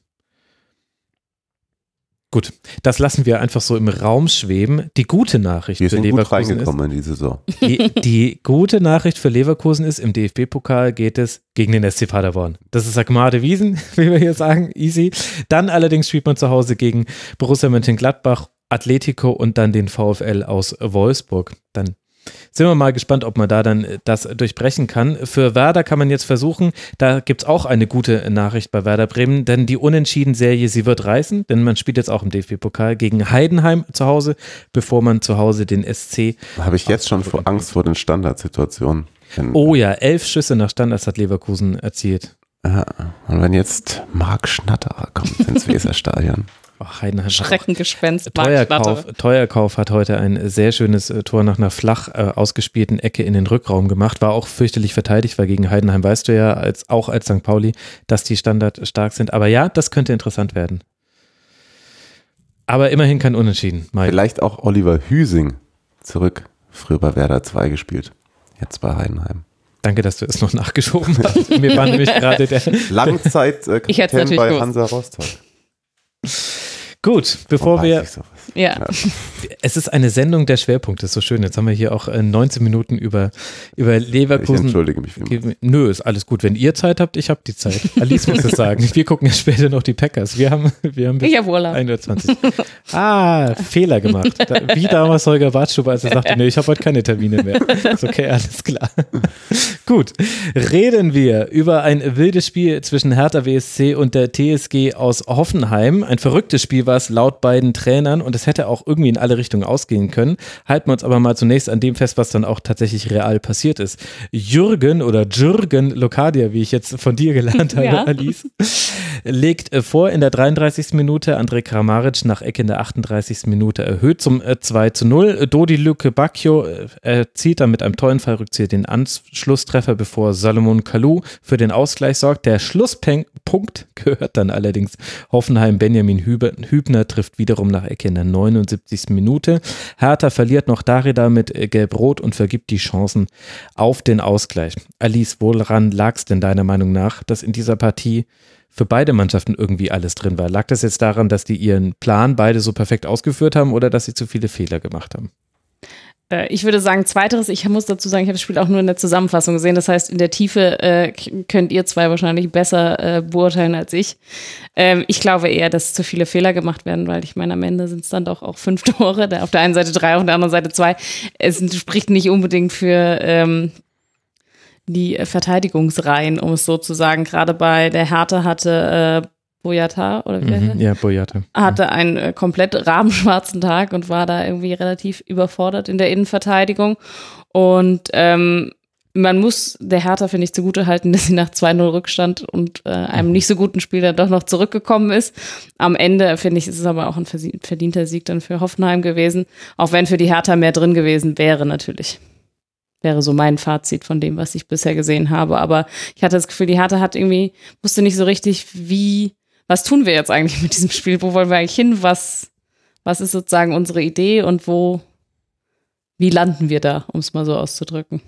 Gut, das lassen wir einfach so im Raum schweben. Die gute Nachricht Wir für sind gut Leverkusen ist, reingekommen in die Saison. die, die gute Nachricht für Leverkusen ist, im DFB-Pokal geht es gegen den SC Paderborn. Das ist Agmade Wiesen, wie wir hier sagen, easy. Dann allerdings spielt man zu Hause gegen Borussia Mönchengladbach, Atletico und dann den VfL aus Wolfsburg. Dann sind wir mal gespannt, ob man da dann äh, das durchbrechen kann. Für Werder kann man jetzt versuchen, da gibt es auch eine gute Nachricht bei Werder Bremen, denn die Unentschieden-Serie, sie wird reißen, denn man spielt jetzt auch im DFB-Pokal gegen Heidenheim zu Hause, bevor man zu Hause den SC Habe ich jetzt schon vor Angst vor den Standardsituationen. Oh ja, elf Schüsse nach Standards hat Leverkusen erzielt. Ja, und wenn jetzt Marc Schnatterer kommt ins Weserstadion. Heidenheim. Schreckengespenst, Teuerkauf. Teuerkauf hat heute ein sehr schönes äh, Tor nach einer flach äh, ausgespielten Ecke in den Rückraum gemacht. War auch fürchterlich verteidigt, weil gegen Heidenheim weißt du ja, als, auch als St. Pauli, dass die Standard stark sind. Aber ja, das könnte interessant werden. Aber immerhin kein Unentschieden, Mike. Vielleicht auch Oliver Hüsing zurück. Früher bei Werder 2 gespielt. Jetzt bei Heidenheim. Danke, dass du es noch nachgeschoben hast. Mir war nämlich gerade der. Langzeit äh, bei gewusst. Hansa Rostock. Gut, bevor wir. sowas. Ja. Es ist eine Sendung der Schwerpunkte, ist so schön. Jetzt haben wir hier auch äh, 19 Minuten über, über Ich Leverkusen. entschuldige mich vielmals. Nö, ist alles gut. Wenn ihr Zeit habt, ich habe die Zeit. Alice muss es sagen. Wir gucken ja später noch die Packers. Wir haben, wir haben bis Ich hab Urlaub. 1.20 Ah, Fehler gemacht. Wie damals Holger Bartstuber, als er sagte, nee, ich habe heute keine Termine mehr. Ist okay, alles klar. Gut, reden wir über ein wildes Spiel zwischen Hertha WSC und der TSG aus Hoffenheim. Ein verrücktes Spiel war es laut beiden Trainern und es hätte auch irgendwie in alle Richtungen ausgehen können. Halten wir uns aber mal zunächst an dem fest, was dann auch tatsächlich real passiert ist. Jürgen oder Jürgen Lokadia, wie ich jetzt von dir gelernt habe, Ja. Alice, legt äh, vor in der 33. Minute. André Kramaric nach Ecke in der 38. Minute erhöht zum äh, 2 zu 0. Dodi Lücke Bacchio äh, erzielt dann mit einem tollen Fallrückzieher den Anschlusstreffer, bevor Salomon Kalou für den Ausgleich sorgt. Der Schlusspunkt gehört dann allerdings Hoffenheim. Benjamin Hübner trifft wiederum nach Ecke in der 79. Minute. Hertha verliert noch Darida mit äh, Gelb-Rot und vergibt die Chancen auf den Ausgleich. Alice, woran lag es denn deiner Meinung nach, dass in dieser Partie für beide Mannschaften irgendwie alles drin war? Lag das jetzt daran, dass die ihren Plan beide so perfekt ausgeführt haben oder dass sie zu viele Fehler gemacht haben? Äh, Ich würde sagen, zweiteres, ich muss dazu sagen, ich habe das Spiel auch nur in der Zusammenfassung gesehen. Das heißt, in der Tiefe äh, könnt ihr zwei wahrscheinlich besser äh, beurteilen als ich. Ähm, ich glaube eher, dass zu viele Fehler gemacht werden, weil ich meine, am Ende sind es dann doch auch fünf Tore. Da auf der einen Seite drei, auf der anderen Seite zwei. Es spricht nicht unbedingt für ähm, die Verteidigungsreihen, um es so zu sagen. Gerade bei der Hertha hatte äh, Boyata oder wie heißt? Mhm, ja, Boyate. hatte einen äh, komplett rabenschwarzen Tag und war da irgendwie relativ überfordert in der Innenverteidigung. Und ähm, man muss der Hertha, finde ich, zugute halten, dass sie nach 2-0 Rückstand und äh, einem nicht so guten Spiel dann doch noch zurückgekommen ist. Am Ende, finde ich, ist es aber auch ein verdienter Sieg dann für Hoffenheim gewesen. Auch wenn für die Hertha mehr drin gewesen wäre, natürlich. Wäre so mein Fazit von dem, was ich bisher gesehen habe. Aber ich hatte das Gefühl, die Hertha hat irgendwie, wusste nicht so richtig, wie, was tun wir jetzt eigentlich mit diesem Spiel? Wo wollen wir eigentlich hin? Was, was ist sozusagen unsere Idee und wo, wie landen wir da, um es mal so auszudrücken?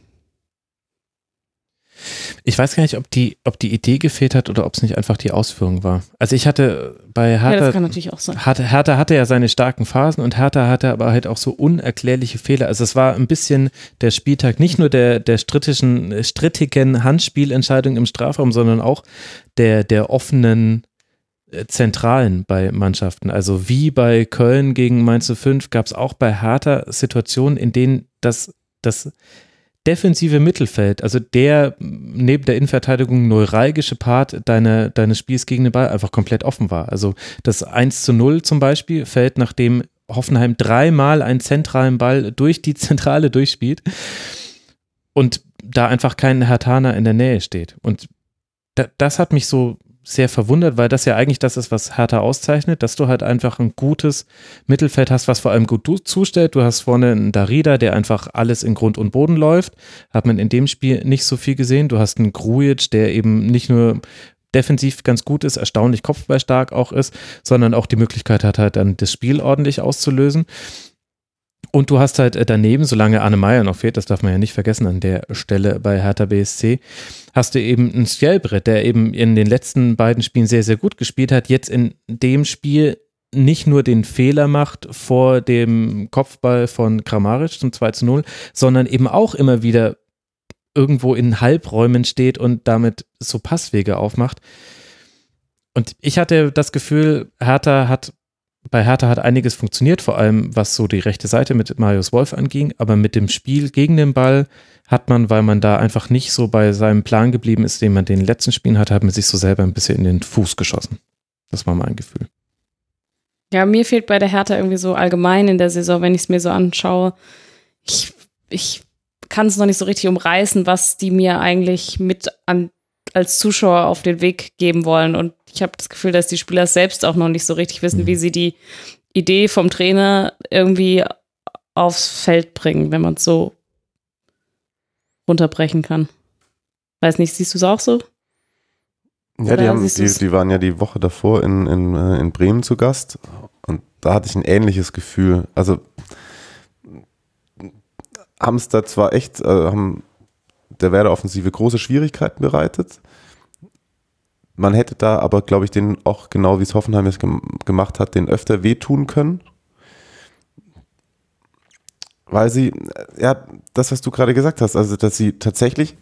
Ich weiß gar nicht, ob die, ob die Idee gefehlt hat oder ob es nicht einfach die Ausführung war. Also ich hatte bei Ja, Hertha, das kann natürlich auch sein. Hertha, Hertha hatte ja seine starken Phasen und Hertha hatte aber halt auch so unerklärliche Fehler. Also es war ein bisschen der Spieltag nicht nur der, der strittischen, strittigen Handspielentscheidung im Strafraum, sondern auch der, der offenen Zentralen bei Mannschaften. Also wie bei Köln gegen Mainz 05 gab es auch bei Hertha Situationen, in denen das, das defensive Mittelfeld, also der neben der Innenverteidigung neuralgische Part deine, deines Spiels gegen den Ball einfach komplett offen war. Also das 1 zu 0 zum Beispiel fällt, nachdem Hoffenheim dreimal einen zentralen Ball durch die Zentrale durchspielt und da einfach kein Hertaner in der Nähe steht. Und da, das hat mich so sehr verwundert, weil das ja eigentlich das ist, was Hertha auszeichnet, dass du halt einfach ein gutes Mittelfeld hast, was vor allem gut zustellt. Du hast vorne einen Darida, der einfach alles in Grund und Boden läuft. Hat man in dem Spiel nicht so viel gesehen. Du hast einen Grujic, der eben nicht nur defensiv ganz gut ist, erstaunlich kopfballstark auch ist, sondern auch die Möglichkeit hat halt dann das Spiel ordentlich auszulösen. Und du hast halt äh, daneben, solange Anne Meyer noch fehlt, das darf man ja nicht vergessen an der Stelle bei Hertha BSC, hast du eben ein Skjellbrett, der eben in den letzten beiden Spielen sehr, sehr gut gespielt hat, jetzt in dem Spiel nicht nur den Fehler macht vor dem Kopfball von Kramaric zum 2 zu 0, sondern eben auch immer wieder irgendwo in Halbräumen steht und damit so Passwege aufmacht. Und ich hatte das Gefühl, Hertha hat bei Hertha hat einiges funktioniert, vor allem was so die rechte Seite mit Marius Wolf anging, aber mit dem Spiel gegen den Ball hat man, weil man da einfach nicht so bei seinem Plan geblieben ist, den man den letzten Spielen hat, hat man sich so selber ein bisschen in den Fuß geschossen. Das war mein Gefühl. Ja, mir fehlt bei der Hertha irgendwie so allgemein in der Saison, wenn ich es mir so anschaue, ich, ich kann es noch nicht so richtig umreißen, was die mir eigentlich mit an, als Zuschauer auf den Weg geben wollen. Und ich habe das Gefühl, dass die Spieler selbst auch noch nicht so richtig wissen, wie mhm. sie die Idee vom Trainer irgendwie aufs Feld bringen, wenn man es so runterbrechen kann. Weiß nicht, siehst du es auch so? Ja, die, haben, die, die, waren ja die Woche davor in, in, äh, in Bremen zu Gast und da hatte ich ein ähnliches Gefühl. Also haben es da zwar echt, äh, haben der Werder-Offensive große Schwierigkeiten bereitet, man hätte da aber, glaube ich, den auch genau wie es Hoffenheim es gemacht hat, den öfter wehtun können. Weil sie, ja, das, was du gerade gesagt hast, also dass sie tatsächlich,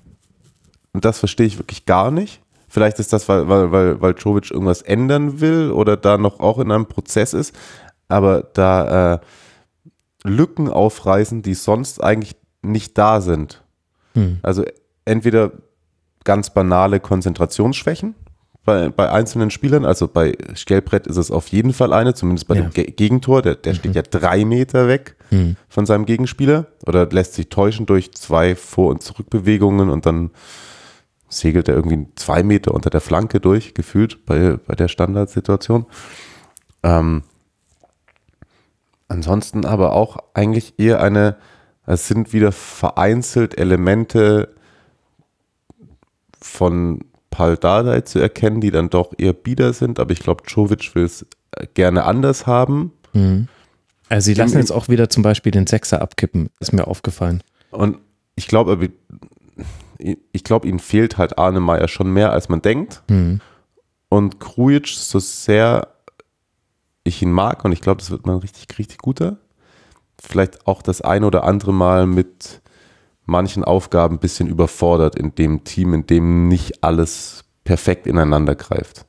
und das verstehe ich wirklich gar nicht, vielleicht ist das, weil, weil, weil, weil Jovic irgendwas ändern will oder da noch auch in einem Prozess ist, aber da äh, Lücken aufreißen, die sonst eigentlich nicht da sind. Hm. Also entweder ganz banale Konzentrationsschwächen, bei, bei einzelnen Spielern. Also bei Skelbrett ist es auf jeden Fall eine, zumindest bei ja. dem Ge Gegentor. Der, der mhm. steht ja drei Meter weg mhm. von seinem Gegenspieler oder lässt sich täuschen durch zwei Vor- und Zurückbewegungen und dann segelt er irgendwie zwei Meter unter der Flanke durch, gefühlt bei, bei der Standardsituation. Ähm, ansonsten aber auch eigentlich eher eine, es sind wieder vereinzelt Elemente von Pal Dardai zu erkennen, die dann doch eher bieder sind, aber ich glaube, Jovic will es gerne anders haben. Mhm. Also sie lassen jetzt auch wieder zum Beispiel den Sechser abkippen, ist mir aufgefallen. Und ich glaube, ich glaube, ihnen fehlt halt Arne Meyer schon mehr, als man denkt. Mhm. Und Krujic, so sehr ich ihn mag, und ich glaube, das wird mal richtig, richtig guter, vielleicht auch das ein oder andere Mal mit manchen Aufgaben ein bisschen überfordert in dem Team, in dem nicht alles perfekt ineinander greift.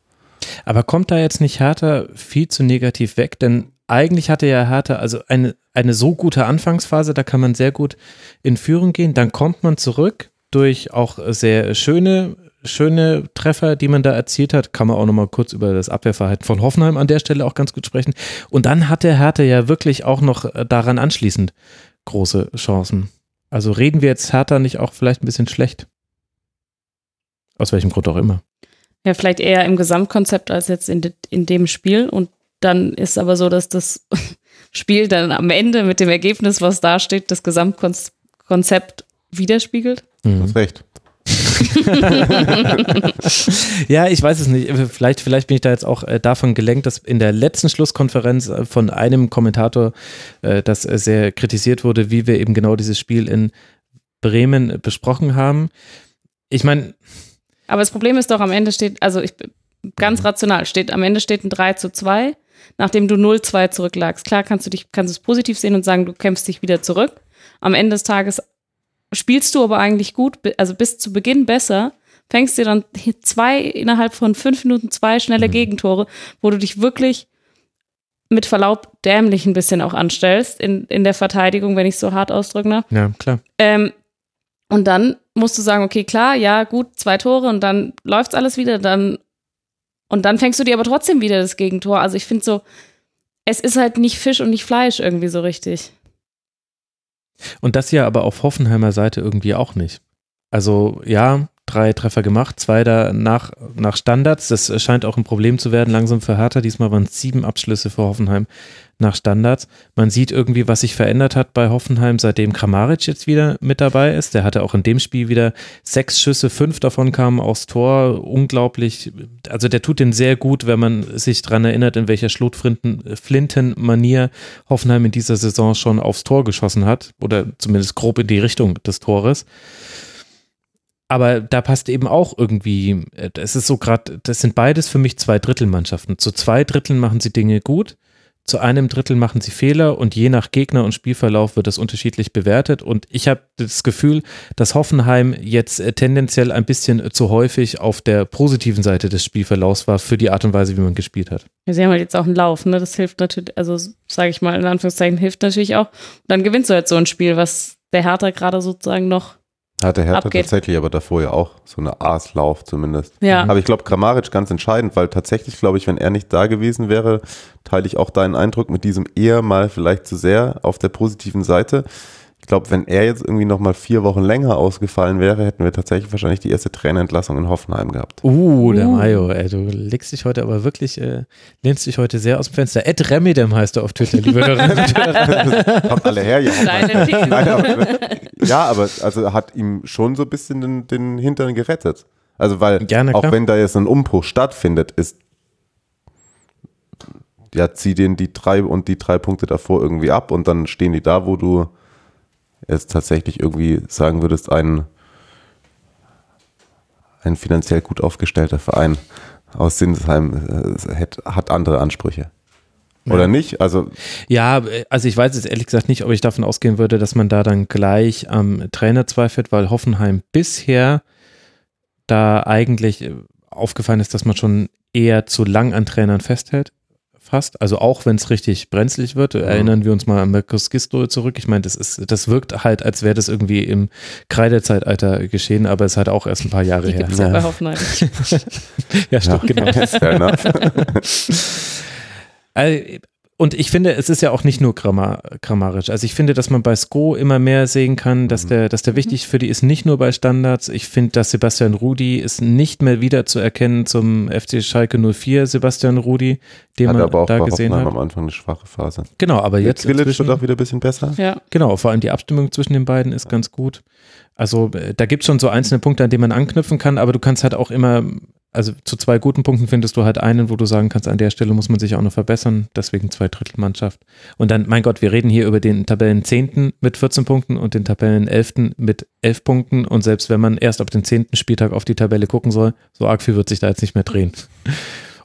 Aber kommt da jetzt nicht Hertha viel zu negativ weg? Denn eigentlich hatte ja Hertha also eine, eine so gute Anfangsphase, da kann man sehr gut in Führung gehen. Dann kommt man zurück durch auch sehr schöne, schöne Treffer, die man da erzielt hat. Kann man auch nochmal kurz über das Abwehrverhalten von Hoffenheim an der Stelle auch ganz gut sprechen. Und dann hatte Hertha ja wirklich auch noch daran anschließend große Chancen. Also reden wir jetzt Hertha nicht auch vielleicht ein bisschen schlecht? Aus welchem Grund auch immer. Ja, vielleicht eher im Gesamtkonzept als jetzt in, de, in dem Spiel. Und dann ist aber so, dass das Spiel dann am Ende mit dem Ergebnis, was da steht, das Gesamtkonzept widerspiegelt. Mhm. Du hast recht. ja, ich weiß es nicht. Vielleicht, vielleicht bin ich da jetzt auch äh, davon gelenkt, dass in der letzten Schlusskonferenz äh, von einem Kommentator äh, das sehr kritisiert wurde, wie wir eben genau dieses Spiel in Bremen besprochen haben. Ich meine. Aber das Problem ist doch, am Ende steht, also ich, ganz mhm. rational, steht, am Ende steht ein 3 zu 2, nachdem du 0-2 zurücklagst. Klar kannst du dich, kannst es positiv sehen und sagen, du kämpfst dich wieder zurück. Am Ende des Tages spielst du aber eigentlich gut, also bis zu Beginn besser, fängst dir dann zwei innerhalb von fünf Minuten zwei schnelle mhm. Gegentore, wo du dich wirklich mit Verlaub dämlich ein bisschen auch anstellst in, in der Verteidigung, wenn ich es so hart ausdrücke. Ne? Ja, klar. Ähm, Und dann musst du sagen, okay, klar, ja, gut, zwei Tore und dann läuft's alles wieder, dann und dann fängst du dir aber trotzdem wieder das Gegentor. Also ich finde so, es ist halt nicht Fisch und nicht Fleisch irgendwie so richtig. Und das ja aber auf Hoffenheimer Seite irgendwie auch nicht. Also ja, drei Treffer gemacht, zwei da nach, Standards. Das scheint auch ein Problem zu werden, langsam für Hertha. Diesmal waren es sieben Abschlüsse für Hoffenheim nach Standards. Man sieht irgendwie, was sich verändert hat bei Hoffenheim, seitdem Kramaric jetzt wieder mit dabei ist. Der hatte auch in dem Spiel wieder sechs Schüsse, fünf davon kamen aufs Tor. Unglaublich. Also der tut den sehr gut, wenn man sich dran erinnert, in welcher Schlotflinten-Manier Hoffenheim in dieser Saison schon aufs Tor geschossen hat. Oder zumindest grob in die Richtung des Tores aber da passt eben auch irgendwie, es ist so gerade, das sind beides für mich zwei Drittelmannschaften. Zu zwei Dritteln machen sie Dinge gut, zu einem Drittel machen sie Fehler und je nach Gegner und Spielverlauf wird das unterschiedlich bewertet. Und ich habe das Gefühl, dass Hoffenheim jetzt äh, tendenziell ein bisschen zu häufig auf der positiven Seite des Spielverlaufs war für die Art und Weise, wie man gespielt hat. Sie haben halt jetzt auch einen Lauf, ne? Das hilft natürlich, also sage ich mal in Anführungszeichen, hilft natürlich auch. Dann gewinnst du halt so ein Spiel, was der Hertha gerade sozusagen noch hatte Hertha abgeht. tatsächlich aber davor ja auch so eine Aaslauf zumindest. Ja. Aber ich glaube, Kramaric ganz entscheidend, weil tatsächlich, glaube ich, wenn er nicht da gewesen wäre, teile ich auch deinen Eindruck mit diesem eher mal vielleicht zu sehr auf der positiven Seite. Ich glaube, wenn er jetzt irgendwie noch mal vier Wochen länger ausgefallen wäre, hätten wir tatsächlich wahrscheinlich die erste Trainerentlassung in Hoffenheim gehabt. Uh, der Mayo, ey, du legst dich heute aber wirklich, äh, lehnst dich heute sehr aus dem Fenster. Ed Remidem heißt er auf Twitter, liebe Hörerinnen und Hörer. Kommt alle her, ja. Nein, aber, ja, aber also hat ihm schon so ein bisschen den, den Hintern gerettet. Also weil Ja, auch wenn da jetzt ein Umbruch stattfindet, ist ja, zieh den die drei und die drei Punkte davor irgendwie ab und dann stehen die da, wo du jetzt tatsächlich irgendwie sagen würdest, ein, ein finanziell gut aufgestellter Verein aus Sinsheim äh, hat, andere Ansprüche. Oder nicht? Also Ja, also ich weiß jetzt ehrlich gesagt nicht, ob ich davon ausgehen würde, dass man da dann gleich am Trainer zweifelt, weil Hoffenheim bisher da eigentlich aufgefallen ist, dass man schon eher zu lang an Trainern festhält. Fast. Also auch wenn es richtig brenzlig wird, erinnern wir uns mal an Markus Gisto zurück. Ich meine, das ist, das wirkt halt, als wäre das irgendwie im Kreidezeitalter geschehen, aber es hat auch erst ein paar Jahre Die her. gibt's ja bei Hoffenheim. ja, stimmt, genau. fair enough. Also, und ich finde, es ist ja auch nicht nur grammar, grammarisch. Also ich finde, dass man bei Sko immer mehr sehen kann, dass der, dass der wichtig für die ist, nicht nur bei Standards. Ich finde, dass Sebastian Rudi ist nicht mehr wieder zu erkennen zum FC Schalke 04 Sebastian Rudi, den Hat man aber auch da bei gesehen Hoffenheim hat. am Anfang eine schwache Phase. Genau, aber jetzt Grillitsch wird auch wieder ein bisschen besser. Ja. Genau, vor allem die Abstimmung zwischen den beiden ist ganz gut. Also äh, da gibt es schon so einzelne Punkte, an denen man anknüpfen kann, aber du kannst halt auch immer, also zu zwei guten Punkten findest du halt einen, wo du sagen kannst, an der Stelle muss man sich auch noch verbessern, deswegen zwei Drittel Mannschaft. Und dann, mein Gott, wir reden hier über den Tabellen 10. mit 14 Punkten und den Tabellen 11. mit 11 Punkten und selbst wenn man erst ab dem 10. Spieltag auf die Tabelle gucken soll, so arg viel wird sich da jetzt nicht mehr drehen.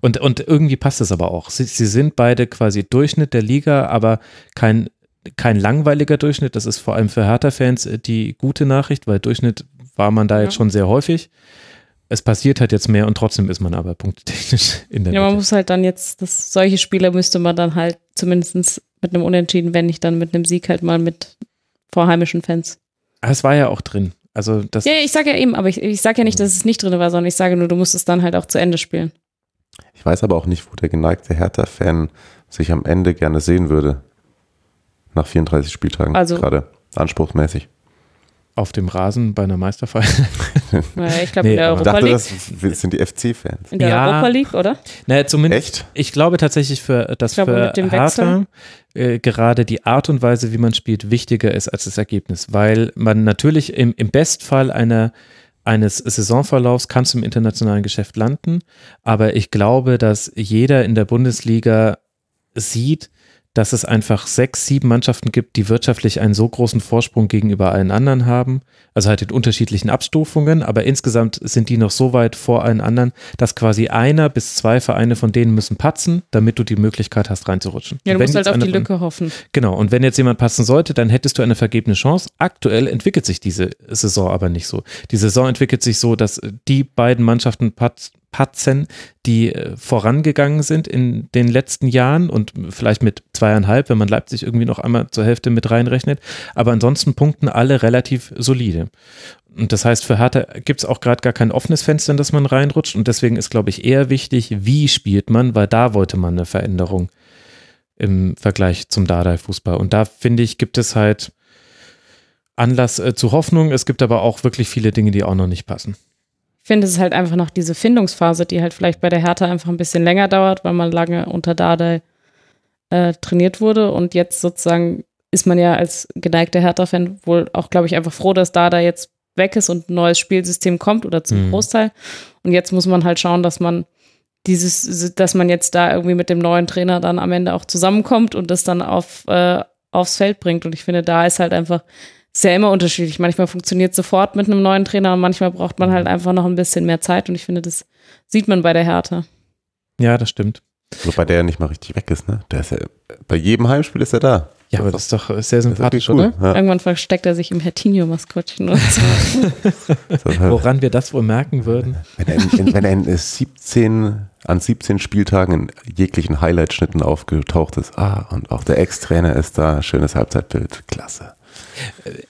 Und, und irgendwie passt es aber auch. Sie, sie sind beide quasi Durchschnitt der Liga, aber kein, kein langweiliger Durchschnitt. Das ist vor allem für Hertha-Fans äh, die gute Nachricht, weil Durchschnitt war man da jetzt schon sehr häufig. Es passiert halt jetzt mehr und trotzdem ist man aber punktetechnisch in der Ja, man Mitte. muss halt dann jetzt, das, solche Spiele müsste man dann halt zumindest mit einem Unentschieden, wenn nicht dann mit einem Sieg halt mal mit vorheimischen Fans. Ah, Es war ja auch drin. Also das, Ja, ich sage ja eben, aber ich, ich sage ja nicht, dass es nicht drin war, sondern ich sage nur, du musst es dann halt auch zu Ende spielen. Ich weiß aber auch nicht, wo der geneigte Hertha-Fan sich am Ende gerne sehen würde. Nach 34 Spieltagen Also- gerade. Anspruchsmäßig. Auf dem Rasen bei einer Meisterfeier. Naja, ich glaube Nee, in der Europa dachte, League. das sind die FC-Fans. In der Ja. Europa League, oder? Naja, zumindest. Echt? Ich glaube tatsächlich, für, dass Ich glaube, für mit dem Hertha äh, gerade die Art und Weise, wie man spielt, wichtiger ist als das Ergebnis, weil man natürlich im, im Bestfall einer eines Saisonverlaufs kannst du im internationalen Geschäft landen, aber ich glaube, dass jeder in der Bundesliga sieht, dass es einfach sechs, sieben Mannschaften gibt, die wirtschaftlich einen so großen Vorsprung gegenüber allen anderen haben. Also halt in unterschiedlichen Abstufungen, aber insgesamt sind die noch so weit vor allen anderen, dass quasi einer bis zwei Vereine von denen müssen patzen, damit du die Möglichkeit hast, reinzurutschen. Ja, du musst halt auf die Lücke hoffen. Genau, und wenn jetzt jemand passen sollte, dann hättest du eine vergebene Chance. Aktuell entwickelt sich diese Saison aber nicht so. Die Saison entwickelt sich so, dass die beiden Mannschaften pat- Patzen, die äh, vorangegangen sind in den letzten Jahren und vielleicht mit zweieinhalb, wenn man Leipzig irgendwie noch einmal zur Hälfte mit reinrechnet. Aber ansonsten punkten alle relativ solide. Und das heißt, für Hertha gibt es auch gerade gar kein offenes Fenster, in das man reinrutscht. Und deswegen ist, glaube ich, eher wichtig, wie spielt man, weil da wollte man eine Veränderung im Vergleich zum Dardai-Fußball. Und da finde ich, gibt es halt Anlass äh, zu Hoffnung. Es gibt aber auch wirklich viele Dinge, die auch noch nicht passen. Ich finde, es ist halt einfach noch diese Findungsphase, die halt vielleicht bei der Hertha einfach ein bisschen länger dauert, weil man lange unter Dardai äh, trainiert wurde. Und jetzt sozusagen ist man ja als geneigter Hertha-Fan wohl auch, glaube ich, einfach froh, dass Dardai jetzt weg ist und ein neues Spielsystem kommt oder zum Mhm. Großteil. Und jetzt muss man halt schauen, dass man dieses, dass man jetzt da irgendwie mit dem neuen Trainer dann am Ende auch zusammenkommt und das dann auf, äh, aufs Feld bringt. Und ich finde, da ist halt einfach sehr immer unterschiedlich. Manchmal funktioniert sofort mit einem neuen Trainer und manchmal braucht man halt einfach noch ein bisschen mehr Zeit. Und ich finde, das sieht man bei der Hertha. Ja, das stimmt. Wobei der ja nicht mal richtig weg ist, ne? Der ist ja, bei jedem Heimspiel ist er da. Ja, aber das ist doch sehr ist sympathisch, wirklich oder? cool. Ja. Irgendwann versteckt er sich im Hertinho-Maskottchen oder so. Das- Woran wir das wohl merken würden. Wenn er, in, wenn er in 17, an 17 Spieltagen in jeglichen Highlight-Schnitten aufgetaucht ist, ah, und auch der Ex-Trainer ist da, schönes Halbzeitbild, klasse.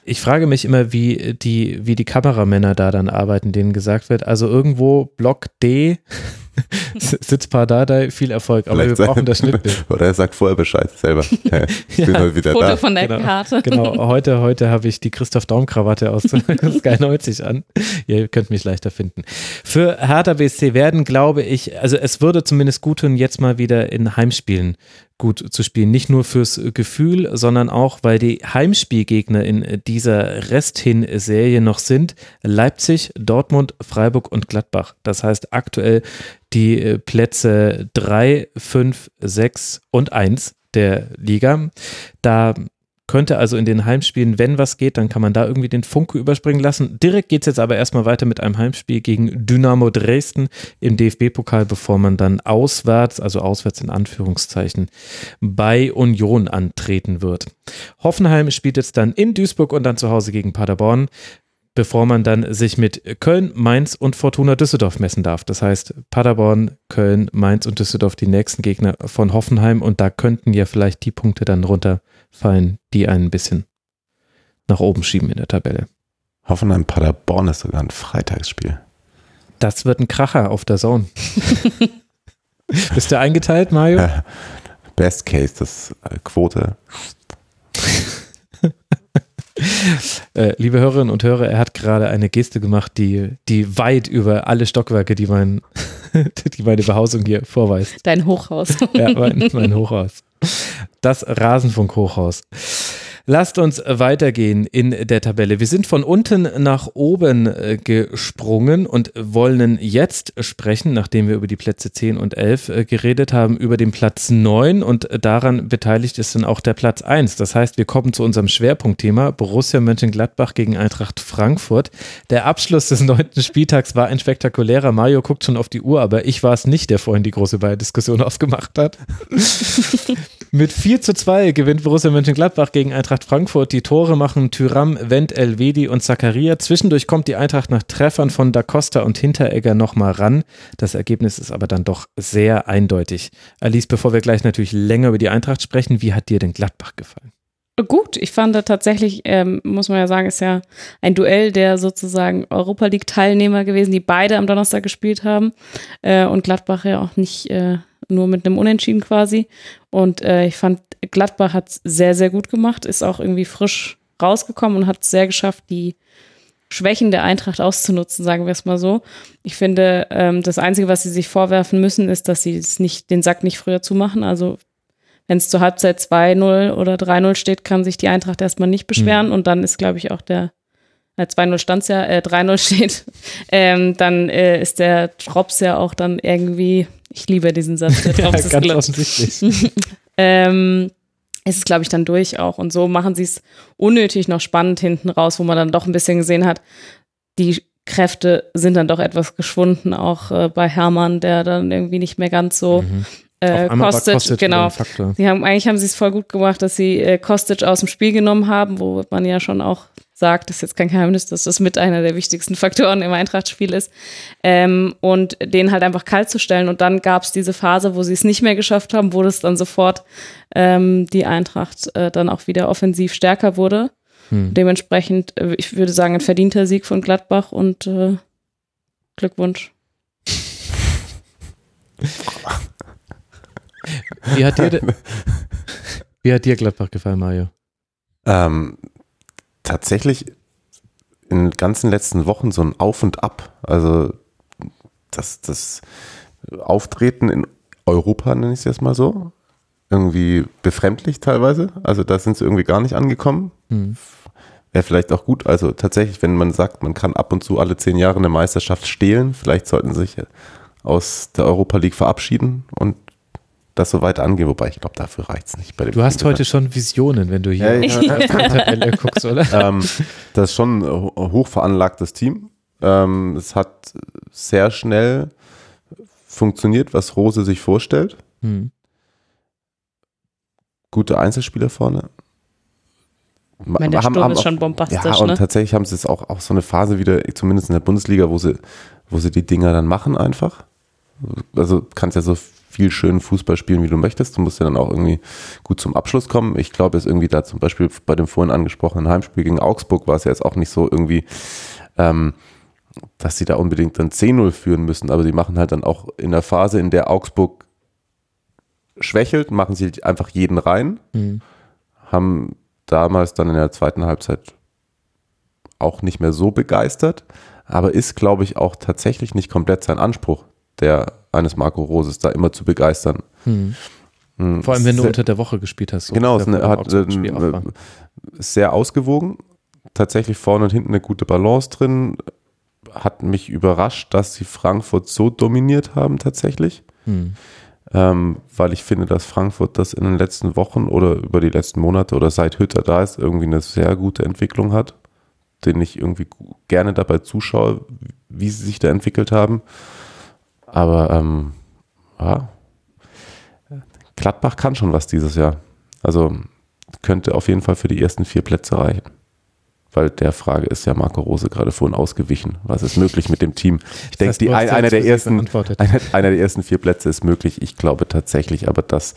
Ich frage mich immer, wie die, wie die Kameramänner da dann arbeiten, denen gesagt wird, also irgendwo Block D sitzt Pardadei, viel Erfolg, aber wir Vielleicht brauchen sein- das Schnittbild. Oder er sagt vorher Bescheid selber. Ja, ich bin Ja, heute wieder Foto da. von der Genau. Karte. Genau, heute, heute habe ich die Christoph Daum-Krawatte aus Sky 90 an. Ihr könnt mich leichter finden. Für Hertha BSC werden, glaube ich, also es würde zumindest gut tun, jetzt mal wieder in Heimspielen gut zu spielen. Nicht nur fürs Gefühl, sondern auch, weil die Heimspielgegner in dieser Resthin-Serie noch sind Leipzig, Dortmund, Freiburg und Gladbach. Das heißt aktuell die äh, Plätze 3, 5, 6 und 1 der Liga. Da könnte also in den Heimspielen, wenn was geht, dann kann man da irgendwie den Funke überspringen lassen. Direkt geht es jetzt aber erstmal weiter mit einem Heimspiel gegen Dynamo Dresden im DFB-Pokal, bevor man dann auswärts, also auswärts in Anführungszeichen, bei Union antreten wird. Hoffenheim spielt jetzt dann in Duisburg und dann zu Hause gegen Paderborn bevor man dann sich mit Köln, Mainz und Fortuna Düsseldorf messen darf. Das heißt, Paderborn, Köln, Mainz und Düsseldorf die nächsten Gegner von Hoffenheim und da könnten ja vielleicht die Punkte dann runterfallen, die einen ein bisschen nach oben schieben in der Tabelle. Hoffenheim Paderborn ist sogar ein Freitagsspiel. Das wird ein Kracher auf der Zone. Bist du eingeteilt, Mario? Ja. Best Case, das äh, Quote. Äh, liebe Hörerinnen und Hörer, er hat gerade eine Geste gemacht, die, die weit über alle Stockwerke, die, mein, die meine Behausung hier vorweist. Dein Hochhaus. Ja, mein, mein Hochhaus. Das Rasenfunk-Hochhaus. Lasst uns weitergehen in der Tabelle. Wir sind von unten nach oben äh, gesprungen und wollen jetzt sprechen, nachdem wir über die Plätze 10 und 11 äh, geredet haben, über den Platz 9 und äh, daran beteiligt ist dann auch der Platz 1. Das heißt, wir kommen zu unserem Schwerpunktthema Borussia Mönchengladbach gegen Eintracht Frankfurt. Der Abschluss des neunten Spieltags war ein spektakulärer. Mario guckt schon auf die Uhr, aber ich war es nicht, der vorhin die große Diskussion ausgemacht hat. Mit 4 zu 2 gewinnt Borussia Mönchengladbach gegen Eintracht Frankfurt. Die Tore machen Tyram, Wendt, Elvedi und Zakaria. Zwischendurch kommt die Eintracht nach Treffern von Da Costa und Hinteregger nochmal ran. Das Ergebnis ist aber dann doch sehr eindeutig. Alice, bevor wir gleich natürlich länger über die Eintracht sprechen, wie hat dir denn Gladbach gefallen? Gut, ich fand da tatsächlich, ähm, muss man ja sagen, ist ja ein Duell der sozusagen Europa League-Teilnehmer gewesen, die beide am Donnerstag gespielt haben. Äh, und Gladbach ja auch nicht äh, nur mit einem Unentschieden quasi. Und äh, ich fand, Gladbach hat sehr, sehr gut gemacht, ist auch irgendwie frisch rausgekommen und hat es sehr geschafft, die Schwächen der Eintracht auszunutzen, sagen wir es mal so. Ich finde, ähm, das Einzige, was sie sich vorwerfen müssen, ist, dass sie es nicht, den Sack nicht früher zumachen. Also wenn es zur Halbzeit 2-0 oder 3-0 steht, kann sich die Eintracht erstmal nicht beschweren. Und dann ist, glaube ich, auch der äh, 2-0 stand ja, äh, 3-0 steht, ähm, dann äh, ist der Drops ja auch dann irgendwie, ich liebe diesen Satz, der ist ganz Glas. offensichtlich. ähm, ist es, glaube ich, dann durch auch. Und so machen sie es unnötig noch spannend hinten raus, wo man dann doch ein bisschen gesehen hat, die Kräfte sind dann doch etwas geschwunden, auch äh, bei Hermann, der dann irgendwie nicht mehr ganz so Mhm. äh. Kostic wieder genau. Sie haben, eigentlich haben sie es voll gut gemacht, dass sie äh, Kostic aus dem Spiel genommen haben, wo man ja schon auch sagt, das ist jetzt kein Geheimnis, dass das mit einer der wichtigsten Faktoren im Eintracht-Spiel ist. Ähm, und den halt einfach kalt zu stellen. Und dann gab es diese Phase, wo sie es nicht mehr geschafft haben, wo das dann sofort ähm, die Eintracht äh, dann auch wieder offensiv stärker wurde. Hm. Dementsprechend, äh, ich würde sagen, ein verdienter Sieg von Gladbach und äh, Glückwunsch. Wie hat dir, wie hat dir Gladbach gefallen, Mario? Ähm, tatsächlich in den ganzen letzten Wochen so ein Auf und Ab. Also das, das Auftreten in Europa, nenne ich es jetzt mal so, irgendwie befremdlich teilweise. Also da sind sie irgendwie gar nicht angekommen. Hm. Wäre vielleicht auch gut. Also tatsächlich, wenn man sagt, man kann ab und zu alle zehn Jahre eine Meisterschaft stehlen, vielleicht sollten sie sich aus der Europa League verabschieden und das so weiter angehen, wobei ich glaube, dafür reicht es nicht. Bei dem du hast heute schon Visionen, wenn du hier ja, ja. Tabelle guckst, oder? Ähm, das ist schon ein hochveranlagtes Team. Ähm, es hat sehr schnell funktioniert, was Rose sich vorstellt. Hm. Gute Einzelspieler vorne. Ich meine, der haben, Sturm haben ist auch, schon bombastisch. Ja, und ne? tatsächlich haben sie es auch, auch so eine Phase wieder, zumindest in der Bundesliga, wo sie, wo sie die Dinger dann machen einfach. Also kannst ja so viel schönen Fußball spielen, wie du möchtest. Du musst ja dann auch irgendwie gut zum Abschluss kommen. Ich glaube, jetzt irgendwie da zum Beispiel bei dem vorhin angesprochenen Heimspiel gegen Augsburg war es ja jetzt auch nicht so irgendwie, ähm, dass sie da unbedingt dann 10-0 führen müssen, aber sie machen halt dann auch in der Phase, in der Augsburg schwächelt, machen sie einfach jeden rein, mhm. haben damals dann in der zweiten Halbzeit auch nicht mehr so begeistert, aber ist, glaube ich, auch tatsächlich nicht komplett sein Anspruch, der eines Marco Roses da immer zu begeistern. Hm. hm. Vor allem, wenn du unter der Woche gespielt hast. So genau, es hat äh, sehr ausgewogen. Tatsächlich vorne und hinten eine gute Balance drin. Hat mich überrascht, dass sie Frankfurt so dominiert haben tatsächlich. Hm. Ähm, weil ich finde, dass Frankfurt das in den letzten Wochen oder über die letzten Monate oder seit Hütter da ist, irgendwie eine sehr gute Entwicklung hat, den ich irgendwie gerne dabei zuschaue, wie sie sich da entwickelt haben. Aber ähm, ja, Gladbach kann schon was dieses Jahr. Also könnte auf jeden Fall für die ersten vier Plätze reichen. Weil der Frage ist ja Marco Rose gerade vorhin ausgewichen. Was ist möglich mit dem Team? Ich denke, die, ein, einer, der ersten, einer, einer, der ersten vier Plätze ist möglich. Ich glaube tatsächlich, aber dass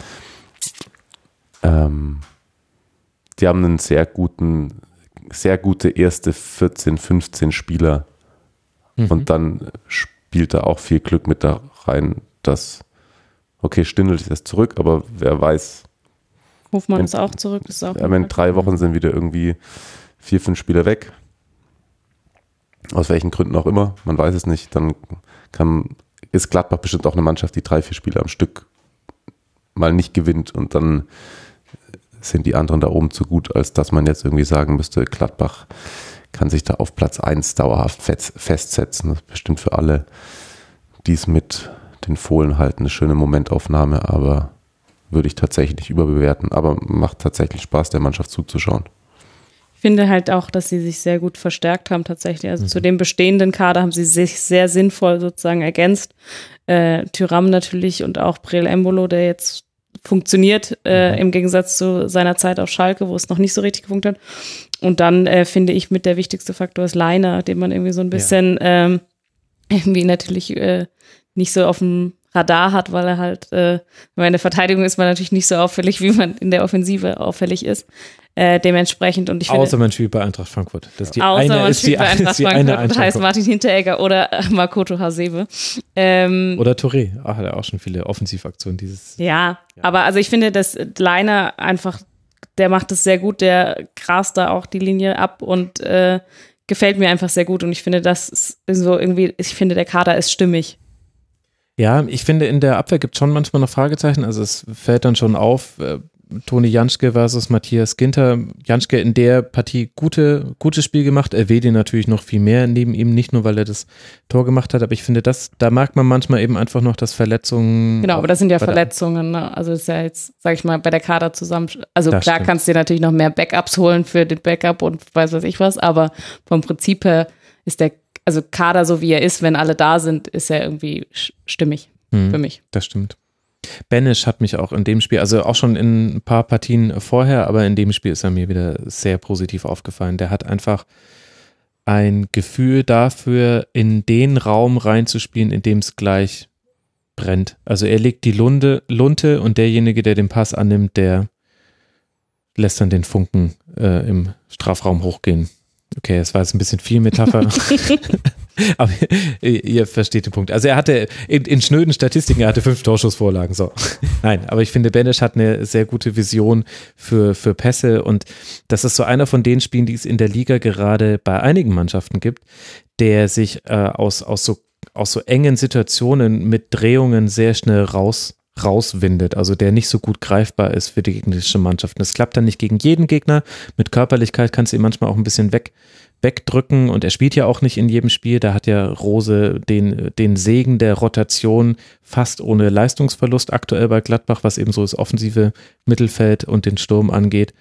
ähm, die haben einen sehr guten, sehr gute erste 14, 15 Spieler. Mhm. Und dann spielt da auch viel Glück mit da rein, dass, okay, Stindl ist jetzt zurück, aber wer weiß. Hofmann wenn, ist auch zurück. Ist auch ja, wenn drei Wochen sind wieder irgendwie vier, fünf Spieler weg, aus welchen Gründen auch immer, man weiß es nicht, dann kann, ist Gladbach bestimmt auch eine Mannschaft, die drei, vier Spiele am Stück mal nicht gewinnt und dann sind die anderen da oben zu gut, als dass man jetzt irgendwie sagen müsste, Gladbach kann sich da auf Platz 1 dauerhaft festsetzen. Das ist bestimmt für alle, die es mit den Fohlen halten, eine schöne Momentaufnahme, aber würde ich tatsächlich nicht überbewerten. Aber macht tatsächlich Spaß, der Mannschaft zuzuschauen. Ich finde halt auch, dass sie sich sehr gut verstärkt haben tatsächlich. Also mhm. zu dem bestehenden Kader haben sie sich sehr sinnvoll sozusagen ergänzt. Äh, Tyram natürlich und auch Brel Embolo, der jetzt funktioniert, äh, mhm. im Gegensatz zu seiner Zeit auf Schalke, wo es noch nicht so richtig funktioniert. Und dann äh, finde ich mit der wichtigste Faktor ist Leiner, den man irgendwie so ein bisschen ja. ähm, irgendwie natürlich äh, nicht so auf dem Radar hat, weil er halt, äh, meine Verteidigung ist man natürlich nicht so auffällig, wie man in der Offensive auffällig ist. Äh, dementsprechend und ich finde, Außer man spielt bei Eintracht Frankfurt. Das ist die außer eine, man ist spielt die, bei Eintracht Frankfurt und heißt Martin Hinteregger oder Makoto Hasebe. Ähm, oder Touré. Ach, hat er auch schon viele Offensivaktionen dieses. Ja, ja, aber also ich finde, dass Leiner einfach, der macht es sehr gut, der grast da auch die Linie ab und äh, gefällt mir einfach sehr gut und ich finde, das ist so irgendwie, ich finde, der Kader ist stimmig. Ja, ich finde, in der Abwehr gibt es schon manchmal noch Fragezeichen. Also es fällt dann schon auf, äh, Toni Janschke versus Matthias Ginter. Janschke in der Partie gute, gutes Spiel gemacht. Er Erwähne natürlich noch viel mehr neben ihm, nicht nur weil er das Tor gemacht hat, aber ich finde, das, da merkt man manchmal eben einfach noch, dass Verletzungen. Genau, aber das sind ja Verletzungen. Ne? Also ist ja jetzt, sag ich mal, bei der Kader zusammen. Also das klar stimmt. kannst du dir natürlich noch mehr Backups holen für den Backup und weiß was ich was, aber vom Prinzip her ist der, also Kader so wie er ist, wenn alle da sind, ist er irgendwie stimmig hm, für mich. Das stimmt. Banish hat mich auch in dem Spiel, also auch schon in ein paar Partien vorher, aber in dem Spiel ist er mir wieder sehr positiv aufgefallen. Der hat einfach ein Gefühl dafür, in den Raum reinzuspielen, in dem es gleich brennt. Also er legt die Lunde, Lunte und derjenige, der den Pass annimmt, der lässt dann den Funken äh, im Strafraum hochgehen. Okay, es war jetzt ein bisschen viel Metapher. Aber ihr, versteht den Punkt. Also er hatte in, in schnöden Statistiken, er hatte fünf Torschussvorlagen. So. Nein, aber ich finde, Benesch hat eine sehr gute Vision für, für Pässe und das ist so einer von den Spielen, die es in der Liga gerade bei einigen Mannschaften gibt, der sich äh, aus, aus, so, aus so engen Situationen mit Drehungen sehr schnell raus rauswindet, also der nicht so gut greifbar ist für die gegnerische Mannschaft. Das klappt dann nicht gegen jeden Gegner. Mit Körperlichkeit kannst du ihn manchmal auch ein bisschen weg, wegdrücken und er spielt ja auch nicht in jedem Spiel. Da hat ja Rose den, den Segen der Rotation fast ohne Leistungsverlust aktuell bei Gladbach, was eben so das offensive Mittelfeld und den Sturm angeht.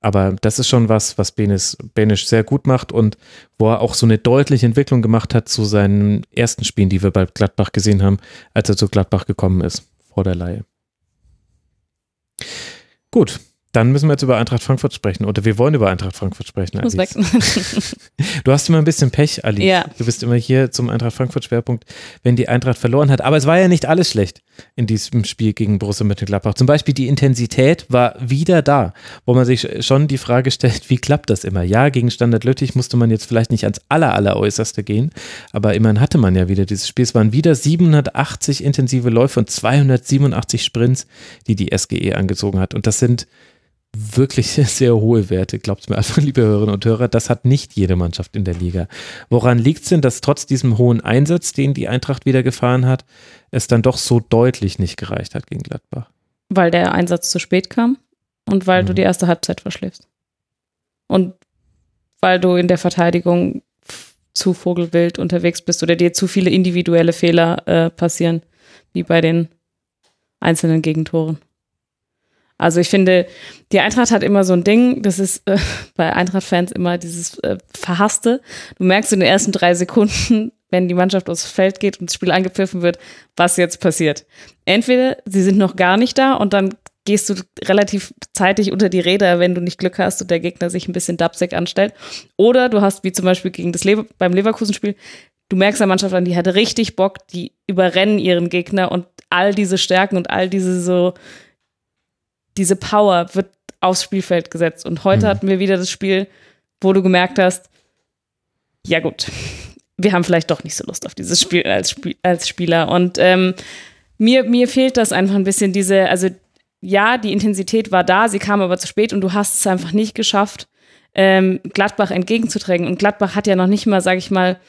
Aber das ist schon was, was Benes, Benisch sehr gut macht und wo er auch so eine deutliche Entwicklung gemacht hat zu seinen ersten Spielen, die wir bei Gladbach gesehen haben, als er zu Gladbach gekommen ist vor der Leihe. Gut, dann müssen wir jetzt über Eintracht Frankfurt sprechen. Oder wir wollen über Eintracht Frankfurt sprechen. Muss weg. du hast immer ein bisschen Pech, Ali. Ja. Du bist immer hier zum Eintracht Frankfurt Schwerpunkt, wenn die Eintracht verloren hat. Aber es war ja nicht alles schlecht in diesem Spiel gegen Borussia Mönchengladbach. Zum Beispiel die Intensität war wieder da, wo man sich schon die Frage stellt, wie klappt das immer? Ja, gegen Standard Lüttich musste man jetzt vielleicht nicht ans aller, aller Äußerste gehen, aber immerhin hatte man ja wieder dieses Spiel. Es waren wieder 780 intensive Läufe und 287 Sprints, die die SGE angezogen hat. Und das sind wirklich sehr hohe Werte, glaubt mir einfach, liebe Hörerinnen und Hörer. Das hat nicht jede Mannschaft in der Liga. Woran liegt es denn, dass trotz diesem hohen Einsatz, den die Eintracht wieder gefahren hat, es dann doch so deutlich nicht gereicht hat gegen Gladbach? Weil der Einsatz zu spät kam und weil mhm. du die erste Halbzeit verschläfst. Und weil du in der Verteidigung zu vogelwild unterwegs bist oder dir zu viele individuelle Fehler äh, passieren, wie bei den einzelnen Gegentoren. Also ich finde, die Eintracht hat immer so ein Ding, das ist äh, bei Eintracht-Fans immer dieses äh, Verhasste. Du merkst in den ersten drei Sekunden, wenn die Mannschaft aufs Feld geht und das Spiel angepfiffen wird, was jetzt passiert. Entweder sie sind noch gar nicht da und dann gehst du relativ zeitig unter die Räder, wenn du nicht Glück hast und der Gegner sich ein bisschen dapsig anstellt. Oder du hast, wie zum Beispiel gegen das Le beim Leverkusen-Spiel, du merkst der Mannschaft an, die hat richtig Bock, die überrennen ihren Gegner und all diese Stärken und all diese so diese Power wird aufs Spielfeld gesetzt. Und heute mhm. hatten wir wieder das Spiel, wo du gemerkt hast, ja gut, wir haben vielleicht doch nicht so Lust auf dieses Spiel als, Spiel, als Spieler. Und ähm, mir, mir fehlt das einfach ein bisschen, diese, also ja, die Intensität war da, sie kam aber zu spät und du hast es einfach nicht geschafft, ähm, Gladbach entgegenzuträgen. Und Gladbach hat ja noch nicht mal, sag ich mal,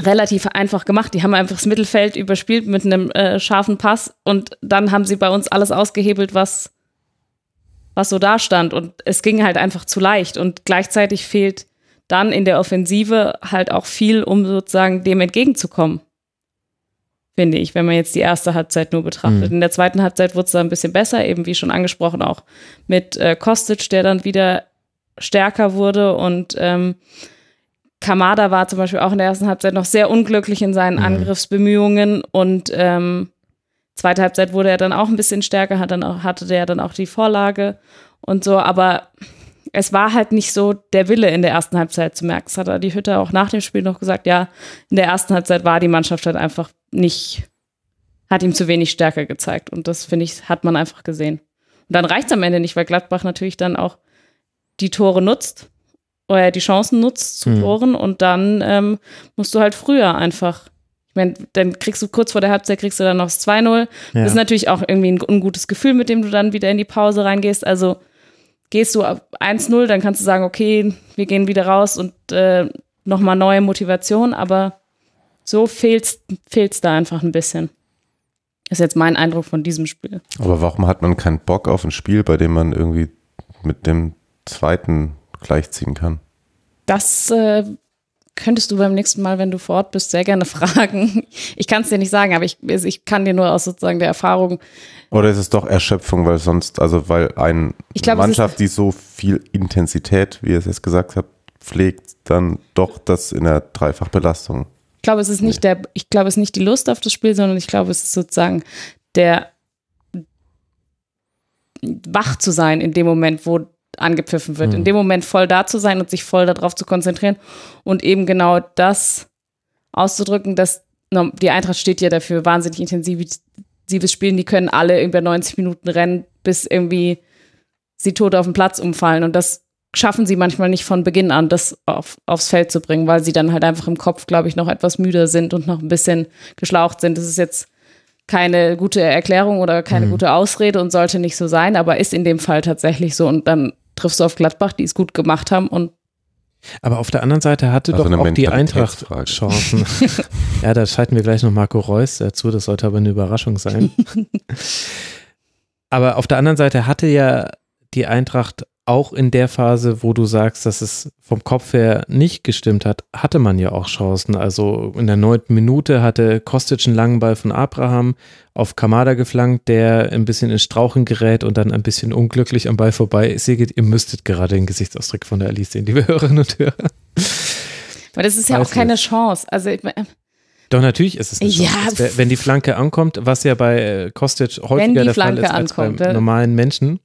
relativ einfach gemacht. Die haben einfach das Mittelfeld überspielt mit einem äh, scharfen Pass und dann haben sie bei uns alles ausgehebelt, was was so da stand. Und es ging halt einfach zu leicht. Und gleichzeitig fehlt dann in der Offensive halt auch viel, um sozusagen dem entgegenzukommen. Finde ich, wenn man jetzt die erste Halbzeit nur betrachtet. Mhm. In der zweiten Halbzeit wurde es dann ein bisschen besser, eben wie schon angesprochen, auch mit äh, Kostic, der dann wieder stärker wurde und ähm, Kamada war zum Beispiel auch in der ersten Halbzeit noch sehr unglücklich in seinen mhm. Angriffsbemühungen und ähm, Zweite Halbzeit wurde er dann auch ein bisschen stärker, hat dann auch, hatte der dann auch die Vorlage und so, aber es war halt nicht so der Wille in der ersten Halbzeit zu merken. Das hat er die Hütte auch nach dem Spiel noch gesagt, ja, in der ersten Halbzeit war die Mannschaft halt einfach nicht, hat ihm zu wenig Stärke gezeigt. Und das, finde ich, hat man einfach gesehen. Und dann reicht es am Ende nicht, weil Gladbach natürlich dann auch die Tore nutzt oder die Chancen nutzt zu mhm. Toren und dann ähm, musst du halt früher einfach meine, dann kriegst du kurz vor der Halbzeit kriegst du dann noch das 2-0. Ja. Das ist natürlich auch irgendwie ein ungutes Gefühl, mit dem du dann wieder in die Pause reingehst. Also gehst du auf 1-0, dann kannst du sagen, okay, wir gehen wieder raus und äh, nochmal neue Motivation, aber so fehlt's, fehlt's da einfach ein bisschen. Ist jetzt mein Eindruck von diesem Spiel. Aber warum hat man keinen Bock auf ein Spiel, bei dem man irgendwie mit dem zweiten gleichziehen kann? Das äh, könntest du beim nächsten Mal, wenn du vor Ort bist, sehr gerne fragen. Ich kann es dir nicht sagen, aber ich, ich kann dir nur aus sozusagen der Erfahrung. Oder ist es doch Erschöpfung, weil sonst, also weil eine Mannschaft, die so viel Intensität, wie ihr es jetzt gesagt habt, pflegt, dann doch das in der Dreifachbelastung. Ich glaube, es ist nicht der, ich glaube, es ist nicht die Lust auf das Spiel, sondern ich glaube, es ist sozusagen der wach zu sein in dem Moment, wo angepfiffen wird. Mhm. In dem Moment voll da zu sein und sich voll darauf zu konzentrieren und eben genau das auszudrücken, dass die Eintracht steht ja dafür wahnsinnig intensives Spielen. Die können alle über 90 Minuten rennen, bis irgendwie sie tot auf dem Platz umfallen. Und das schaffen sie manchmal nicht von Beginn an, das auf, aufs Feld zu bringen, weil sie dann halt einfach im Kopf, glaube ich, noch etwas müder sind und noch ein bisschen geschlaucht sind. Das ist jetzt keine gute Erklärung oder keine Mhm. gute Ausrede und sollte nicht so sein, aber ist in dem Fall tatsächlich so. Und dann triffst du auf Gladbach, die es gut gemacht haben und Aber auf der anderen Seite hatte Also doch auch die Eintracht. Chancen. ja, da schalten wir gleich noch Marco Reus dazu, das sollte aber eine Überraschung sein. aber auf der anderen Seite hatte ja die Eintracht auch in der Phase, wo du sagst, dass es vom Kopf her nicht gestimmt hat, hatte man ja auch Chancen. Also in der neunten Minute hatte Kostic einen langen Ball von Abraham auf Kamada geflankt, der ein bisschen in Strauchen gerät und dann ein bisschen unglücklich am Ball vorbei segelt. Ihr müsstet gerade den Gesichtsausdruck von der Alice sehen, liebe Hörerinnen und Hörer. weil das ist ja Weiß auch keine nicht. Chance. Also ich mein, Doch, natürlich ist es eine Ja, Chance. Es wär- wenn die Flanke ankommt, was ja bei äh, Kostic häufiger der Flanke Fall ist ankommt, beim ja. normalen Menschen,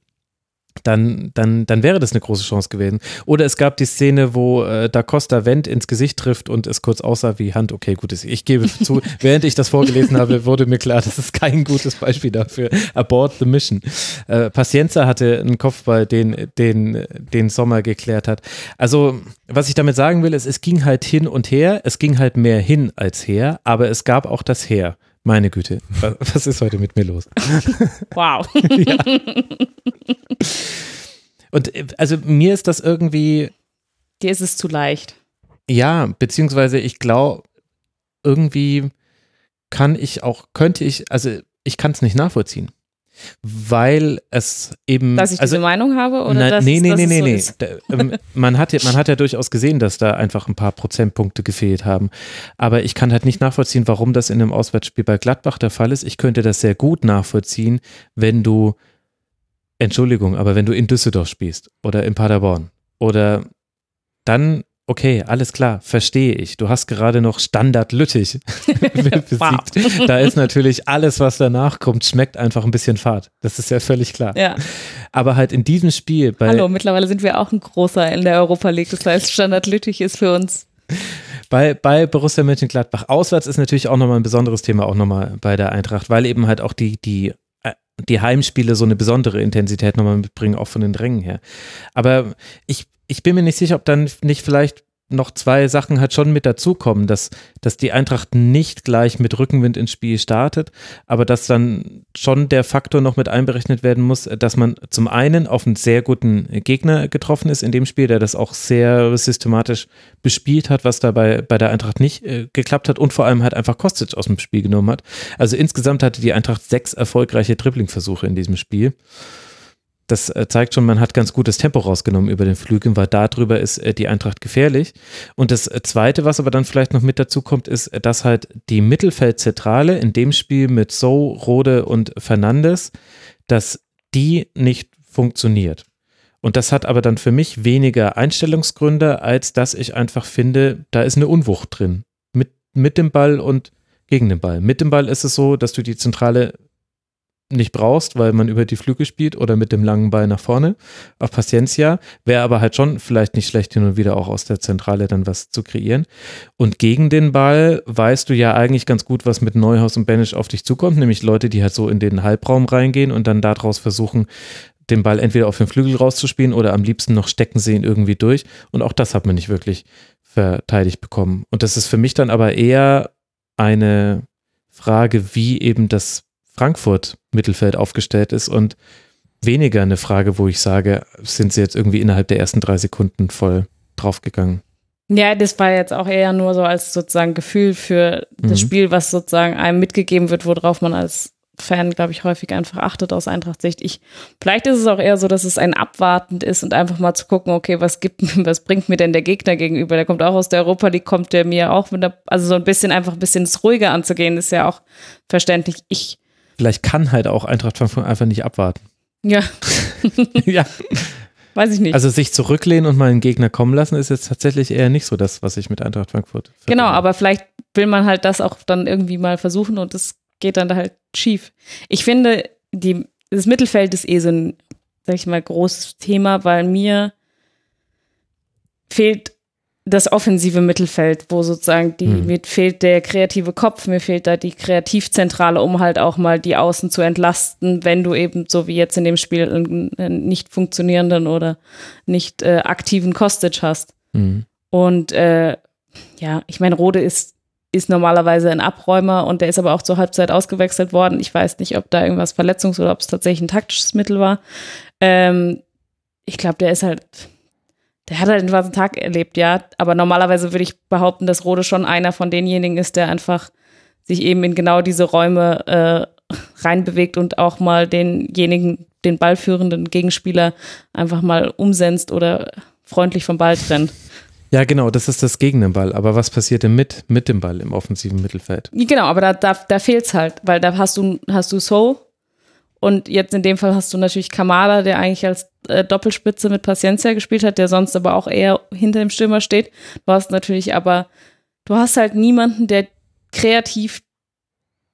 dann, dann, dann wäre das eine große Chance gewesen. Oder es gab die Szene, wo äh, Da Costa Wendt ins Gesicht trifft und es kurz aussah wie Hand. Okay, gut, ich gebe zu, während ich das vorgelesen habe, wurde mir klar, das ist kein gutes Beispiel dafür. Abort the mission. Äh, Pacienza hatte einen Kopfball, den, den, den Sommer geklärt hat. Also, was ich damit sagen will, ist, es ging halt hin und her. Es ging halt mehr hin als her, aber es gab auch das Her. Meine Güte, was, ist heute mit mir los? wow. Und äh, also mir ist das irgendwie, Dir ist es zu leicht. ja, beziehungsweise ich glaube, irgendwie kann ich auch, könnte ich, also ich kann es nicht nachvollziehen. Weil es eben. Dass ich also, diese Meinung habe oder Na, dass, nee, nee, dass nee, nee, so nee. Da, ähm, man, hat ja, man hat ja durchaus gesehen, dass da einfach ein paar Prozentpunkte gefehlt haben. Aber ich kann halt nicht nachvollziehen, warum das in einem Auswärtsspiel bei Gladbach der Fall ist. Ich könnte das sehr gut nachvollziehen, wenn du, Entschuldigung, aber wenn du in Düsseldorf spielst oder in Paderborn oder dann, okay, alles klar, verstehe ich. Du hast gerade noch Standard Lüttich besiegt. Da ist natürlich alles, was danach kommt, schmeckt einfach ein bisschen fad. Das ist ja völlig klar. Ja. Aber halt in diesem Spiel bei Hallo, mittlerweile sind wir auch ein großer in der Europa League. Das heißt, Standard Lüttich ist für uns. Bei, bei Borussia Mönchengladbach auswärts ist natürlich auch nochmal ein besonderes Thema, auch nochmal bei der Eintracht, weil eben halt auch die, die, die Heimspiele so eine besondere Intensität nochmal mitbringen, auch von den Drängen her. Aber ich, ich bin mir nicht sicher, ob dann nicht vielleicht noch zwei Sachen halt schon mit dazukommen, dass, dass die Eintracht nicht gleich mit Rückenwind ins Spiel startet, aber dass dann schon der Faktor noch mit einberechnet werden muss, dass man zum einen auf einen sehr guten Gegner getroffen ist in dem Spiel, der das auch sehr systematisch bespielt hat, was dabei bei der Eintracht nicht äh, geklappt hat und vor allem halt einfach Kostic aus dem Spiel genommen hat. Also insgesamt hatte die Eintracht sechs erfolgreiche Dribblingversuche in diesem Spiel das äh, zeigt schon, man hat ganz gutes Tempo rausgenommen über den Flügeln, weil darüber ist äh, die Eintracht gefährlich. Und das äh, Zweite, was aber dann vielleicht noch mit dazu kommt, ist, dass halt die Mittelfeldzentrale in dem Spiel mit So, Rode und Fernandes, dass die nicht funktioniert. Und das hat aber dann für mich weniger Einstellungsgründe, als dass ich einfach finde, da ist eine Unwucht drin. Mit, mit dem Ball und gegen den Ball. Mit dem Ball ist es so, dass du die Zentrale nicht brauchst, weil man über die Flügel spielt oder mit dem langen Ball nach vorne auf Paciencia. Wäre aber halt schon vielleicht nicht schlecht, hin und wieder auch aus der Zentrale dann was zu kreieren. Und gegen den Ball weißt du ja eigentlich ganz gut, was mit Neuhaus und Benisch auf dich zukommt, nämlich Leute, die halt so in den Halbraum reingehen und dann daraus versuchen, den Ball entweder auf den Flügel rauszuspielen oder am liebsten noch stecken sie ihn irgendwie durch. Und auch das hat man nicht wirklich verteidigt bekommen. Und das ist für mich dann aber eher eine Frage, wie eben das Frankfurt Mittelfeld aufgestellt ist und weniger eine Frage, wo ich sage, sind sie jetzt irgendwie innerhalb der ersten drei Sekunden voll draufgegangen. Ja, das war jetzt auch eher nur so als sozusagen Gefühl für das Mhm. Spiel, was sozusagen einem mitgegeben wird, worauf man als Fan, glaube ich, häufig einfach achtet aus Eintracht-Sicht. Ich, vielleicht ist es auch eher so, dass es ein abwartend ist und einfach mal zu gucken, okay, was gibt, was bringt mir denn der Gegner gegenüber? Der kommt auch aus der Europa League, kommt der mir auch mit der, also so ein bisschen einfach ein bisschen ruhiger anzugehen, ist ja auch verständlich. Ich, Vielleicht kann halt auch Eintracht Frankfurt einfach nicht abwarten. ja, ja. weiß ich nicht. Also sich zurücklehnen und mal einen Gegner kommen lassen, ist jetzt tatsächlich eher nicht so das, was ich mit Eintracht Frankfurt verbinde. Genau, aber vielleicht will man halt das auch dann irgendwie mal versuchen und es geht dann da halt schief. Ich finde, die, das Mittelfeld ist eh so ein sag ich mal, großes Thema, weil mir fehlt das offensive Mittelfeld, wo sozusagen die, Mhm. mir fehlt der kreative Kopf, mir fehlt da die Kreativzentrale, um halt auch mal die Außen zu entlasten, wenn du eben, so wie jetzt in dem Spiel, einen, nicht funktionierenden oder nicht äh, aktiven Kostic hast. Mhm. Und äh, ja, ich meine, Rode ist, ist normalerweise ein Abräumer und der ist aber auch zur Halbzeit ausgewechselt worden. Ich weiß nicht, ob da irgendwas Verletzungs- oder ob es tatsächlich ein taktisches Mittel war. Ähm, ich glaube, der ist halt, der hat halt einen schwarzen Tag erlebt, ja. Aber normalerweise würde ich behaupten, dass Rode schon einer von denjenigen ist, der einfach sich eben in genau diese Räume äh, reinbewegt und auch mal denjenigen, den ballführenden Gegenspieler einfach mal umsenzt oder freundlich vom Ball trennt. Ja, genau, das ist das gegen den Ball. Aber was passiert denn mit, mit dem Ball im offensiven Mittelfeld? Genau, aber da, da, da fehlt's halt, weil da hast du, hast du So und jetzt in dem Fall hast du natürlich Kamada, der eigentlich als äh, Doppelspitze mit Paciencia gespielt hat, der sonst aber auch eher hinter dem Stürmer steht. Du hast natürlich aber, du hast halt niemanden, der kreativ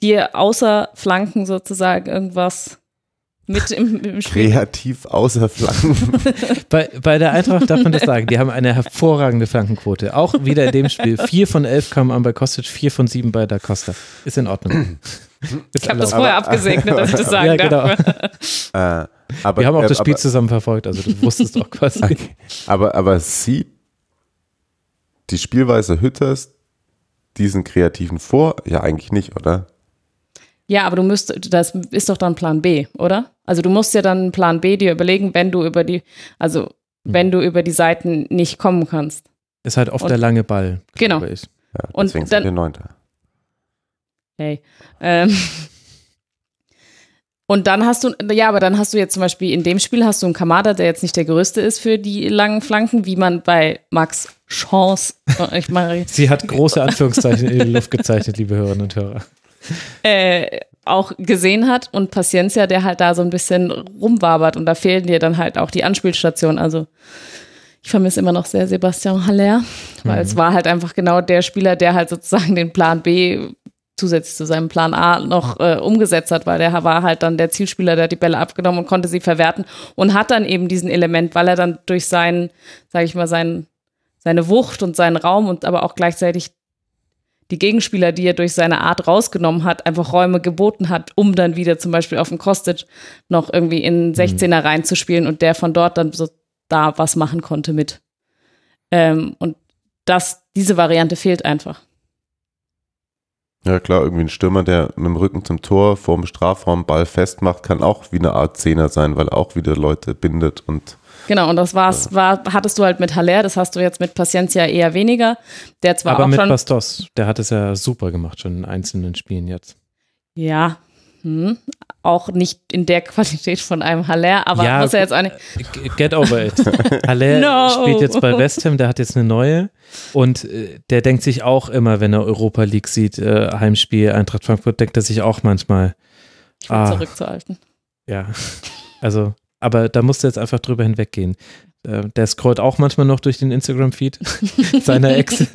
dir außer Flanken sozusagen irgendwas mit im, im Spiel. Kreativ außer Flanken. Bei, bei der Eintracht darf man das sagen. Die haben eine hervorragende Flankenquote. Auch wieder in dem Spiel. Vier von elf kamen an bei Kostic, vier von sieben bei Da Costa. Ist in Ordnung. Ich habe das erlaubt. vorher abgesegnet, dass ich das sagen Ja, genau. darf. äh, aber, Wir haben auch äh, das Spiel aber, zusammen verfolgt, also du wusstest doch quasi. Okay. Aber, aber sieht die Spielweise Hütters diesen Kreativen vor? Ja, eigentlich nicht, oder? Ja, aber du müsst, das ist doch dann Plan B, oder? Also du musst ja dann Plan B dir überlegen, wenn du über die, also wenn du über die Seiten nicht kommen kannst. Ist halt oft Und- der lange Ball. Genau. Ich. Ja, Und deswegen dann- sind wir Neunter. Hey. Ähm. Und dann hast du, ja, aber dann hast du jetzt zum Beispiel in dem Spiel hast du einen Kamada, der jetzt nicht der größte ist für die langen Flanken, wie man bei Max Chance, ich meine, Sie hat große Anführungszeichen in die Luft gezeichnet, liebe Hörerinnen und Hörer. äh, auch gesehen hat und Paciencia, der halt da so ein bisschen rumwabert und da fehlen dir dann halt auch die Anspielstationen. Also ich vermisse immer noch sehr Sebastian Haller, weil es war halt einfach genau der Spieler, der halt sozusagen den Plan B zusätzlich zu seinem Plan A noch äh, umgesetzt hat, weil der war halt dann der Zielspieler, der hat die Bälle abgenommen und konnte sie verwerten und hat dann eben diesen Element, weil er dann durch seinen, sage ich mal, seinen, seine Wucht und seinen Raum und aber auch gleichzeitig die Gegenspieler, die er durch seine Art rausgenommen hat, einfach Räume geboten hat, um dann wieder zum Beispiel auf den Kostic noch irgendwie in 16er reinzuspielen und der von dort dann so da was machen konnte mit. Ähm, und das, diese Variante fehlt einfach. Ja klar, irgendwie ein Stürmer, der mit dem Rücken zum Tor vorm Strafraum Ball festmacht, kann auch wie eine Art Zehner sein, weil er auch wieder Leute bindet und Genau, und das war's, war, hattest du halt mit Haller, das hast du jetzt mit Paciencia eher weniger. Der zwar Aber auch mit schon. Bastos, der hat es ja super gemacht, schon in einzelnen Spielen jetzt. Ja. Hm, auch nicht in der Qualität von einem Haller, aber Ja, muss er jetzt auch nicht. G- Get over it. Haller No. spielt jetzt bei West Ham, der hat jetzt eine neue und äh, der denkt sich auch immer, wenn er Europa League sieht, äh, Heimspiel Eintracht Frankfurt, denkt er sich auch manchmal, Ich will Ah. zurück zu Alten. ja, also, aber da musst du jetzt einfach drüber hinweggehen. Äh, Der scrollt auch manchmal noch durch den Instagram-Feed seiner Ex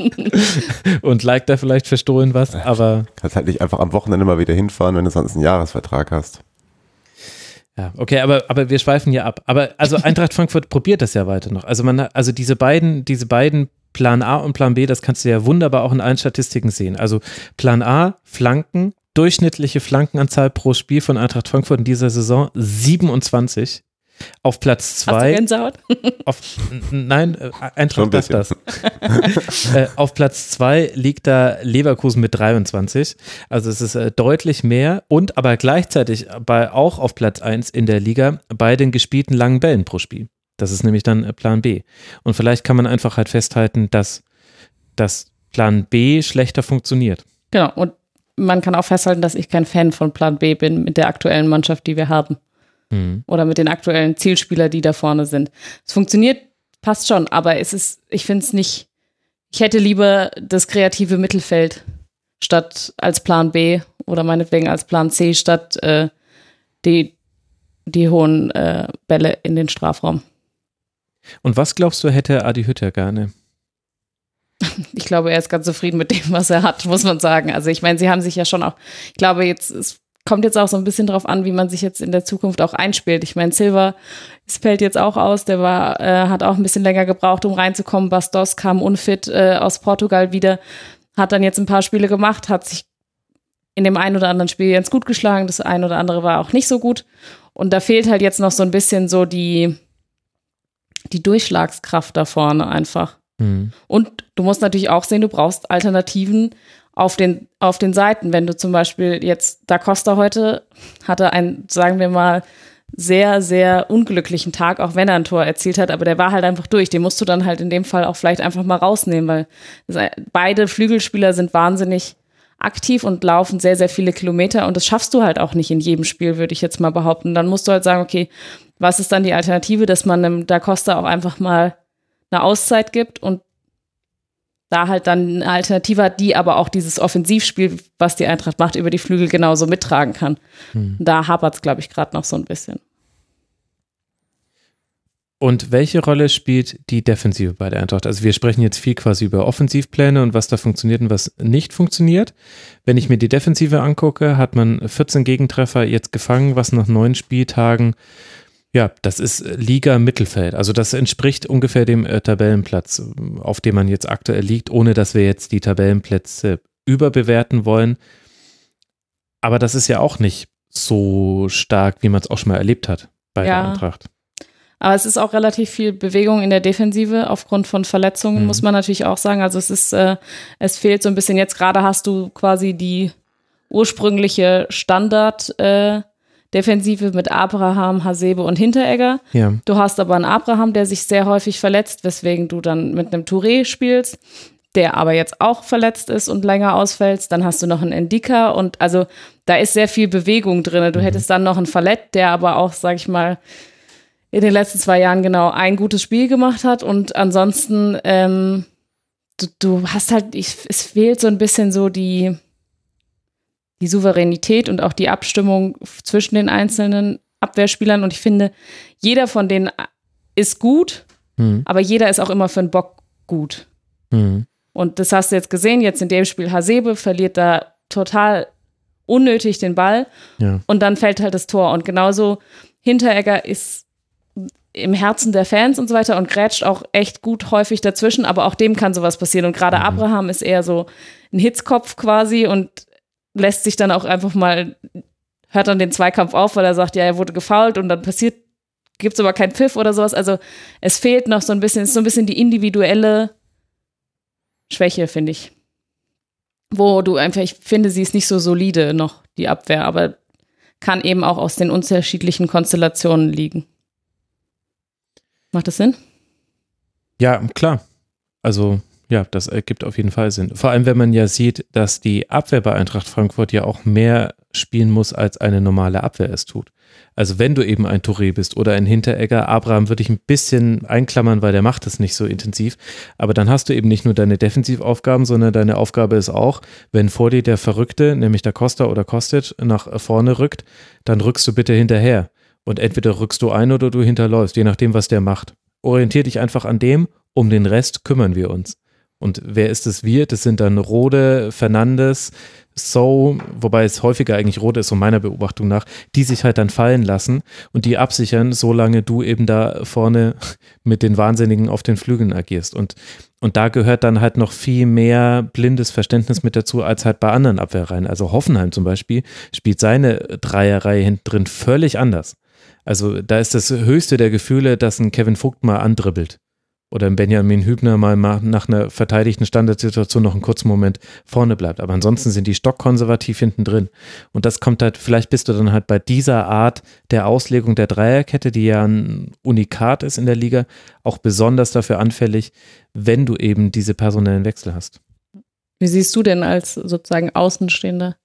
und liked da vielleicht verstohlen was, aber kannst halt nicht einfach am Wochenende mal wieder hinfahren, wenn du sonst einen Jahresvertrag hast. Ja, okay, aber, aber wir schweifen ja ab. Aber also Eintracht Frankfurt probiert das ja weiter noch. Also man, hat- also diese beiden, diese beiden Plan A und Plan B, das kannst du ja wunderbar auch in allen Statistiken sehen. Also Plan A, Flanken, durchschnittliche Flankenanzahl pro Spiel von Eintracht Frankfurt in dieser Saison 27. Auf Platz Hast du zwei, Gänsehaut? auf, nein, äh, Eintracht darf das. äh, auf Platz zwei liegt da Leverkusen mit 23. Also es ist äh, deutlich mehr und aber gleichzeitig bei, auch auf Platz eins in der Liga bei den gespielten langen Bällen pro Spiel. Das ist nämlich dann äh, Plan B. Und vielleicht kann man einfach halt festhalten, dass das Plan B schlechter funktioniert. Genau. Und man kann auch festhalten, dass ich kein Fan von Plan B bin mit der aktuellen Mannschaft, die wir haben. Mhm. Oder mit den aktuellen Zielspieler, die da vorne sind. Es funktioniert, passt schon, aber es ist, ich finde es nicht, ich hätte lieber das kreative Mittelfeld statt als Plan B oder meinetwegen als Plan C statt äh, die, die hohen äh, Bälle in den Strafraum. Und was glaubst du, hätte Adi Hütter gerne? ich glaube, er ist ganz zufrieden mit dem, was er hat, muss man sagen. Also ich meine, sie haben sich ja schon auch, ich glaube, jetzt ist kommt jetzt auch so ein bisschen drauf an, wie man sich jetzt in der Zukunft auch einspielt. Ich meine, Silver es fällt jetzt auch aus, der war, äh, hat auch ein bisschen länger gebraucht, um reinzukommen. Bastos kam unfit äh, aus Portugal wieder, hat dann jetzt ein paar Spiele gemacht, hat sich in dem einen oder anderen Spiel ganz gut geschlagen, das ein oder andere war auch nicht so gut. Und da fehlt halt jetzt noch so ein bisschen so die, die Durchschlagskraft da vorne einfach. Mhm. Und du musst natürlich auch sehen, du brauchst Alternativen auf den, auf den Seiten. Wenn du zum Beispiel jetzt, Da Costa heute hatte einen, sagen wir mal, sehr, sehr unglücklichen Tag, auch wenn er ein Tor erzielt hat, aber der war halt einfach durch. Den musst du dann halt in dem Fall auch vielleicht einfach mal rausnehmen, weil beide Flügelspieler sind wahnsinnig aktiv und laufen sehr, sehr viele Kilometer und das schaffst du halt auch nicht in jedem Spiel, würde ich jetzt mal behaupten. Dann musst du halt sagen, okay, was ist dann die Alternative, dass man einem Da Costa auch einfach mal eine Auszeit gibt und da halt dann eine Alternative hat, die aber auch dieses Offensivspiel, was die Eintracht macht, über die Flügel genauso mittragen kann. Hm. Da hapert es, glaube ich, gerade noch so ein bisschen. Und welche Rolle spielt die Defensive bei der Eintracht? Also wir sprechen jetzt viel quasi über Offensivpläne und was da funktioniert und was nicht funktioniert. Wenn ich mir die Defensive angucke, hat man 14 Gegentreffer jetzt gefangen, was nach neun Spieltagen ja, das ist Liga Mittelfeld. Also das entspricht ungefähr dem äh, Tabellenplatz, auf dem man jetzt aktuell liegt, ohne dass wir jetzt die Tabellenplätze überbewerten wollen. Aber das ist ja auch nicht so stark, wie man es auch schon mal erlebt hat bei ja. der Eintracht. Aber es ist auch relativ viel Bewegung in der Defensive aufgrund von Verletzungen, mhm. muss man natürlich auch sagen. Also es ist, äh, es fehlt so ein bisschen. Jetzt gerade hast du quasi die ursprüngliche Standard- äh, Defensive mit Abraham, Hasebe und Hinteregger. Ja. Du hast aber einen Abraham, der sich sehr häufig verletzt, weswegen du dann mit einem Touré spielst, der aber jetzt auch verletzt ist und länger ausfällt. Dann hast du noch einen Endika und also da ist sehr viel Bewegung drin. Du mhm. hättest dann noch einen Fallett, der aber auch, sag ich mal, in den letzten zwei Jahren genau ein gutes Spiel gemacht hat und ansonsten ähm, du, du hast halt, ich, es fehlt so ein bisschen so die die Souveränität und auch die Abstimmung zwischen den einzelnen Abwehrspielern. Und ich finde, jeder von denen ist gut, mhm. aber jeder ist auch immer für einen Bock gut. Mhm. Und das hast du jetzt gesehen, jetzt in dem Spiel Hasebe verliert da total unnötig den Ball ja. und dann fällt halt das Tor. Und genauso Hinteregger ist im Herzen der Fans und so weiter und grätscht auch echt gut häufig dazwischen, aber auch dem kann sowas passieren. Und gerade mhm. Abraham ist eher so ein Hitzkopf quasi und lässt sich dann auch einfach mal, hört dann den Zweikampf auf, weil er sagt, ja, er wurde gefault und dann passiert, gibt es aber keinen Pfiff oder sowas. Also es fehlt noch so ein bisschen, ist so ein bisschen die individuelle Schwäche, finde ich. Wo du einfach, ich finde, sie ist nicht so solide noch, die Abwehr, aber kann eben auch aus den unterschiedlichen Konstellationen liegen. Macht das Sinn? Ja, klar. Also ja, das ergibt auf jeden Fall Sinn. Vor allem, wenn man ja sieht, dass die Abwehr bei Eintracht Frankfurt ja auch mehr spielen muss, als eine normale Abwehr es tut. Also wenn du eben ein Touré bist oder ein Hinteregger, Abraham würde ich ein bisschen einklammern, weil der macht es nicht so intensiv. Aber dann hast du eben nicht nur deine Defensivaufgaben, sondern deine Aufgabe ist auch, wenn vor dir der Verrückte, nämlich der Costa oder Kostic, nach vorne rückt, dann rückst du bitte hinterher. Und entweder rückst du ein oder du hinterläufst, je nachdem, was der macht. Orientier dich einfach an dem, um den Rest kümmern wir uns. Und wer ist es wir? Das sind dann Rode, Fernandes, So, wobei es häufiger eigentlich Rode ist, so meiner Beobachtung nach, die sich halt dann fallen lassen und die absichern, solange du eben da vorne mit den Wahnsinnigen auf den Flügeln agierst. Und, und da gehört dann halt noch viel mehr blindes Verständnis mit dazu, als halt bei anderen Abwehrreihen. Also Hoffenheim zum Beispiel spielt seine Dreierreihe hinten drin völlig anders. Also da ist das höchste der Gefühle, dass ein Kevin Vogt mal andribbelt oder ein Benjamin Hübner mal nach einer verteidigten Standardsituation noch einen kurzen Moment vorne bleibt. Aber ansonsten sind die stockkonservativ hinten drin. Und das kommt halt, vielleicht bist du dann halt bei dieser Art der Auslegung der Dreierkette, die ja ein Unikat ist in der Liga, auch besonders dafür anfällig, wenn du eben diese personellen Wechsel hast. Wie siehst du denn als sozusagen Außenstehender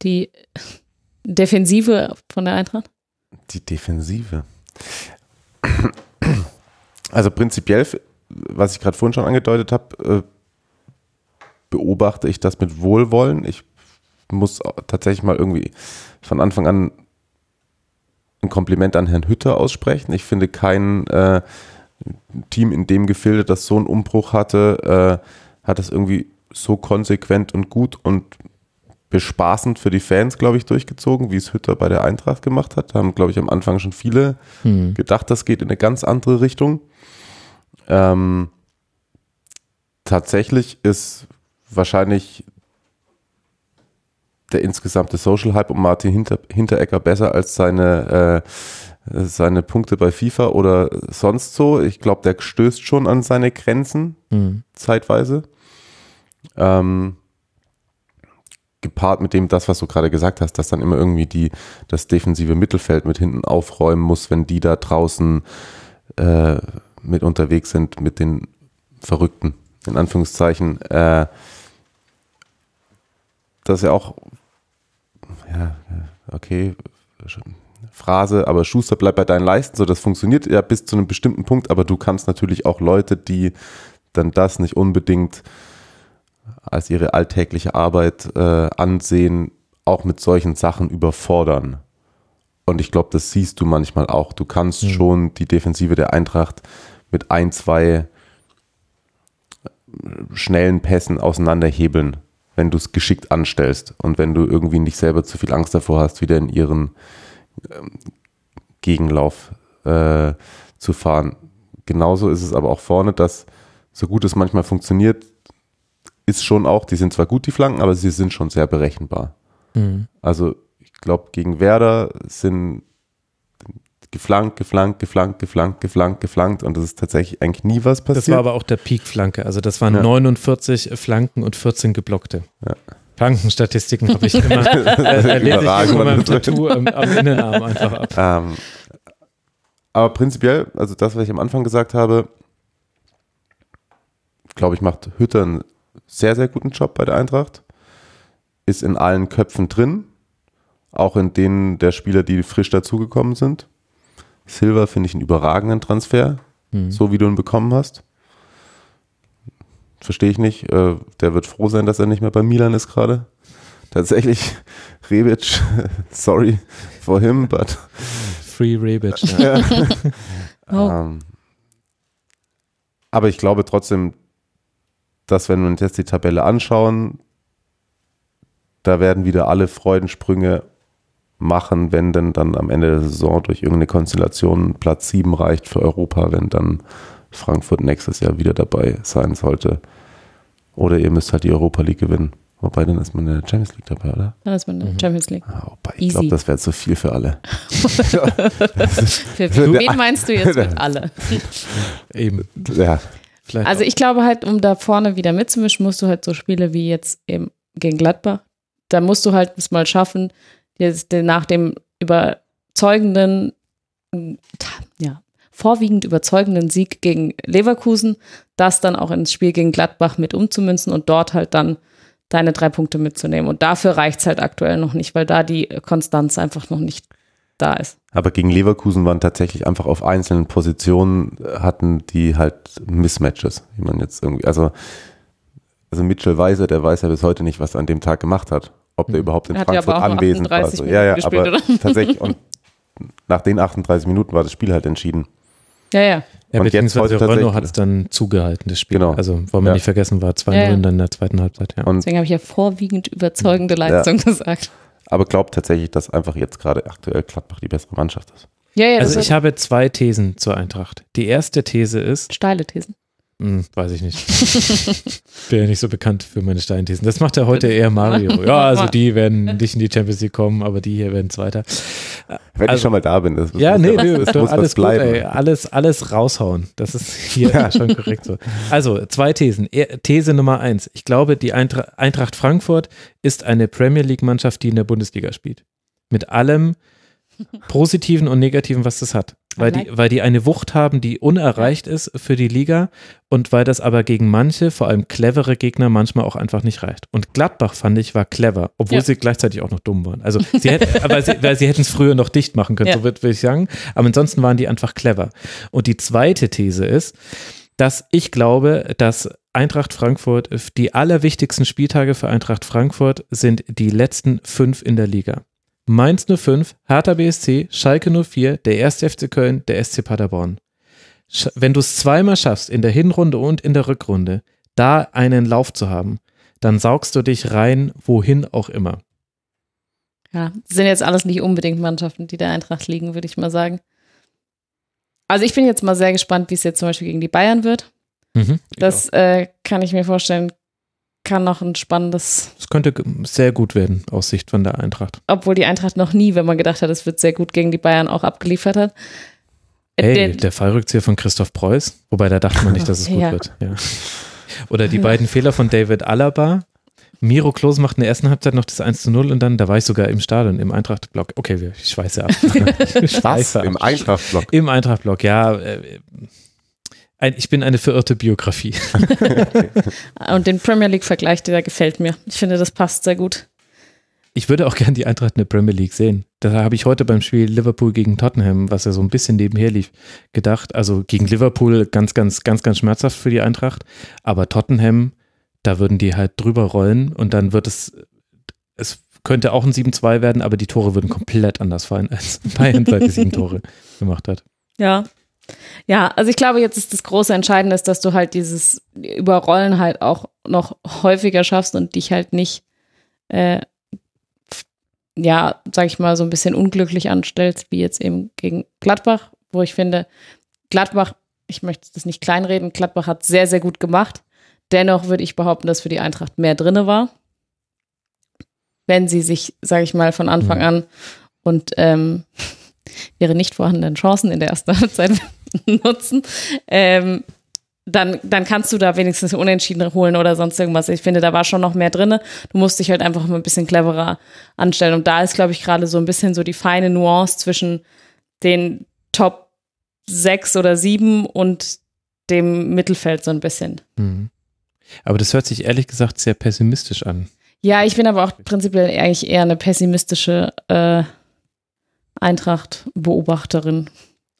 die Defensive von der Eintracht? Die Defensive. Also prinzipiell, was ich gerade vorhin schon angedeutet habe, äh, beobachte ich das mit Wohlwollen. Ich muss tatsächlich mal irgendwie von Anfang an ein Kompliment an Herrn Hütter aussprechen. Ich finde kein äh, Team in dem Gefilde, das so einen Umbruch hatte, äh, hat das irgendwie so konsequent und gut und bespaßend für die Fans, glaube ich, durchgezogen, wie es Hütter bei der Eintracht gemacht hat. Da haben, glaube ich, am Anfang schon viele Hm. gedacht, das geht in eine ganz andere Richtung. Ähm, tatsächlich ist wahrscheinlich der insgesamte Social Hype um Martin Hinter, Hinteregger besser als seine, äh, seine Punkte bei FIFA oder sonst so. Ich glaube, der stößt schon an seine Grenzen Hm. zeitweise. Ähm, gepaart mit dem, das, was du gerade gesagt hast, dass dann immer irgendwie die, das defensive Mittelfeld mit hinten aufräumen muss, wenn die da draußen äh, mit unterwegs sind, mit den Verrückten, in Anführungszeichen. Äh, das ist ja auch, ja, okay, Phrase, aber Schuster bleibt bei deinen Leisten, so das funktioniert ja bis zu einem bestimmten Punkt, aber du kannst natürlich auch Leute, die dann das nicht unbedingt als ihre alltägliche Arbeit äh, ansehen, auch mit solchen Sachen überfordern. Und ich glaube, das siehst du manchmal auch. Du kannst Mhm. schon die Defensive der Eintracht mit ein, zwei schnellen Pässen auseinanderhebeln, wenn du es geschickt anstellst und wenn du irgendwie nicht selber zu viel Angst davor hast, wieder in ihren ähm, Gegenlauf äh, zu fahren. Genauso ist es aber auch vorne, dass so gut es manchmal funktioniert, ist schon auch, die sind zwar gut, die Flanken, aber sie sind schon sehr berechenbar. Hm. Also ich glaube, gegen Werder sind geflankt, geflankt, geflankt, geflankt, geflankt, geflankt und es ist tatsächlich eigentlich nie was passiert. Das war aber auch der Peak-Flanke. Also das waren Ja. 49 Flanken und 14 geblockte. Ja. Flankenstatistiken habe ich immer, äh, Überragend, von meinem das Tattoo am, am Innenarm einfach ab. Ähm, aber prinzipiell, also das, was ich am Anfang gesagt habe, glaube ich, macht Hütter einen sehr, sehr guten Job bei der Eintracht. Ist in allen Köpfen drin, auch in denen der Spieler, die frisch dazugekommen sind. Silva finde ich einen überragenden Transfer, Hm. so wie du ihn bekommen hast. Verstehe ich nicht. Äh, der wird froh sein, dass er nicht mehr bei Milan ist gerade. Tatsächlich, Rebic, sorry for him, but Free Rebic. Ja. Oh. ähm, aber ich glaube trotzdem, dass wenn wir uns jetzt die Tabelle anschauen, da werden wieder alle Freudensprünge machen, wenn denn dann am Ende der Saison durch irgendeine Konstellation Platz 7 reicht für Europa, wenn dann Frankfurt nächstes Jahr wieder dabei sein sollte. Oder ihr müsst halt die Europa League gewinnen. Wobei, dann ist man in der Champions League dabei, oder? Dann ist man in der Champions League. Ah, wobei, ich glaube, das wäre zu viel für alle. Für wen meinst du jetzt mit alle? Eben. Ja, Vielleicht Also ich glaube halt, um da vorne wieder mitzumischen, musst du halt so Spiele wie jetzt eben gegen Gladbach, da musst du halt es mal schaffen, nach dem überzeugenden, ja, vorwiegend überzeugenden Sieg gegen Leverkusen, das dann auch ins Spiel gegen Gladbach mit umzumünzen und dort halt dann deine drei Punkte mitzunehmen. Und dafür reicht es halt aktuell noch nicht, weil da die Konstanz einfach noch nicht da ist. Aber gegen Leverkusen waren tatsächlich einfach auf einzelnen Positionen äh, hatten die halt Mismatches, wie man jetzt irgendwie, also, also Mitchell Weiser, der weiß ja bis heute nicht, was er an dem Tag gemacht hat. Ob der überhaupt in Hat ja aber Frankfurt auch nur anwesend war. 38 So, ja, ja, aber tatsächlich, und nach den 38 Minuten war das Spiel halt entschieden. Ja, ja. Ja, Und jetzt heute Renault hat es dann zugehalten, das Spiel. Genau. Also wollen wir Ja. nicht vergessen, war 2-0 Ja, ja. dann in der zweiten Halbzeit. Ja. Und, Deswegen habe ich ja vorwiegend überzeugende Leistung gesagt. aber glaubt tatsächlich, dass einfach jetzt gerade aktuell Gladbach die bessere Mannschaft ist. Ja, ja, Also ich habe zwei Thesen zur Eintracht. Die erste These ist, steile Thesen. Hm, weiß ich nicht. Bin ja nicht so bekannt für meine Steinthesen. Das macht ja heute eher Mario. Ja, also die werden nicht in die Champions League kommen, aber die hier werden Zweiter. Wenn Also- ich schon mal da bin, das, das Ja, muss nee, ja, nee, das muss was alles gut, bleiben. ey. Alles, alles raushauen. Das ist hier schon korrekt so. Also, zwei Thesen. These Nummer eins. Ich glaube, die Eintra Eintracht Frankfurt ist eine Premier League-Mannschaft, die in der Bundesliga spielt. Mit allem Positiven und Negativen, was das hat. Weil die, weil die eine Wucht haben, die unerreicht ist für die Liga und weil das aber gegen manche, vor allem clevere Gegner, manchmal auch einfach nicht reicht. Und Gladbach, fand ich, war clever, obwohl Ja. sie gleichzeitig auch noch dumm waren. Also sie hätten, aber sie, weil sie hätten es früher noch dicht machen können, Ja. so würde würd ich sagen. Aber ansonsten waren die einfach clever. Und die zweite These ist, dass ich glaube, dass Eintracht Frankfurt, die allerwichtigsten Spieltage für Eintracht Frankfurt sind die letzten fünf in der Liga. Mainz 05, Hertha BSC, Schalke 04, der 1. FC Köln, der SC Paderborn. Sch- Wenn du es zweimal schaffst, in der Hinrunde und in der Rückrunde, da einen Lauf zu haben, dann saugst du dich rein, wohin auch immer. Ja, sind jetzt alles nicht unbedingt Mannschaften, die der Eintracht liegen, würde ich mal sagen. Also ich bin jetzt mal sehr gespannt, wie es jetzt zum Beispiel gegen die Bayern wird. Mhm. Das äh, kann ich mir vorstellen, kann noch ein spannendes, Es könnte sehr gut werden aus Sicht von der Eintracht. obwohl die Eintracht noch nie, wenn man gedacht hat, es wird sehr gut gegen die Bayern auch abgeliefert hat. Äh, Hey, der- der Fallrückzieher von Christoph Preuß, wobei da dachte man nicht, dass es gut Ja. wird. Ja. Oder die beiden Fehler von David Alaba. Miro Klose macht in der ersten Halbzeit noch das 1 zu 0 und dann, da war ich sogar im Stadion, im Eintracht-Block. Okay, wir- ich schweiße ab. Ich Was? schweiße Im ab. Eintracht-Block. Im Eintracht-Block, ja. Äh, ein, ich bin eine verirrte Biografie. Und den Premier League-Vergleich, der gefällt mir. Ich finde, das passt sehr gut. Ich würde auch gern die Eintracht in der Premier League sehen. Da habe ich heute beim Spiel Liverpool gegen Tottenham, was ja so ein bisschen nebenher lief, gedacht. Also gegen Liverpool ganz, ganz, ganz, ganz schmerzhaft für die Eintracht. Aber Tottenham, da würden die halt drüber rollen und dann wird es, es könnte auch ein 7-2 werden, aber die Tore würden komplett anders fallen, als Bayern seit die sieben Tore gemacht hat. Ja. Ja, also ich glaube, jetzt ist das große Entscheidende, ist, dass du halt dieses Überrollen halt auch noch häufiger schaffst und dich halt nicht, äh, ja, sag ich mal, so ein bisschen unglücklich anstellst, wie jetzt eben gegen Gladbach, wo ich finde, Gladbach, ich möchte das nicht kleinreden, Gladbach hat sehr, sehr gut gemacht. Dennoch würde ich behaupten, dass für die Eintracht mehr drinne war. Wenn sie sich, sage ich mal, von Anfang Mhm. an und ähm, ihre nicht vorhandenen Chancen in der ersten Halbzeit nutzen, ähm, dann, dann kannst du da wenigstens Unentschieden holen oder sonst irgendwas. Ich finde, da war schon noch mehr drin. Du musst dich halt einfach mal ein bisschen cleverer anstellen. Und da ist, glaube ich, gerade so ein bisschen so die feine Nuance zwischen den Top sechs oder sieben und dem Mittelfeld so ein bisschen. Mhm. Aber das hört sich ehrlich gesagt sehr pessimistisch an. Ja, ich bin aber auch prinzipiell eigentlich eher eine pessimistische äh, Eintracht-Beobachterin.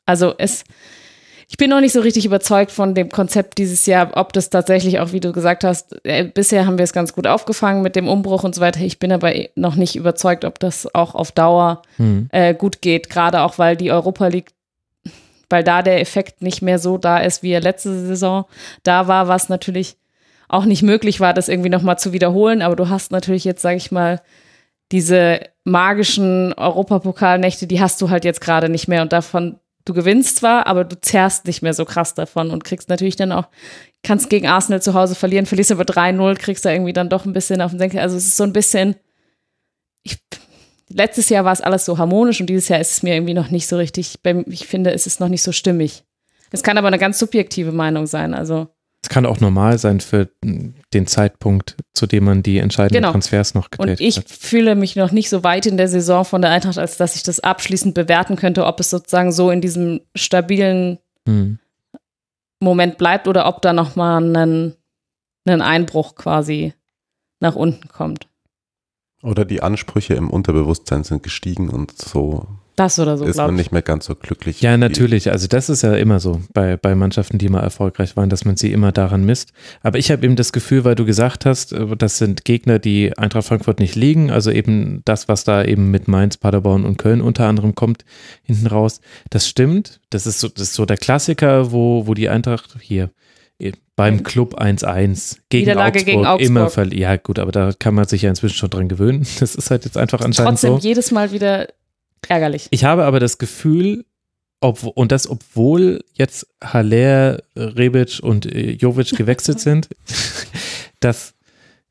Also es, ich bin noch nicht so richtig überzeugt von dem Konzept dieses Jahr, ob das tatsächlich auch, wie du gesagt hast, äh, bisher haben wir es ganz gut aufgefangen mit dem Umbruch und so weiter. Ich bin aber eh noch nicht überzeugt, ob das auch auf Dauer Mhm. äh, gut geht, gerade auch weil die Europa League, weil da der Effekt nicht mehr so da ist, wie er letzte Saison da war, was natürlich auch nicht möglich war, das irgendwie nochmal zu wiederholen. Aber du hast natürlich jetzt, sage ich mal, diese magischen Europapokalnächte, die hast du halt jetzt gerade nicht mehr und davon, du gewinnst zwar, aber du zerrst nicht mehr so krass davon und kriegst natürlich dann auch, kannst gegen Arsenal zu Hause verlieren, verlierst aber 3-0, kriegst da irgendwie dann doch ein bisschen auf den Senkel. Also es ist so ein bisschen, ich, letztes Jahr war es alles so harmonisch und dieses Jahr ist es mir irgendwie noch nicht so richtig, ich finde, es ist noch nicht so stimmig. Es kann aber eine ganz subjektive Meinung sein, also. Es kann auch normal sein für den Zeitpunkt, zu dem man die entscheidenden Genau. Transfers noch Und getätigt ich hat. fühle mich noch nicht so weit in der Saison von der Eintracht, als dass ich das abschließend bewerten könnte, ob es sozusagen so in diesem stabilen Mhm. Moment bleibt oder ob da nochmal ein, ein Einbruch quasi nach unten kommt. Oder die Ansprüche im Unterbewusstsein sind gestiegen und so Das oder so, ist man ich. nicht mehr ganz so glücklich. Ja, natürlich. Also das ist ja immer so bei, bei Mannschaften, die mal erfolgreich waren, dass man sie immer daran misst. Aber ich habe eben das Gefühl, weil du gesagt hast, äh, das sind Gegner, die Eintracht Frankfurt nicht liegen. Also eben das, was da eben mit Mainz, Paderborn und Köln unter anderem kommt, hinten raus. Das stimmt. Das ist so, das ist so der Klassiker, wo, wo die Eintracht hier eh, beim Club 1-1 gegen Augsburg, gegen Augsburg. immer verliert. Ja gut, aber da kann man sich ja inzwischen schon dran gewöhnen. Das ist halt jetzt einfach anscheinend Trotzdem so. jedes Mal wieder ärgerlich. Ich habe aber das Gefühl, ob, und das obwohl jetzt Haller, Rebic und äh, Jovic gewechselt sind, dass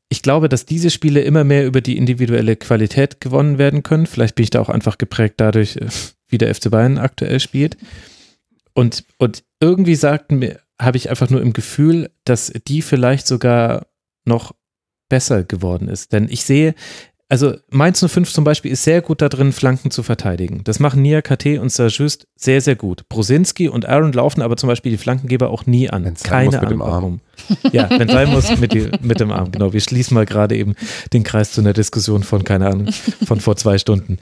ich glaube, dass diese Spiele immer mehr über die individuelle Qualität gewonnen werden können. Vielleicht bin ich da auch einfach geprägt dadurch, äh, wie der FC Bayern aktuell spielt. Und, und irgendwie sagten mir, habe ich einfach nur im Gefühl, dass die vielleicht sogar noch besser geworden ist. Denn ich sehe, also Mainz 05 zum Beispiel ist sehr gut da drin, Flanken zu verteidigen. Das machen Nia KT und Sajust sehr, sehr gut. Brosinski und Aaron laufen aber zum Beispiel die Flankengeber auch nie an. Wenn's Keine Ahnung warum. Ja, wenn sein muss, mit, die, mit dem Arm. Genau, wir schließen mal gerade eben den Kreis zu einer Diskussion von, keine Ahnung, von vor zwei Stunden.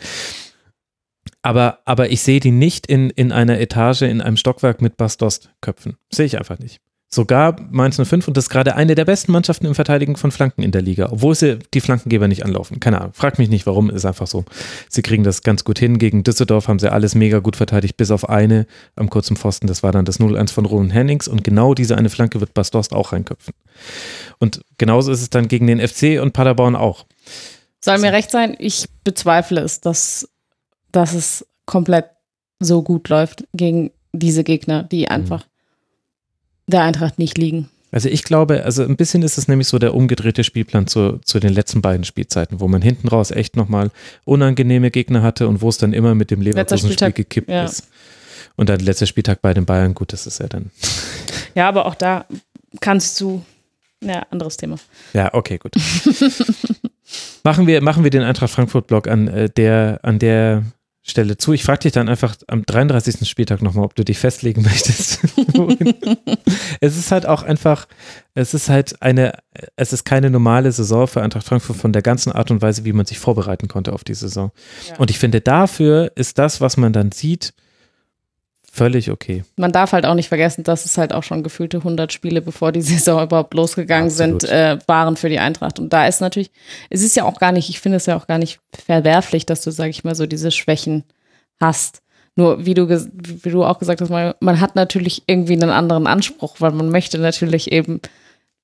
Aber, aber ich sehe die nicht in, in einer Etage, in einem Stockwerk mit Bastos-Köpfen. Sehe ich einfach nicht. Sogar Mainz 05 und das ist gerade eine der besten Mannschaften im Verteidigen von Flanken in der Liga, obwohl sie die Flankengeber nicht anlaufen. Keine Ahnung, frag mich nicht warum, ist einfach so. Sie kriegen das ganz gut hin. Gegen Düsseldorf haben sie alles mega gut verteidigt, bis auf eine am kurzen Pfosten. Das war dann das 0-1 von Roland Hennings und genau diese eine Flanke wird Bastost auch reinköpfen. Und genauso ist es dann gegen den FC und Paderborn auch. Soll mir recht sein, ich bezweifle es, dass, dass es komplett so gut läuft gegen diese Gegner, die einfach der Eintracht nicht liegen. Also ich glaube, also ein bisschen ist es nämlich so der umgedrehte Spielplan zu, zu den letzten beiden Spielzeiten, wo man hinten raus echt nochmal unangenehme Gegner hatte und wo es dann immer mit dem Leverkusen-Spiel gekippt ja. ist. Und dann letzter Spieltag bei den Bayern, gut, das ist ja dann. Ja, aber auch da kannst du, ja, anderes Thema. Ja, okay, gut. machen, wir, machen wir den Eintracht Frankfurt-Blog an äh, der, an der Stelle zu. Ich frage dich dann einfach am 33. Spieltag nochmal, ob du dich festlegen möchtest. es ist halt auch einfach, es ist halt eine, es ist keine normale Saison für Eintracht Frankfurt von der ganzen Art und Weise, wie man sich vorbereiten konnte auf die Saison. Ja. Und ich finde, dafür ist das, was man dann sieht, völlig okay. Man darf halt auch nicht vergessen, dass es halt auch schon gefühlte 100 Spiele, bevor die Saison überhaupt losgegangen Absolut. sind, äh, waren für die Eintracht. Und da ist natürlich, es ist ja auch gar nicht, ich finde es ja auch gar nicht verwerflich, dass du, sag ich mal, so diese Schwächen hast. Nur wie du, wie du auch gesagt hast, man, man hat natürlich irgendwie einen anderen Anspruch, weil man möchte natürlich eben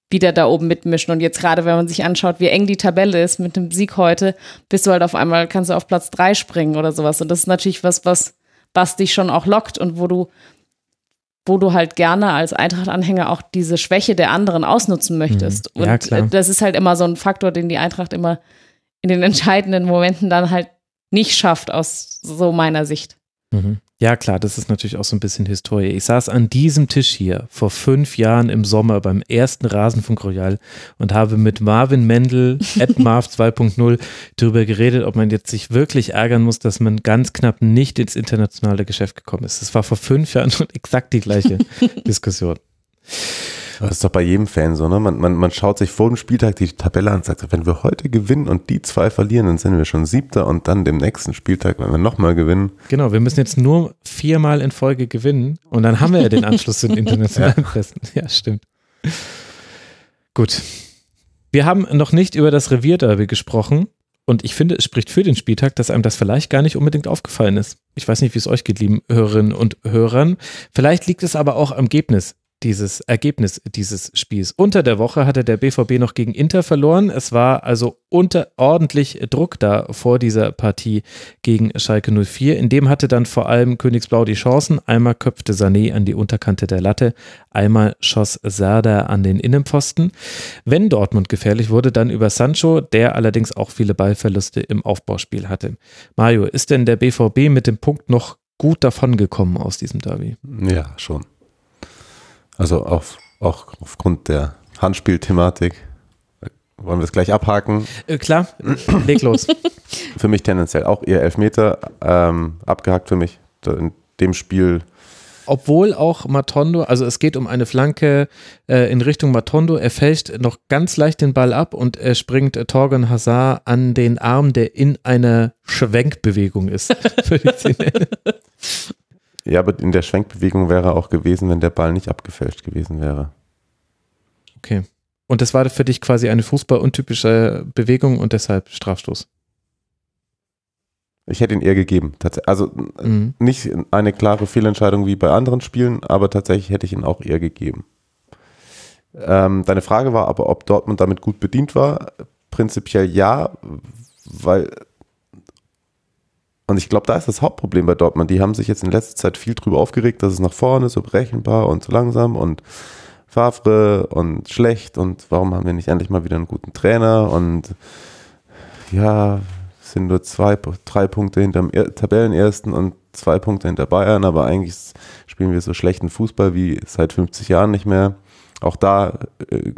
wieder da oben mitmischen. Und jetzt gerade, wenn man sich anschaut, wie eng die Tabelle ist mit dem Sieg heute, bist du halt auf einmal, kannst du auf Platz drei springen oder sowas. Und das ist natürlich was, was, was dich schon auch lockt und wo du, wo du halt gerne als Eintracht-Anhänger auch diese Schwäche der anderen ausnutzen möchtest. Mhm. Ja, und klar. äh, das ist halt immer so ein Faktor, den die Eintracht immer in den entscheidenden Momenten dann halt nicht schafft, aus so meiner Sicht. Mhm. Ja, klar, das ist natürlich auch so ein bisschen Historie. Ich saß an diesem Tisch hier vor fünf Jahren im Sommer beim ersten Rasenfunk Royal und habe mit Marvin Mendel, at Marv 2.0, darüber geredet, ob man jetzt sich wirklich ärgern muss, dass man ganz knapp nicht ins internationale Geschäft gekommen ist. Das war vor fünf Jahren schon exakt die gleiche Diskussion. Das ist doch bei jedem Fan so, ne? Man, man, man schaut sich vor dem Spieltag die Tabelle an und sagt, wenn wir heute gewinnen und die zwei verlieren, dann sind wir schon Siebter und dann dem nächsten Spieltag, wenn wir nochmal gewinnen. Genau, wir müssen jetzt nur viermal in Folge gewinnen und dann haben wir ja den Anschluss zu den internationalen Pressen. Ja, stimmt. Gut. Wir haben noch nicht über das Revierderby gesprochen und ich finde, es spricht für den Spieltag, dass einem das vielleicht gar nicht unbedingt aufgefallen ist. Ich weiß nicht, wie es euch geht, lieben Hörerinnen und Hörern. Vielleicht liegt es aber auch am Ergebnis dieses Ergebnis dieses Spiels. Unter der Woche hatte der BVB noch gegen Inter verloren. Es war also unter ordentlich Druck da vor dieser Partie gegen Schalke 04. In dem hatte dann vor allem Königsblau die Chancen. Einmal köpfte Sané an die Unterkante der Latte, einmal schoss Serda an den Innenpfosten. Wenn Dortmund gefährlich wurde, dann über Sancho, der allerdings auch viele Ballverluste im Aufbauspiel hatte. Mario, ist denn der BVB mit dem Punkt noch gut davongekommen aus diesem Derby? Ja, schon. Also auf, auch aufgrund der Handspielthematik. Wollen wir es gleich abhaken? Äh, klar, leg los. Für mich tendenziell auch eher Elfmeter. Ähm, abgehakt für mich. In dem Spiel Obwohl auch Matondo, also es geht um eine Flanke äh, in Richtung Matondo, er fälscht noch ganz leicht den Ball ab und er springt äh, Torgan Hazard an den Arm, der in einer Schwenkbewegung ist. Ja, aber in der Schwenkbewegung wäre er auch gewesen, wenn der Ball nicht abgefälscht gewesen wäre. okay. Und das war für dich quasi eine fußballuntypische Bewegung und deshalb Strafstoß. Ich hätte ihn eher gegeben. Also Mhm. nicht eine klare Fehlentscheidung wie bei anderen Spielen, aber tatsächlich hätte ich ihn auch eher gegeben. Ähm, deine Frage war aber, ob Dortmund damit gut bedient war. Prinzipiell ja, weil und ich glaube, da ist das Hauptproblem bei Dortmund. Die haben sich jetzt in letzter Zeit viel drüber aufgeregt, dass es nach vorne so berechenbar und so langsam und Favre und schlecht und warum haben wir nicht endlich mal wieder einen guten Trainer und ja, sind nur zwei, drei Punkte hinterm Er- Tabellenersten und zwei Punkte hinter Bayern, aber eigentlich spielen wir so schlechten Fußball wie seit 50 Jahren nicht mehr. Auch da äh,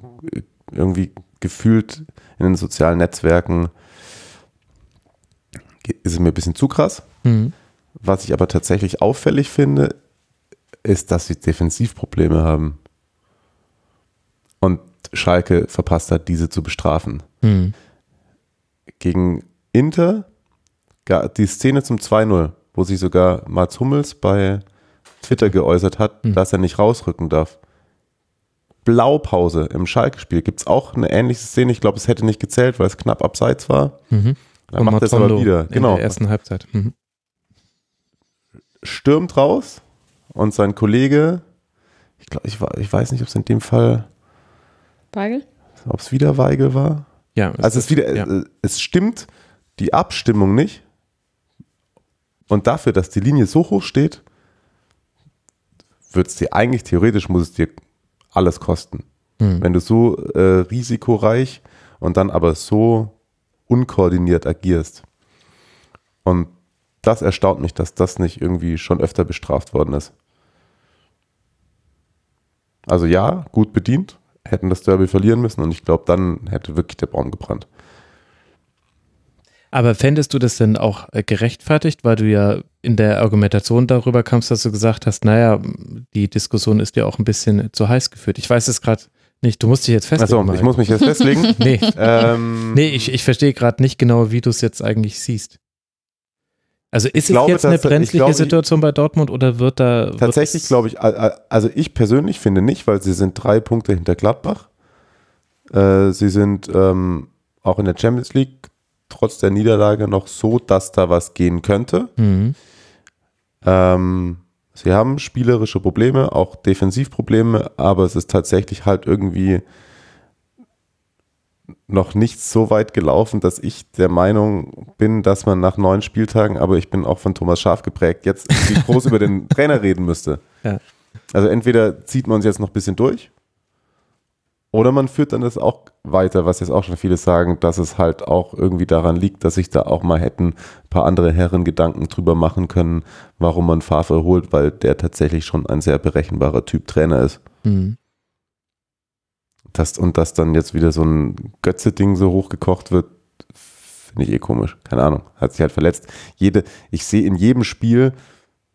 irgendwie gefühlt in den sozialen Netzwerken ist es mir ein bisschen zu krass. Mhm. Was ich aber tatsächlich auffällig finde, ist, dass sie Defensivprobleme haben. Und Schalke verpasst hat, diese zu bestrafen. Mhm. Gegen Inter, die Szene zum 2-0, wo sich sogar Mats Hummels bei Twitter geäußert hat, Hm. dass er nicht rausrücken darf. Blaupause im Schalke-Spiel gibt es auch eine ähnliche Szene. Ich glaube, es hätte nicht gezählt, weil es knapp abseits war. Mhm. Dann macht er es aber wieder. Genau. In der ersten Halbzeit. Mhm. Stürmt raus und sein Kollege, ich glaube, ich, ich weiß nicht, ob es in dem Fall, Weigel? ob es wieder Weigel war. Ja, Also es, wieder, ja. äh, es stimmt die Abstimmung nicht. Und dafür, dass die Linie so hoch steht, wird es dir eigentlich theoretisch muss es dir alles kosten. Hm. Wenn du so äh, risikoreich und dann aber so unkoordiniert agierst. Und das erstaunt mich, dass das nicht irgendwie schon öfter bestraft worden ist. Also ja, gut bedient, hätten das Derby verlieren müssen und ich glaube, dann hätte wirklich der Baum gebrannt. Aber fändest du das denn auch gerechtfertigt, weil du ja in der Argumentation darüber kamst, dass du gesagt hast, naja, die Diskussion ist ja auch ein bisschen zu heiß geführt. Ich weiß es gerade nicht, du musst dich jetzt festlegen. Achso, ich muss mich jetzt festlegen. nee, ähm, nee, ich, ich verstehe gerade nicht genau, wie du es jetzt eigentlich siehst. Also ist es glaube, jetzt eine brenzliche glaube, Situation bei Dortmund oder wird da Tatsächlich glaube ich, also ich persönlich finde nicht, weil sie sind drei Punkte hinter Gladbach. Äh, sie sind ähm, auch in der Champions League trotz der Niederlage noch so, dass da was gehen könnte. Mhm. Ähm, sie haben spielerische Probleme, auch Defensivprobleme, aber es ist tatsächlich halt irgendwie noch nicht so weit gelaufen, dass ich der Meinung bin, dass man nach neun Spieltagen, aber ich bin auch von Thomas Schaf geprägt, jetzt groß über den Trainer reden müsste. Ja. Also entweder zieht man uns jetzt noch ein bisschen durch oder man führt dann das auch weiter, was jetzt auch schon viele sagen, dass es halt auch irgendwie daran liegt, dass sich da auch mal hätten ein paar andere Herren Gedanken drüber machen können, warum man Favre holt, weil der tatsächlich schon ein sehr berechenbarer Typ Trainer ist. Mhm. Das, und dass dann jetzt wieder so ein Götze-Ding so hochgekocht wird, finde ich eh komisch. Keine Ahnung. Hat sich halt verletzt. Jede, ich sehe in jedem Spiel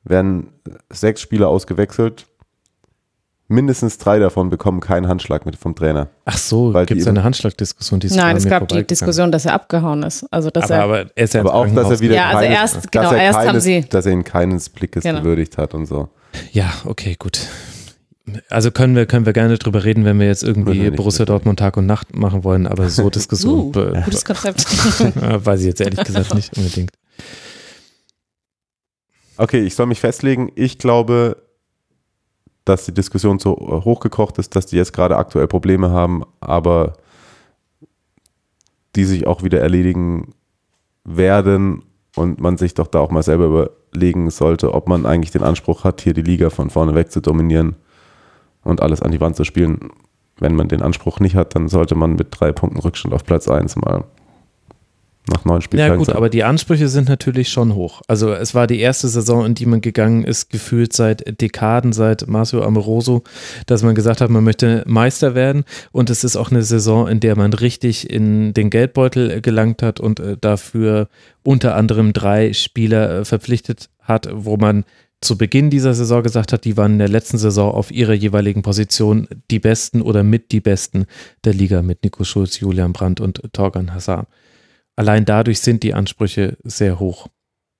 werden sechs Spieler ausgewechselt. Mindestens drei davon bekommen keinen Handschlag mit vom Trainer. Ach so, gibt es eine Handschlagdiskussion? Die ist Nein, es gab die. Diskussion, dass er abgehauen ist. Also, dass Aber, er. aber er ist ja Aber auch, dass er wieder Ja, also keines, erst- dass genau, er erst haben keines, sie- dass er ihn keines Blickes Genau. gewürdigt hat und so. Ja, okay, gut. Also können wir, können wir gerne drüber reden, wenn wir jetzt irgendwie nicht, Borussia wir Dortmund Tag und Nacht machen wollen, aber so Diskussion Uh, gutes Konzept. weiß ich jetzt ehrlich gesagt nicht unbedingt. Okay, ich soll mich festlegen. Ich glaube, dass die Diskussion so äh, hochgekocht ist, dass die jetzt gerade aktuell Probleme haben, aber die sich auch wieder erledigen werden und man sich doch da auch mal selber überlegen sollte, ob man eigentlich den Anspruch hat, hier die Liga von vorne weg zu dominieren und alles an die Wand zu spielen. Wenn man den Anspruch nicht hat, dann sollte man mit drei Punkten Rückstand auf Platz 1 mal nach neun Ja Spieltagen gut, sein. aber die Ansprüche sind natürlich schon hoch. Also es war die erste Saison, in die man gegangen ist, gefühlt seit Dekaden, seit Marcio Amoroso, dass man gesagt hat, man möchte Meister werden. Und es ist auch eine Saison, in der man richtig in den Geldbeutel gelangt hat und äh, dafür unter anderem drei Spieler äh, verpflichtet hat, wo man zu Beginn dieser Saison gesagt hat, die waren in der letzten Saison auf ihrer jeweiligen Position die Besten oder mit die Besten der Liga mit Nico Schulz, Julian Brandt und Torgan Hazard. Allein dadurch sind die Ansprüche sehr hoch.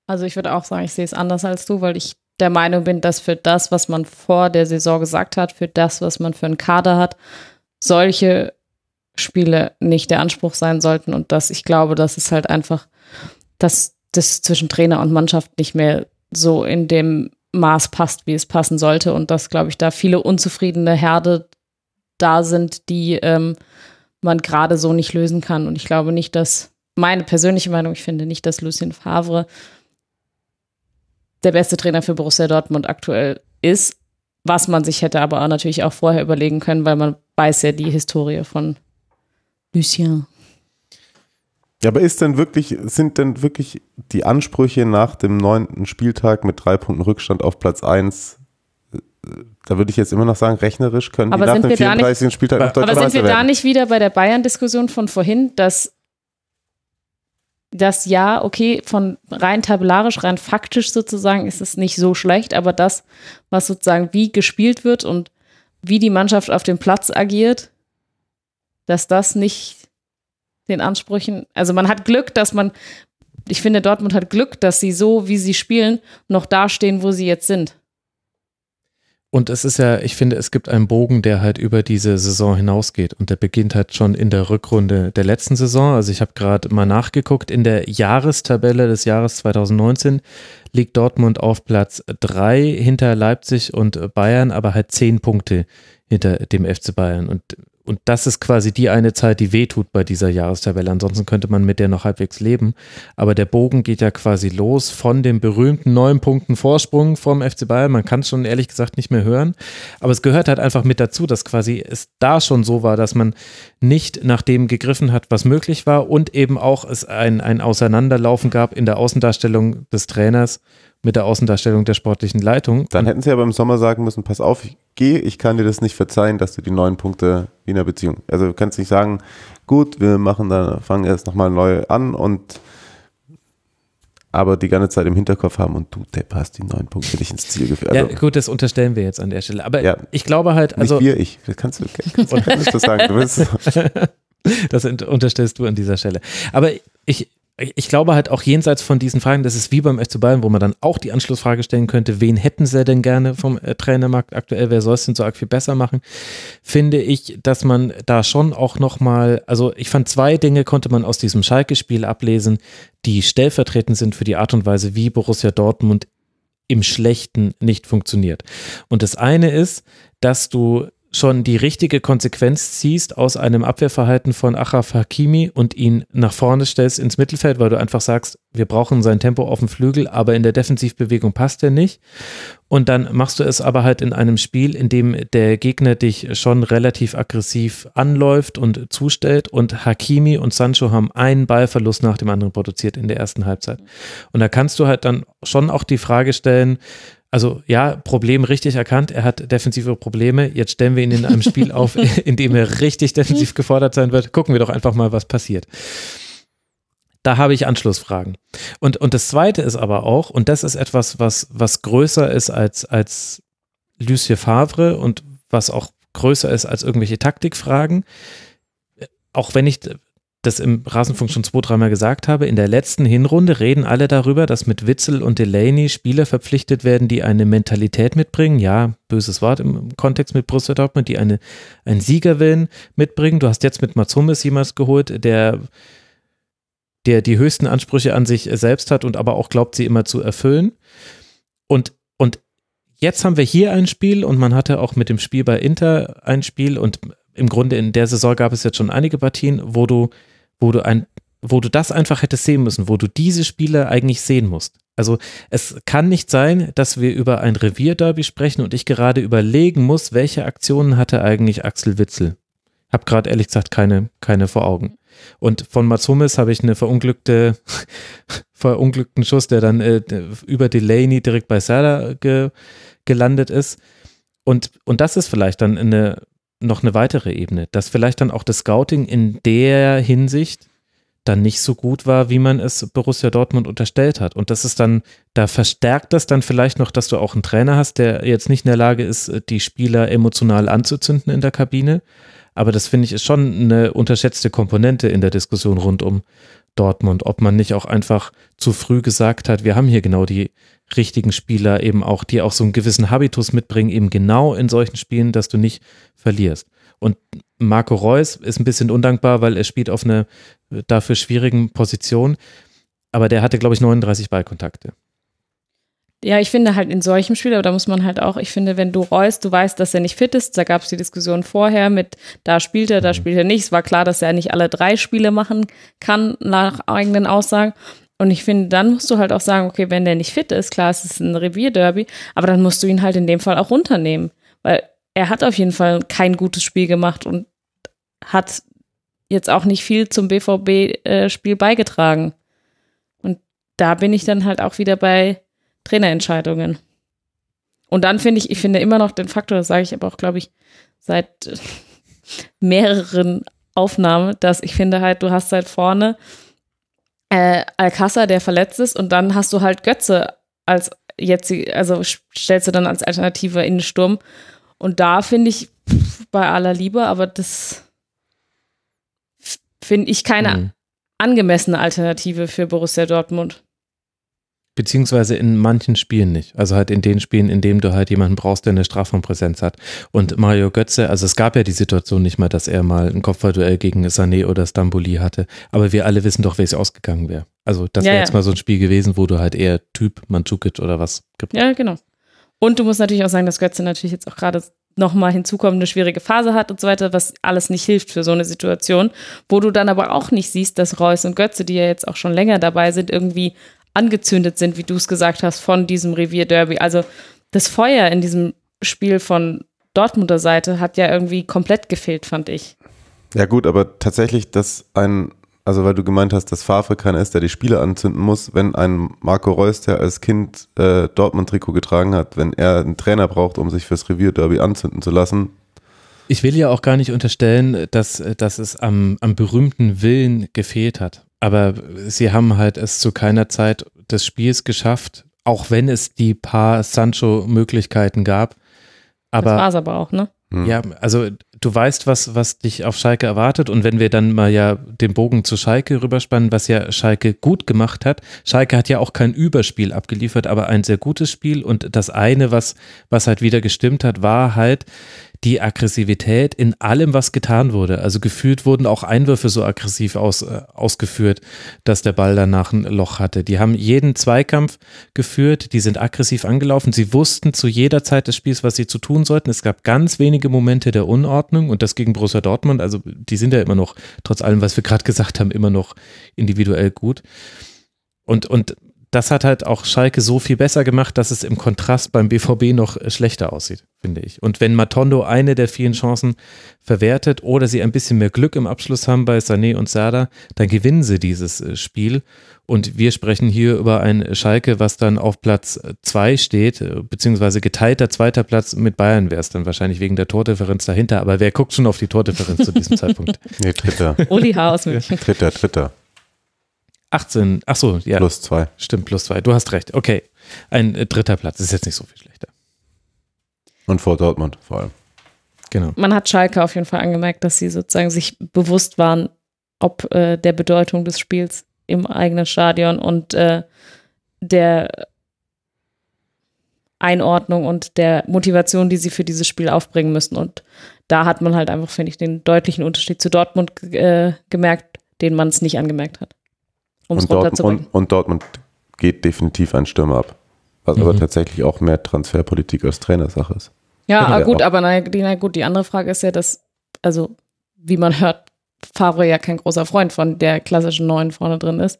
Also ich würde auch sagen, ich sehe es anders als du, weil ich der Meinung bin, dass für das, was man vor der Saison gesagt hat, für das, was man für einen Kader hat, solche Spiele nicht der Anspruch sein sollten und dass ich glaube, dass es halt einfach, dass das zwischen Trainer und Mannschaft nicht mehr so in dem Maß passt, wie es passen sollte und dass, glaube ich, da viele unzufriedene Herde da sind, die ähm, man gerade so nicht lösen kann. Und ich glaube nicht, dass meine persönliche Meinung, ich finde nicht, dass Lucien Favre der beste Trainer für Borussia Dortmund aktuell ist, was man sich hätte aber auch natürlich auch vorher überlegen können, weil man weiß ja die Historie von Lucien. Ja, aber ist denn wirklich, sind denn wirklich die Ansprüche nach dem neunten Spieltag mit drei Punkten Rückstand auf Platz 1, da würde ich jetzt immer noch sagen, rechnerisch können Aber die nach sind dem wir da nicht- 34. Spieltag noch deutscher Aber sind wir da nicht wieder bei der Bayern-Diskussion von vorhin, dass das ja, okay, von rein tabellarisch, rein faktisch sozusagen ist es nicht so schlecht, aber das, was sozusagen wie gespielt wird und wie die Mannschaft auf dem Platz agiert, dass das nicht den Ansprüchen, also man hat Glück, dass man, ich finde, Dortmund hat Glück, dass sie so, wie sie spielen, noch dastehen, wo sie jetzt sind. Und es ist ja, ich finde, es gibt einen Bogen, der halt über diese Saison hinausgeht. Und der beginnt halt schon in der Rückrunde der letzten Saison. Also ich habe gerade mal nachgeguckt, in der Jahrestabelle des Jahres 2019 liegt Dortmund auf Platz drei hinter Leipzig und Bayern, aber halt zehn Punkte hinter dem FC Bayern. Und und das ist quasi die eine Zeit, die wehtut bei dieser Jahrestabelle. Ansonsten könnte man mit der noch halbwegs leben. Aber der Bogen geht ja quasi los von dem berühmten neun Punkten Vorsprung vom FC Bayern. Man kann es schon ehrlich gesagt nicht mehr hören. Aber es gehört halt einfach mit dazu, dass quasi es da schon so war, dass man nicht nach dem gegriffen hat, was möglich war und eben auch es ein, ein Auseinanderlaufen gab in der Außendarstellung des Trainers mit der Außendarstellung der sportlichen Leitung. Dann hätten sie aber im Sommer sagen müssen, pass auf, ich geh, ich kann dir das nicht verzeihen, dass du die neun Punkte in einer Beziehung. Also du kannst nicht sagen, gut, wir machen da, fangen erst nochmal neu an und aber die ganze Zeit im Hinterkopf haben und du, Depp, hast die neun Punkte nicht ins Ziel geführt. Also, ja, gut, das unterstellen wir jetzt an der Stelle. Aber ja, ich glaube halt, also. Nicht wir, ich. Das kannst du, kannst, du sagen. Du willst, das unterstellst du an dieser Stelle. Aber ich, ich glaube halt auch jenseits von diesen Fragen, das ist wie beim FC Bayern, wo man dann auch die Anschlussfrage stellen könnte, wen hätten sie denn gerne vom äh, Trainermarkt aktuell, wer soll es denn so arg viel besser machen, finde ich, dass man da schon auch nochmal, also ich fand zwei Dinge konnte man aus diesem Schalke-Spiel ablesen, die stellvertretend sind für die Art und Weise, wie Borussia Dortmund im Schlechten nicht funktioniert. Und das eine ist, dass du schon die richtige Konsequenz ziehst aus einem Abwehrverhalten von Achraf Hakimi und ihn nach vorne stellst ins Mittelfeld, weil du einfach sagst, wir brauchen sein Tempo auf dem Flügel, aber in der Defensivbewegung passt er nicht. Und dann machst du es aber halt in einem Spiel, in dem der Gegner dich schon relativ aggressiv anläuft und zustellt und Hakimi und Sancho haben einen Ballverlust nach dem anderen produziert in der ersten Halbzeit. Und da kannst du halt dann schon auch die Frage stellen, also ja, Problem richtig erkannt. Er hat defensive Probleme. Jetzt stellen wir ihn in einem Spiel auf, in dem er richtig defensiv gefordert sein wird. Gucken wir doch einfach mal, was passiert. Da habe ich Anschlussfragen. Und, und das Zweite ist aber auch, und das ist etwas, was, was größer ist als, als Lucie Favre und was auch größer ist als irgendwelche Taktikfragen. Auch wenn ich das im Rasenfunk schon zwei, dreimal gesagt habe, in der letzten Hinrunde reden alle darüber, dass mit Witzel und Delaney Spieler verpflichtet werden, die eine Mentalität mitbringen. Ja, böses Wort im Kontext mit Borussia Dortmund, die eine, einen Siegerwillen mitbringen. Du hast jetzt mit Mats Hummels jemals geholt, der der die höchsten Ansprüche an sich selbst hat und aber auch glaubt, sie immer zu erfüllen. Und, und jetzt haben wir hier ein Spiel und man hatte auch mit dem Spiel bei Inter ein Spiel und im Grunde in der Saison gab es jetzt schon einige Partien, wo du wo du ein, wo du das einfach hättest sehen müssen, wo du diese Spiele eigentlich sehen musst. Also es kann nicht sein, dass wir über ein Revierderby sprechen und ich gerade überlegen muss, welche Aktionen hatte eigentlich Axel Witzel. Hab gerade ehrlich gesagt keine, keine vor Augen. Und von Mats Hummels habe ich eine verunglückte, verunglückten Schuss, der dann äh, über Delaney direkt bei Salah ge, gelandet ist. Und, und das ist vielleicht dann eine noch eine weitere Ebene, dass vielleicht dann auch das Scouting in der Hinsicht dann nicht so gut war, wie man es Borussia Dortmund unterstellt hat. Und das ist dann, da verstärkt das dann vielleicht noch, dass du auch einen Trainer hast, der jetzt nicht in der Lage ist, die Spieler emotional anzuzünden in der Kabine. Aber das finde ich ist schon eine unterschätzte Komponente in der Diskussion rund um Dortmund, ob man nicht auch einfach zu früh gesagt hat, wir haben hier genau die richtigen Spieler eben auch, die auch so einen gewissen Habitus mitbringen, eben genau in solchen Spielen, dass du nicht verlierst. Und Marco Reus ist ein bisschen undankbar, weil er spielt auf einer dafür schwierigen Position, aber der hatte, glaube ich, 39 Ballkontakte. Ja, ich finde halt in solchem Spiel, aber da muss man halt auch, ich finde, wenn du Reus, du weißt, dass er nicht fit ist, da gab es die Diskussion vorher mit, da spielt er, da mhm. spielt er nicht. Es war klar, dass er nicht alle drei Spiele machen kann, nach eigenen Aussagen. Und ich finde, dann musst du halt auch sagen, okay, wenn der nicht fit ist, klar, es ist ein Revierderby, aber dann musst du ihn halt in dem Fall auch runternehmen. Weil er hat auf jeden Fall kein gutes Spiel gemacht und hat jetzt auch nicht viel zum BVB-Spiel äh, beigetragen. Und da bin ich dann halt auch wieder bei Trainerentscheidungen. Und dann finde ich, ich finde immer noch den Faktor, das sage ich aber auch, glaube ich, seit mehreren Aufnahmen, dass ich finde halt, du hast halt vorne äh, Alcázar, der verletzt ist, und dann hast du halt Götze als jetzt, also stellst du dann als Alternative in den Sturm. Und da finde ich, bei aller Liebe, aber das finde ich keine mhm. angemessene Alternative für Borussia Dortmund. Beziehungsweise in manchen Spielen nicht. Also halt in den Spielen, in denen du halt jemanden brauchst, der eine Strafraumpräsenz hat. Und Mario Götze, also es gab ja die Situation nicht mal, dass er mal ein Kopfballduell gegen Sané oder Stamboli hatte. Aber wir alle wissen doch, wie es ausgegangen wäre. Also das Ja, wäre ja. jetzt mal so ein Spiel gewesen, wo du halt eher Typ Mandzukic oder was gibt. Ja, genau. Und du musst natürlich auch sagen, dass Götze natürlich jetzt auch gerade nochmal hinzukommende schwierige Phase hat und so weiter, was alles nicht hilft für so eine Situation, wo du dann aber auch nicht siehst, dass Reus und Götze, die ja jetzt auch schon länger dabei sind, irgendwie angezündet sind, wie du es gesagt hast, von diesem Revierderby. Also das Feuer in diesem Spiel von Dortmunder Seite hat ja irgendwie komplett gefehlt, fand ich. Ja gut, aber tatsächlich, dass ein, also weil du gemeint hast, dass Favre keiner ist, der die Spiele anzünden muss, wenn ein Marco Reus, der als Kind äh, Dortmund-Trikot getragen hat, wenn er einen Trainer braucht, um sich fürs Revierderby anzünden zu lassen, Ich will ja auch gar nicht unterstellen, dass, dass es am, am berühmten Willen gefehlt hat. Aber sie haben halt es zu keiner Zeit des Spiels geschafft, auch wenn es die paar Sancho-Möglichkeiten gab. das war Aber es aber auch, ne? ja, also du weißt, was, was dich auf Schalke erwartet. Und wenn wir dann mal ja den Bogen zu Schalke rüberspannen, was ja Schalke gut gemacht hat. Schalke hat ja auch kein Überspiel abgeliefert, aber ein sehr gutes Spiel. Und das eine, was, was halt wieder gestimmt hat, war halt die Aggressivität in allem, was getan wurde. Also gefühlt wurden auch Einwürfe so aggressiv aus, äh, ausgeführt, dass der Ball danach ein Loch hatte. Die haben jeden Zweikampf geführt, die sind aggressiv angelaufen. Sie wussten zu jeder Zeit des Spiels, was sie zu tun sollten. Es gab ganz wenige Momente der Unordnung und das gegen Borussia Dortmund. Also die sind ja immer noch, trotz allem, was wir gerade gesagt haben, immer noch individuell gut. Und, und das hat halt auch Schalke so viel besser gemacht, dass es im Kontrast beim BVB noch äh, schlechter aussieht, finde ich. Und wenn Matondo eine der vielen Chancen verwertet oder sie ein bisschen mehr Glück im Abschluss haben bei Sané und Sada, dann gewinnen sie dieses äh, Spiel. Und wir sprechen hier über ein Schalke, was dann auf Platz äh, zwei steht, beziehungsweise geteilter zweiter Platz mit Bayern wäre es dann wahrscheinlich wegen der Tordifferenz dahinter. Aber wer guckt schon auf die Tordifferenz zu diesem Zeitpunkt? nee, dritter, Uli H. aus München. dritter, dritter, 18, ach so, ja. plus zwei. Stimmt, plus zwei. Du hast recht. Okay. Ein äh, dritter Platz ist jetzt nicht so viel schlechter. Und vor Dortmund vor allem. Genau. Man hat Schalke auf jeden Fall angemerkt, dass sie sozusagen sich bewusst waren, ob äh, der Bedeutung des Spiels im eigenen Stadion und äh, der Einordnung und der Motivation, die sie für dieses Spiel aufbringen müssen. Und da hat man halt einfach, finde ich, den deutlichen Unterschied zu Dortmund äh, gemerkt, den man es nicht angemerkt hat. Um Und, Dort, runterzubringen. und, und Dortmund geht definitiv ein Stürmer ab. Was aber Mhm. tatsächlich auch mehr Transferpolitik als Trainersache ist. Ja, aber gut, auch. aber na, die, na gut, die andere Frage ist ja, dass, also, wie man hört, Favre ja kein großer Freund von der klassischen Neuen vorne drin ist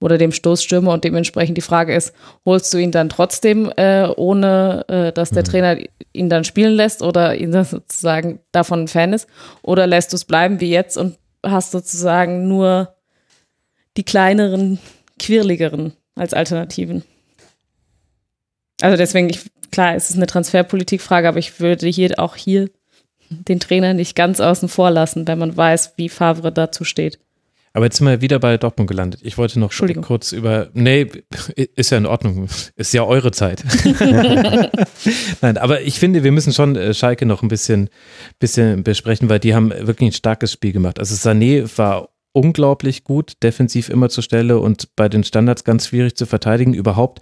oder dem Stoßstürmer und dementsprechend die Frage ist, holst du ihn dann trotzdem, äh, ohne äh, dass der Trainer ihn dann spielen lässt oder ihn dann sozusagen davon ein Fan ist oder lässt du es bleiben wie jetzt und hast sozusagen nur die kleineren, quirligeren als Alternativen? Also deswegen, ich, klar, es ist eine Transferpolitikfrage, aber ich würde hier auch hier den Trainer nicht ganz außen vor lassen, wenn man weiß, wie Favre dazu steht. Aber jetzt sind wir wieder bei Dortmund gelandet. Ich wollte noch kurz über. Nee, ist ja in Ordnung. Ist ja eure Zeit. Nein, aber ich finde, wir müssen schon äh, Schalke noch ein bisschen, bisschen besprechen, weil die haben wirklich ein starkes Spiel gemacht. Also Sané war unglaublich gut, defensiv immer zur Stelle und bei den Standards ganz schwierig zu verteidigen. Überhaupt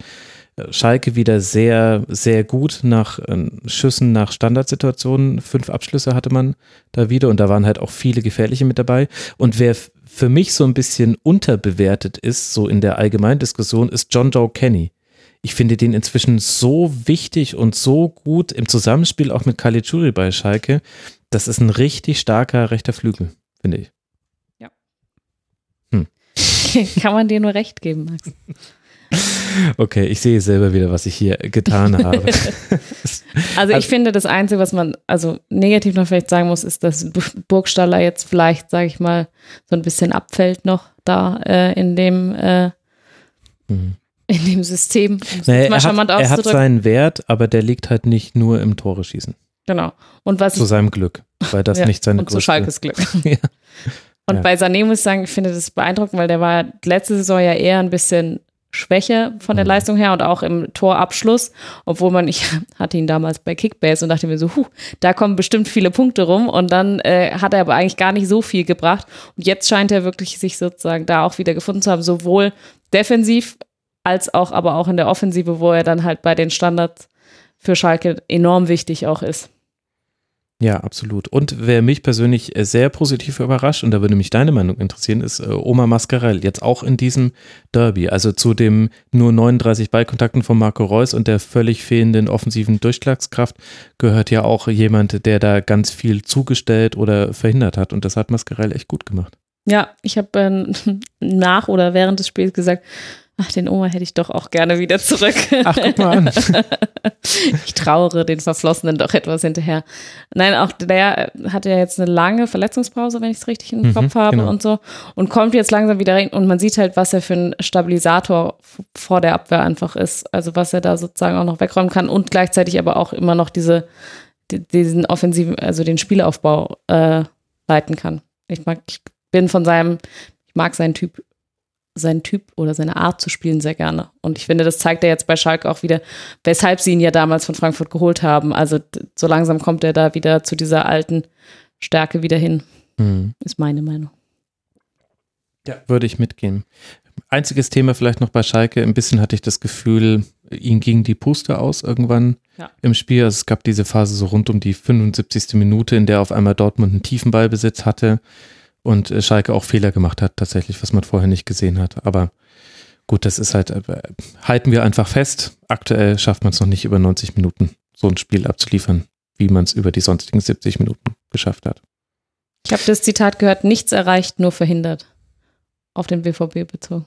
äh, Schalke wieder sehr, sehr gut nach äh, Schüssen, nach Standardsituationen. Fünf Abschlüsse hatte man da wieder und da waren halt auch viele gefährliche mit dabei. Und wer für mich so ein bisschen unterbewertet ist, so in der Allgemeindiskussion, ist John Joe Kenny. Ich finde den inzwischen so wichtig und so gut im Zusammenspiel auch mit Caligiuri bei Schalke. Das ist ein richtig starker rechter Flügel, finde ich. Kann man dir nur recht geben, Max. Okay, ich sehe selber wieder, was ich hier getan habe. Also ich Also- finde, das Einzige, was man also negativ noch vielleicht sagen muss, ist, dass Bu- Burgstaller jetzt vielleicht, sage ich mal, so ein bisschen abfällt noch da äh, in dem äh, Mhm. in dem System. Um Naja, er, hat, er hat seinen Wert, aber der liegt halt nicht nur im Tore schießen. Genau. Und was Zu ich seinem Glück, weil das Ja, nicht seine und zu größte- Schalkes Glück. Ja. Und Ja. bei Sané muss ich sagen, ich finde das beeindruckend, weil der war letzte Saison ja eher ein bisschen schwächer von der Mhm. Leistung her und auch im Torabschluss, obwohl man, ich hatte ihn damals bei Kickbase und dachte mir so, huh, da kommen bestimmt viele Punkte rum und dann äh, hat er aber eigentlich gar nicht so viel gebracht und jetzt scheint er wirklich sich sozusagen da auch wieder gefunden zu haben, sowohl defensiv als auch aber auch in der Offensive, wo er dann halt bei den Standards für Schalke enorm wichtig auch ist. Ja, absolut. Und wer mich persönlich äh, sehr positiv überrascht, und da würde mich deine Meinung interessieren, ist äh, Oma Mascarell. Jetzt auch in diesem Derby. Also zu dem nur 39 Ballkontakten von Marco Reus und der völlig fehlenden offensiven Durchschlagskraft gehört ja auch jemand, der da ganz viel zugestellt oder verhindert hat. Und das hat Mascarell echt gut gemacht. Ja, ich habe äh, nach oder während des Spiels gesagt, Ach, den Oma hätte ich doch auch gerne wieder zurück. Ach, guck mal an. ich trauere den Verflossenen doch etwas hinterher. Nein, auch der hatte ja jetzt eine lange Verletzungspause, wenn ich es richtig im mhm, Kopf habe genau. und so. Und kommt jetzt langsam wieder rein und man sieht halt, was er für ein Stabilisator vor der Abwehr einfach ist. Also was er da sozusagen auch noch wegräumen kann und gleichzeitig aber auch immer noch diese, diesen offensiven, also den Spielaufbau äh, leiten kann. Ich mag, ich bin von seinem, ich mag seinen Typ seinen Typ oder seine Art zu spielen sehr gerne. Und ich finde, das zeigt er jetzt bei Schalke auch wieder, weshalb sie ihn ja damals von Frankfurt geholt haben. Also so langsam kommt er da wieder zu dieser alten Stärke wieder hin. Mhm. Ist meine Meinung. Ja, würde ich mitgehen. Einziges Thema vielleicht noch bei Schalke. Ein bisschen hatte ich das Gefühl, ihm ging die Puste aus irgendwann ja. im Spiel. Also es gab diese Phase so rund um die 75. Minute, in der auf einmal Dortmund einen tiefen Ballbesitz hatte und äh, Schalke auch Fehler gemacht hat, tatsächlich, was man vorher nicht gesehen hat. Aber gut, das ist halt, äh, halten wir einfach fest. Aktuell schafft man es noch nicht über 90 Minuten, so ein Spiel abzuliefern, wie man es über die sonstigen 70 Minuten geschafft hat. Ich habe das Zitat gehört, nichts erreicht, nur verhindert. Auf den BVB bezogen.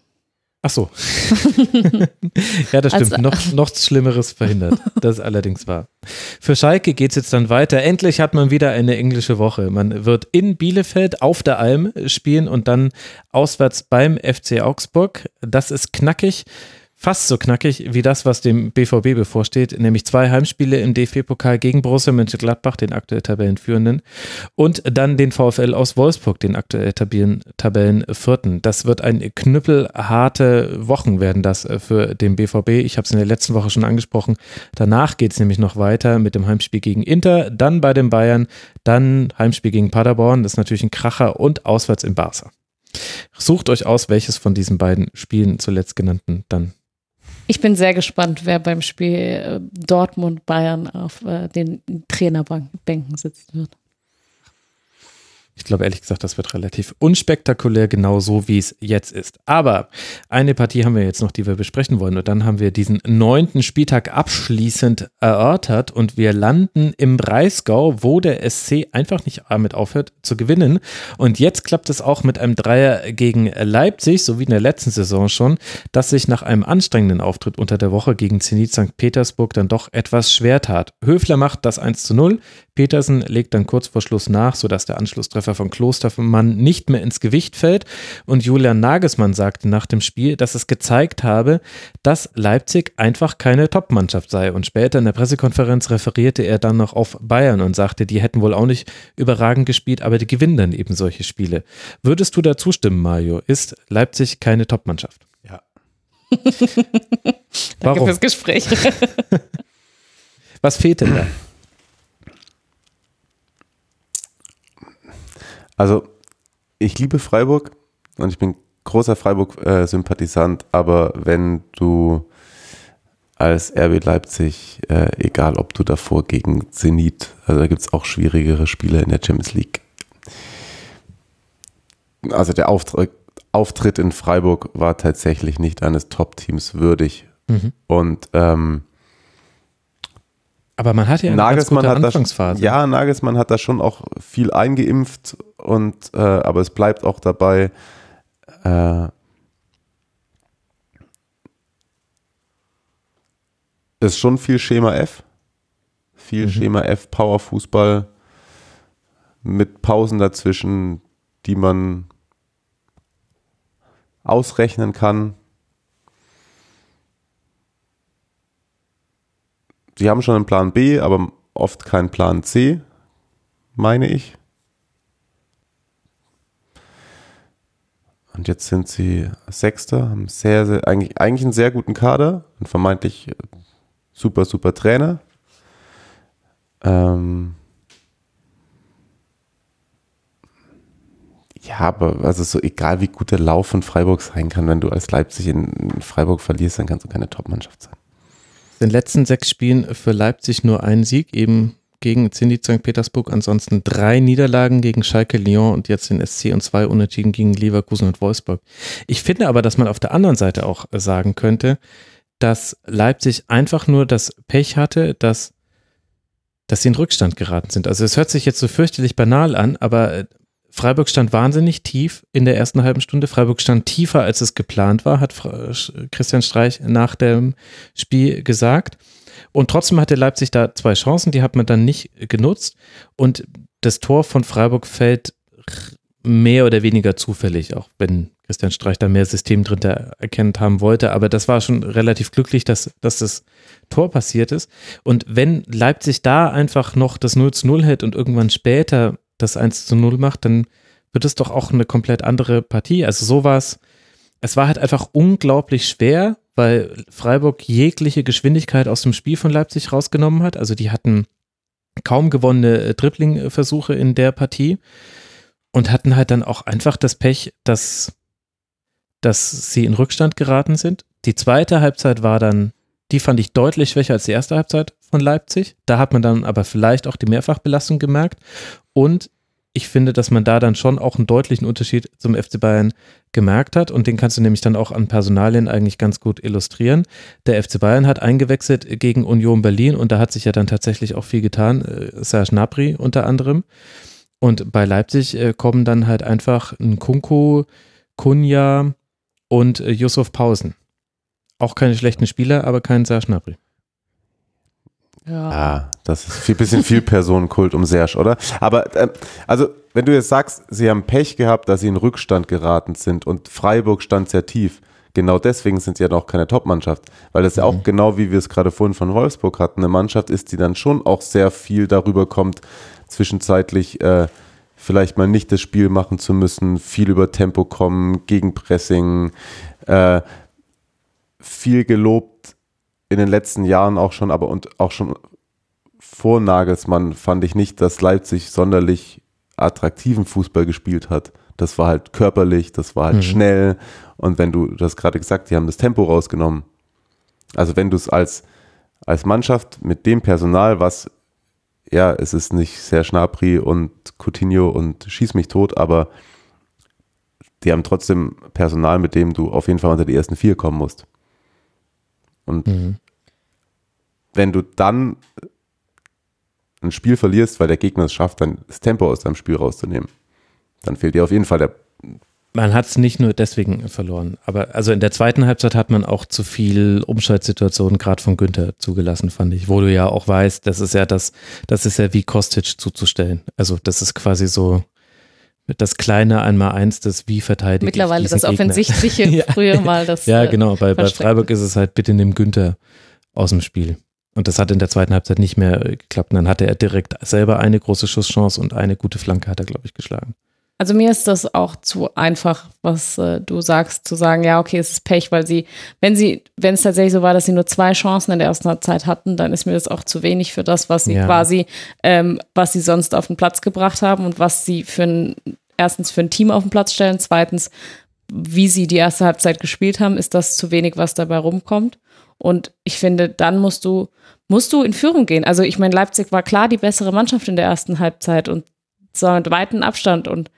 Ach so. ja, das stimmt. Also, noch, noch Schlimmeres verhindert. Das allerdings war. Für Schalke geht es jetzt dann weiter. Endlich hat man wieder eine englische Woche. Man wird in Bielefeld auf der Alm spielen und dann auswärts beim FC Augsburg. Das ist knackig fast so knackig wie das, was dem BVB bevorsteht, nämlich zwei Heimspiele im DFB-Pokal gegen Borussia Mönchengladbach, den aktuell Tabellenführenden, und dann den VfL aus Wolfsburg, den aktuell Tabellenvierten. Das wird ein knüppelharte Wochen werden das äh, für den BVB. Ich habe es in der letzten Woche schon angesprochen. Danach geht es nämlich noch weiter mit dem Heimspiel gegen Inter, dann bei den Bayern, dann Heimspiel gegen Paderborn, das ist natürlich ein Kracher und auswärts in Barca. Sucht euch aus, welches von diesen beiden Spielen zuletzt genannten dann ich bin sehr gespannt, wer beim Spiel äh, Dortmund-Bayern auf äh, den Trainerbänken sitzen wird. Ich glaube ehrlich gesagt, das wird relativ unspektakulär, genau so wie es jetzt ist. Aber eine Partie haben wir jetzt noch, die wir besprechen wollen. Und dann haben wir diesen neunten Spieltag abschließend erörtert und wir landen im Breisgau, wo der SC einfach nicht damit aufhört zu gewinnen. Und jetzt klappt es auch mit einem Dreier gegen Leipzig, so wie in der letzten Saison schon, dass sich nach einem anstrengenden Auftritt unter der Woche gegen Zenit St. Petersburg dann doch etwas schwer tat. Höfler macht das 1 zu 0. Petersen legt dann kurz vor Schluss nach, sodass der Anschlusstreffer von Klostermann nicht mehr ins Gewicht fällt. Und Julian Nagelsmann sagte nach dem Spiel, dass es gezeigt habe, dass Leipzig einfach keine Topmannschaft sei. Und später in der Pressekonferenz referierte er dann noch auf Bayern und sagte, die hätten wohl auch nicht überragend gespielt, aber die gewinnen dann eben solche Spiele. Würdest du da zustimmen, Mario? Ist Leipzig keine Topmannschaft? Ja. Danke fürs Gespräch. Was fehlt denn da? Also, ich liebe Freiburg und ich bin großer Freiburg-Sympathisant, aber wenn du als RB Leipzig, äh, egal ob du davor gegen Zenit, also da gibt es auch schwierigere Spiele in der Champions League. Also der Auftritt, Auftritt in Freiburg war tatsächlich nicht eines Top-Teams würdig. Mhm. Und ähm, aber man hat ja eine Nagelsmann gute Anfangsphase. Da, ja, Nagelsmann hat da schon auch viel eingeimpft und äh, aber es bleibt auch dabei. Äh, ist schon viel Schema F. Viel mhm. Schema F, Powerfußball mit Pausen dazwischen, die man ausrechnen kann. Sie haben schon einen Plan B, aber oft keinen Plan C, meine ich. Und jetzt sind sie Sechster, haben sehr, sehr, eigentlich, eigentlich einen sehr guten Kader, einen vermeintlich super, super Trainer. Ähm Ja, aber also so egal wie gut der Lauf von Freiburg sein kann, wenn du als Leipzig in Freiburg verlierst, dann kannst du keine Top-Mannschaft sein. In den letzten sechs Spielen für Leipzig nur ein Sieg, eben gegen Zenit St. Petersburg, ansonsten drei Niederlagen gegen Schalke, Lyon und jetzt den SC und zwei Unentschieden gegen Leverkusen und Wolfsburg. Ich finde aber, dass man auf der anderen Seite auch sagen könnte, dass Leipzig einfach nur das Pech hatte, dass, dass sie in Rückstand geraten sind. Also es hört sich jetzt so fürchterlich banal an, aber äh, Freiburg stand wahnsinnig tief in der ersten halben Stunde. Freiburg stand tiefer, als es geplant war, hat Christian Streich nach dem Spiel gesagt. Und trotzdem hatte Leipzig da zwei Chancen, die hat man dann nicht genutzt. Und das Tor von Freiburg fällt mehr oder weniger zufällig, auch wenn Christian Streich da mehr System drin erkennt haben wollte. Aber das war schon relativ glücklich, dass, dass das Tor passiert ist. Und wenn Leipzig da einfach noch das 0 zu 0 hält und irgendwann später das 1 zu 0 macht, dann wird es doch auch eine komplett andere Partie. Also so war es. Es war halt einfach unglaublich schwer, weil Freiburg jegliche Geschwindigkeit aus dem Spiel von Leipzig rausgenommen hat. Also die hatten kaum gewonnene äh, Dribbling-Versuche in der Partie und hatten halt dann auch einfach das Pech, dass, dass sie in Rückstand geraten sind. Die zweite Halbzeit war dann, die fand ich deutlich schwächer als die erste Halbzeit von Leipzig. Da hat man dann aber vielleicht auch die Mehrfachbelastung gemerkt. Und ich finde, dass man da dann schon auch einen deutlichen Unterschied zum FC Bayern gemerkt hat und den kannst du nämlich dann auch an Personalien eigentlich ganz gut illustrieren. Der FC Bayern hat eingewechselt gegen Union Berlin und da hat sich ja dann tatsächlich auch viel getan, äh, Serge Gnabry unter anderem. Und bei Leipzig äh, kommen dann halt einfach ein Kunku, Kunja und äh, Yusuf Pausen. Auch keine schlechten Spieler, aber kein Serge Gnabry. Ja. Ah, das ist ein bisschen viel Personenkult um Serge, oder? Aber äh, also, wenn du jetzt sagst, sie haben Pech gehabt, dass sie in Rückstand geraten sind und Freiburg stand sehr tief, genau deswegen sind sie ja noch keine Top-Mannschaft. Weil das ja auch mhm. genau wie wir es gerade vorhin von Wolfsburg hatten, eine Mannschaft ist, die dann schon auch sehr viel darüber kommt, zwischenzeitlich äh, vielleicht mal nicht das Spiel machen zu müssen, viel über Tempo kommen, Gegenpressing, äh, viel gelobt in den letzten Jahren auch schon, aber und auch schon vor Nagelsmann fand ich nicht, dass Leipzig sonderlich attraktiven Fußball gespielt hat. Das war halt körperlich, das war halt mhm. schnell. Und wenn du, hast gerade gesagt, die haben das Tempo rausgenommen. Also wenn du es als, als Mannschaft mit dem Personal, was, ja, es ist nicht sehr Schnapri und Coutinho und Schieß mich tot, aber die haben trotzdem Personal, mit dem du auf jeden Fall unter die ersten vier kommen musst. Und mhm. wenn du dann ein Spiel verlierst, weil der Gegner es schafft, dann das Tempo aus deinem Spiel rauszunehmen, dann fehlt dir auf jeden Fall der. Man hat es nicht nur deswegen verloren, aber also in der zweiten Halbzeit hat man auch zu viel Umschaltsituationen gerade von Günther zugelassen, fand ich, wo du ja auch weißt, das ist ja das, das ist ja wie Kostic zuzustellen. Also das ist quasi so, das kleine Einmal-Eins, das wie verteidigt. Mittlerweile das Offensichtliche, ja. früher mal das. Ja, äh, genau. Bei, bei Freiburg ist es halt, bitte nimm Günther aus dem Spiel. Und das hat in der zweiten Halbzeit nicht mehr geklappt. Und dann hatte er direkt selber eine große Schusschance und eine gute Flanke hat er, glaube ich, geschlagen. Also mir ist das auch zu einfach, was äh, du sagst, zu sagen, ja, okay, es ist Pech, weil sie, wenn sie, wenn es tatsächlich so war, dass sie nur zwei Chancen in der ersten Zeit hatten, dann ist mir das auch zu wenig für das, was sie ja. quasi, ähm, was sie sonst auf den Platz gebracht haben und was sie für ein, erstens für ein Team auf den Platz stellen, zweitens, wie sie die erste Halbzeit gespielt haben, ist das zu wenig, was dabei rumkommt. Und ich finde, dann musst du, musst du in Führung gehen. Also ich meine, Leipzig war klar die bessere Mannschaft in der ersten Halbzeit und so mit weiten Abstand und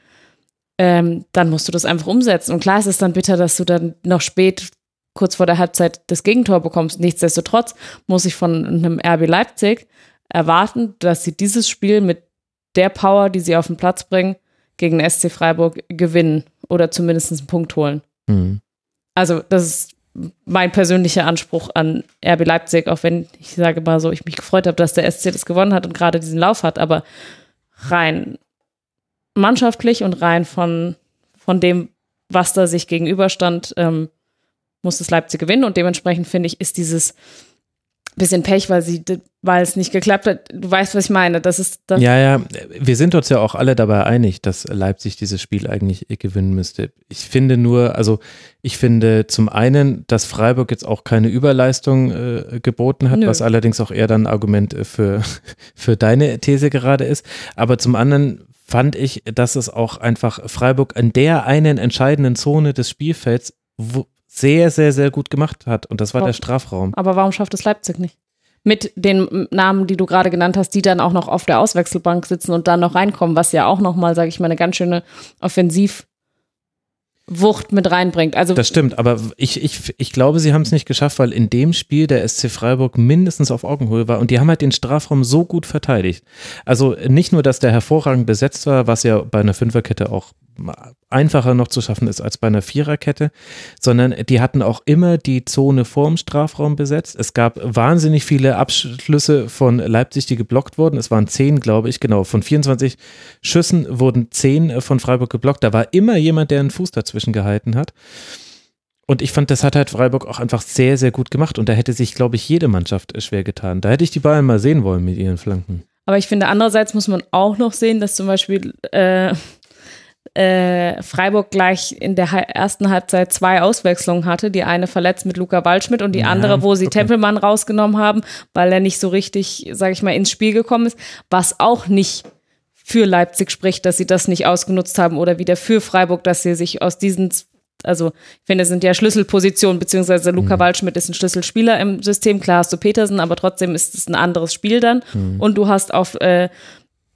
ähm, dann musst du das einfach umsetzen. Und klar ist es dann bitter, dass du dann noch spät, kurz vor der Halbzeit, das Gegentor bekommst. Nichtsdestotrotz muss ich von einem RB Leipzig erwarten, dass sie dieses Spiel mit der Power, die sie auf den Platz bringen, gegen den SC Freiburg gewinnen oder zumindest einen Punkt holen. Mhm. Also, das ist mein persönlicher Anspruch an RB Leipzig, auch wenn ich sage mal so, ich mich gefreut habe, dass der SC das gewonnen hat und gerade diesen Lauf hat, aber rein mannschaftlich und rein von, von dem, was da sich gegenüberstand, ähm, muss das Leipzig gewinnen. Und dementsprechend finde ich, ist dieses bisschen Pech, weil sie, weil es nicht geklappt hat. Du weißt, was ich meine. Das ist das ja, ja. Wir sind uns ja auch alle dabei einig, dass Leipzig dieses Spiel eigentlich gewinnen müsste. Ich finde nur, also ich finde zum einen, dass Freiburg jetzt auch keine Überleistung äh, geboten hat, Nö. was allerdings auch eher dann ein Argument für, für deine These gerade ist. Aber zum anderen fand ich, dass es auch einfach Freiburg in der einen entscheidenden Zone des Spielfelds sehr, sehr, sehr gut gemacht hat. Und das war der Strafraum. Aber warum schafft es Leipzig nicht? Mit den Namen, die du gerade genannt hast, die dann auch noch auf der Auswechselbank sitzen und dann noch reinkommen, was ja auch nochmal, sage ich mal, eine ganz schöne Offensiv- Wucht mit reinbringt. Also das stimmt, aber ich, ich, ich glaube, sie haben es nicht geschafft, weil in dem Spiel der SC Freiburg mindestens auf Augenhöhe war und die haben halt den Strafraum so gut verteidigt. Also nicht nur, dass der hervorragend besetzt war, was ja bei einer Fünferkette auch einfacher noch zu schaffen ist als bei einer Viererkette, sondern die hatten auch immer die Zone vorm Strafraum besetzt. Es gab wahnsinnig viele Abschlüsse von Leipzig, die geblockt wurden. Es waren zehn, glaube ich, genau. Von 24 Schüssen wurden zehn von Freiburg geblockt. Da war immer jemand, der einen Fuß dazwischen gehalten hat. Und ich fand, das hat halt Freiburg auch einfach sehr, sehr gut gemacht. Und da hätte sich, glaube ich, jede Mannschaft schwer getan. Da hätte ich die Bayern mal sehen wollen mit ihren Flanken. Aber ich finde, andererseits muss man auch noch sehen, dass zum Beispiel äh, äh, Freiburg gleich in der ersten Halbzeit zwei Auswechslungen hatte. Die eine verletzt mit Luca Waldschmidt und die ja, andere, wo sie okay. Tempelmann rausgenommen haben, weil er nicht so richtig, sage ich mal, ins Spiel gekommen ist, was auch nicht für Leipzig spricht, dass sie das nicht ausgenutzt haben oder wieder für Freiburg, dass sie sich aus diesen also ich finde, es sind ja Schlüsselpositionen, beziehungsweise Luca mhm. Waldschmidt ist ein Schlüsselspieler im System, klar hast du Petersen, aber trotzdem ist es ein anderes Spiel dann. Mhm. Und du hast auf äh,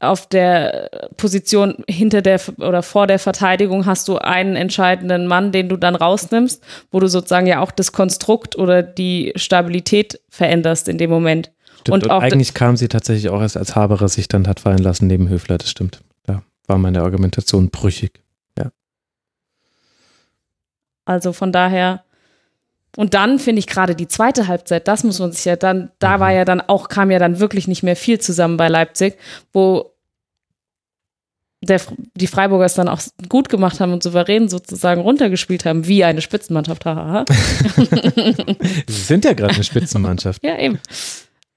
auf der Position hinter der oder vor der Verteidigung hast du einen entscheidenden Mann, den du dann rausnimmst, wo du sozusagen ja auch das Konstrukt oder die Stabilität veränderst in dem Moment. Stimmt, und, und eigentlich kam sie tatsächlich auch erst als Haberer sich dann hat fallen lassen neben Höfler, das stimmt. Da war meine Argumentation brüchig. Ja. Also von daher und dann finde ich gerade die zweite Halbzeit, das muss man sich ja dann, da war mhm. ja dann auch, kam ja dann wirklich nicht mehr viel zusammen bei Leipzig, wo der, die Freiburger es dann auch gut gemacht haben und souverän sozusagen runtergespielt haben, wie eine Spitzenmannschaft. Sie sind ja gerade eine Spitzenmannschaft. ja, eben.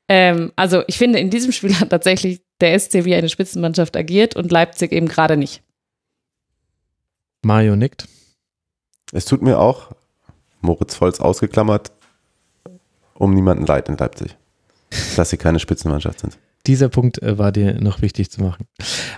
Ähm, also ich finde, in diesem Spiel hat tatsächlich der SC wie eine Spitzenmannschaft agiert und Leipzig eben gerade nicht. Mario nickt. Es tut mir auch, Moritz Volz ausgeklammert, um niemanden leid in Leipzig, dass sie keine Spitzenmannschaft sind. Dieser Punkt äh, war dir noch wichtig zu machen.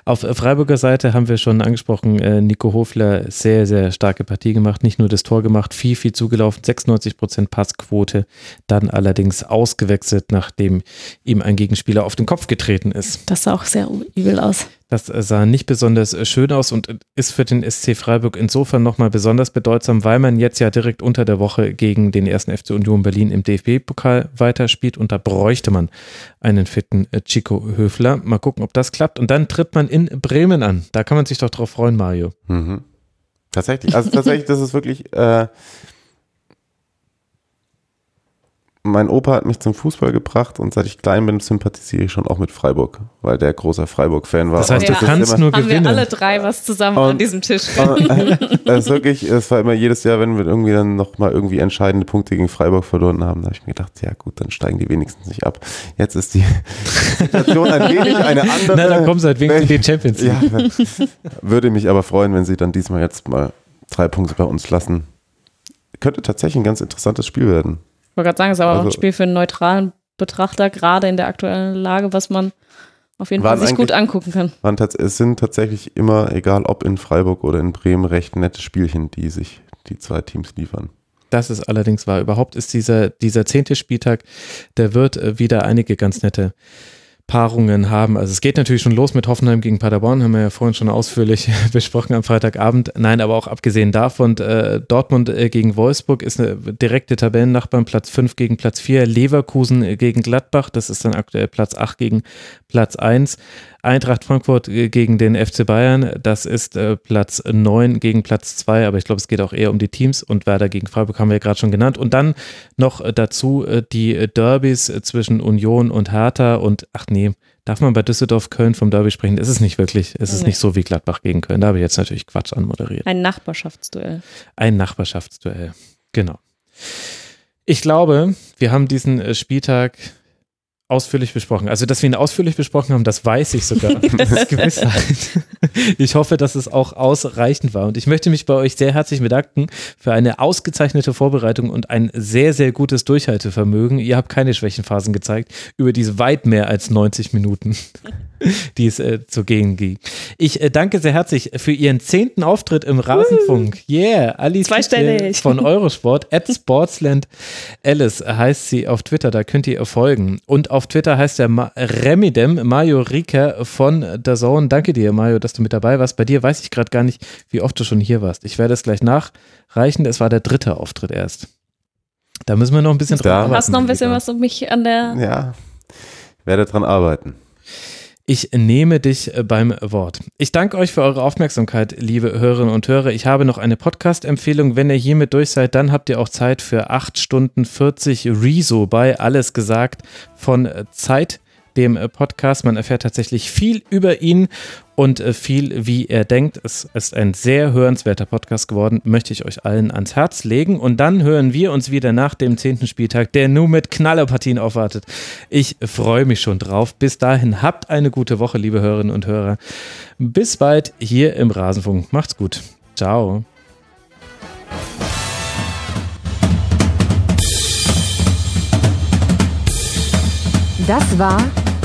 Auf äh, Freiburger Seite haben wir schon angesprochen, äh, Nico Hofler sehr, sehr starke Partie gemacht, nicht nur das Tor gemacht, viel, viel zugelaufen, 96 Prozent Passquote, dann allerdings ausgewechselt, nachdem ihm ein Gegenspieler auf den Kopf getreten ist. Das sah auch sehr übel aus. Das sah nicht besonders schön aus und ist für den SC Freiburg insofern nochmal besonders bedeutsam, weil man jetzt ja direkt unter der Woche gegen den ersten FC Union Berlin im DFB-Pokal weiterspielt und da bräuchte man einen fitten Chico Höfler. Mal gucken, ob das klappt. Und dann tritt man in Bremen an. Da kann man sich doch drauf freuen, Mario. Mhm. Tatsächlich, also tatsächlich, das ist wirklich, äh, mein Opa hat mich zum Fußball gebracht und seit ich klein bin, sympathisiere ich schon auch mit Freiburg, weil der großer Freiburg-Fan war. Das heißt, du ja. kannst nur haben gewinnen. wir alle drei was zusammen und, an diesem Tisch. wirklich, es war immer jedes Jahr, wenn wir irgendwie dann nochmal irgendwie entscheidende Punkte gegen Freiburg verloren haben, da habe ich mir gedacht, ja gut, dann steigen die wenigstens nicht ab. Jetzt ist die Situation ein wenig eine andere. Na, dann kommen sie halt wegen den Champions League. Ja, würde mich aber freuen, wenn sie dann diesmal jetzt mal drei Punkte bei uns lassen. Könnte tatsächlich ein ganz interessantes Spiel werden wollte gerade sagen, es ist aber also, auch ein Spiel für einen neutralen Betrachter, gerade in der aktuellen Lage, was man auf jeden Fall sich gut angucken kann. Waren es sind tatsächlich immer, egal ob in Freiburg oder in Bremen, recht nette Spielchen, die sich die zwei Teams liefern. Das ist allerdings wahr. Überhaupt ist dieser, dieser zehnte Spieltag, der wird äh, wieder einige ganz nette Paarungen haben. Also es geht natürlich schon los mit Hoffenheim gegen Paderborn, haben wir ja vorhin schon ausführlich besprochen am Freitagabend. Nein, aber auch abgesehen davon, äh, Dortmund äh, gegen Wolfsburg ist eine direkte Tabellennachbarn, Platz 5 gegen Platz 4, Leverkusen äh, gegen Gladbach, das ist dann aktuell Platz 8 gegen Platz 1. Eintracht Frankfurt äh, gegen den FC Bayern, das ist äh, Platz 9 gegen Platz 2, aber ich glaube, es geht auch eher um die Teams und Werder gegen Freiburg haben wir ja gerade schon genannt. Und dann noch äh, dazu die Derbys zwischen Union und Hertha und ach nee, darf man bei Düsseldorf Köln vom Derby sprechen? Es ist nicht wirklich, es ist nee. nicht so wie Gladbach gegen Köln. Da habe ich jetzt natürlich Quatsch anmoderiert. Ein Nachbarschaftsduell. Ein Nachbarschaftsduell, genau. Ich glaube, wir haben diesen Spieltag ausführlich besprochen. Also, dass wir ihn ausführlich besprochen haben, das weiß ich sogar. Das ist Gewissheit. Ich hoffe, dass es auch ausreichend war. Und ich möchte mich bei euch sehr herzlich bedanken für eine ausgezeichnete Vorbereitung und ein sehr, sehr gutes Durchhaltevermögen. Ihr habt keine Schwächenphasen gezeigt über diese weit mehr als 90 Minuten. die es äh, zu gehen ging. Ich äh, danke sehr herzlich für Ihren zehnten Auftritt im Rasenfunk. Yeah, Alice Zweistellig. von Eurosport. At Sportsland Alice heißt sie auf Twitter, da könnt ihr ihr folgen. Und auf Twitter heißt er Ma Remidem, Mario Rika von der Zone. Danke dir, Mario, dass du mit dabei warst. Bei dir weiß ich gerade gar nicht, wie oft du schon hier warst. Ich werde es gleich nachreichen. Es war der dritte Auftritt erst. Da müssen wir noch ein bisschen Da dran arbeiten. Du hast noch ein bisschen was um mich an der. Ja, ich werde dran arbeiten. Ich nehme dich äh, beim Wort. Ich danke euch für eure Aufmerksamkeit, liebe Hörerinnen und Hörer. Ich habe noch eine Podcast-Empfehlung. Wenn ihr hiermit durch seid, dann habt ihr auch Zeit für 8 Stunden 40 Rezo bei Alles gesagt von äh, Zeit, dem äh, Podcast. Man erfährt tatsächlich viel über ihn und äh, viel, wie er denkt. Es ist ein sehr hörenswerter Podcast geworden, möchte ich euch allen ans Herz legen. Und dann hören wir uns wieder nach dem zehnten Spieltag, der nur mit Knallerpartien aufwartet. Ich freue mich schon drauf. Bis dahin habt eine gute Woche, liebe Hörerinnen und Hörer. Bis bald hier im Rasenfunk. Macht's gut. Ciao. Das war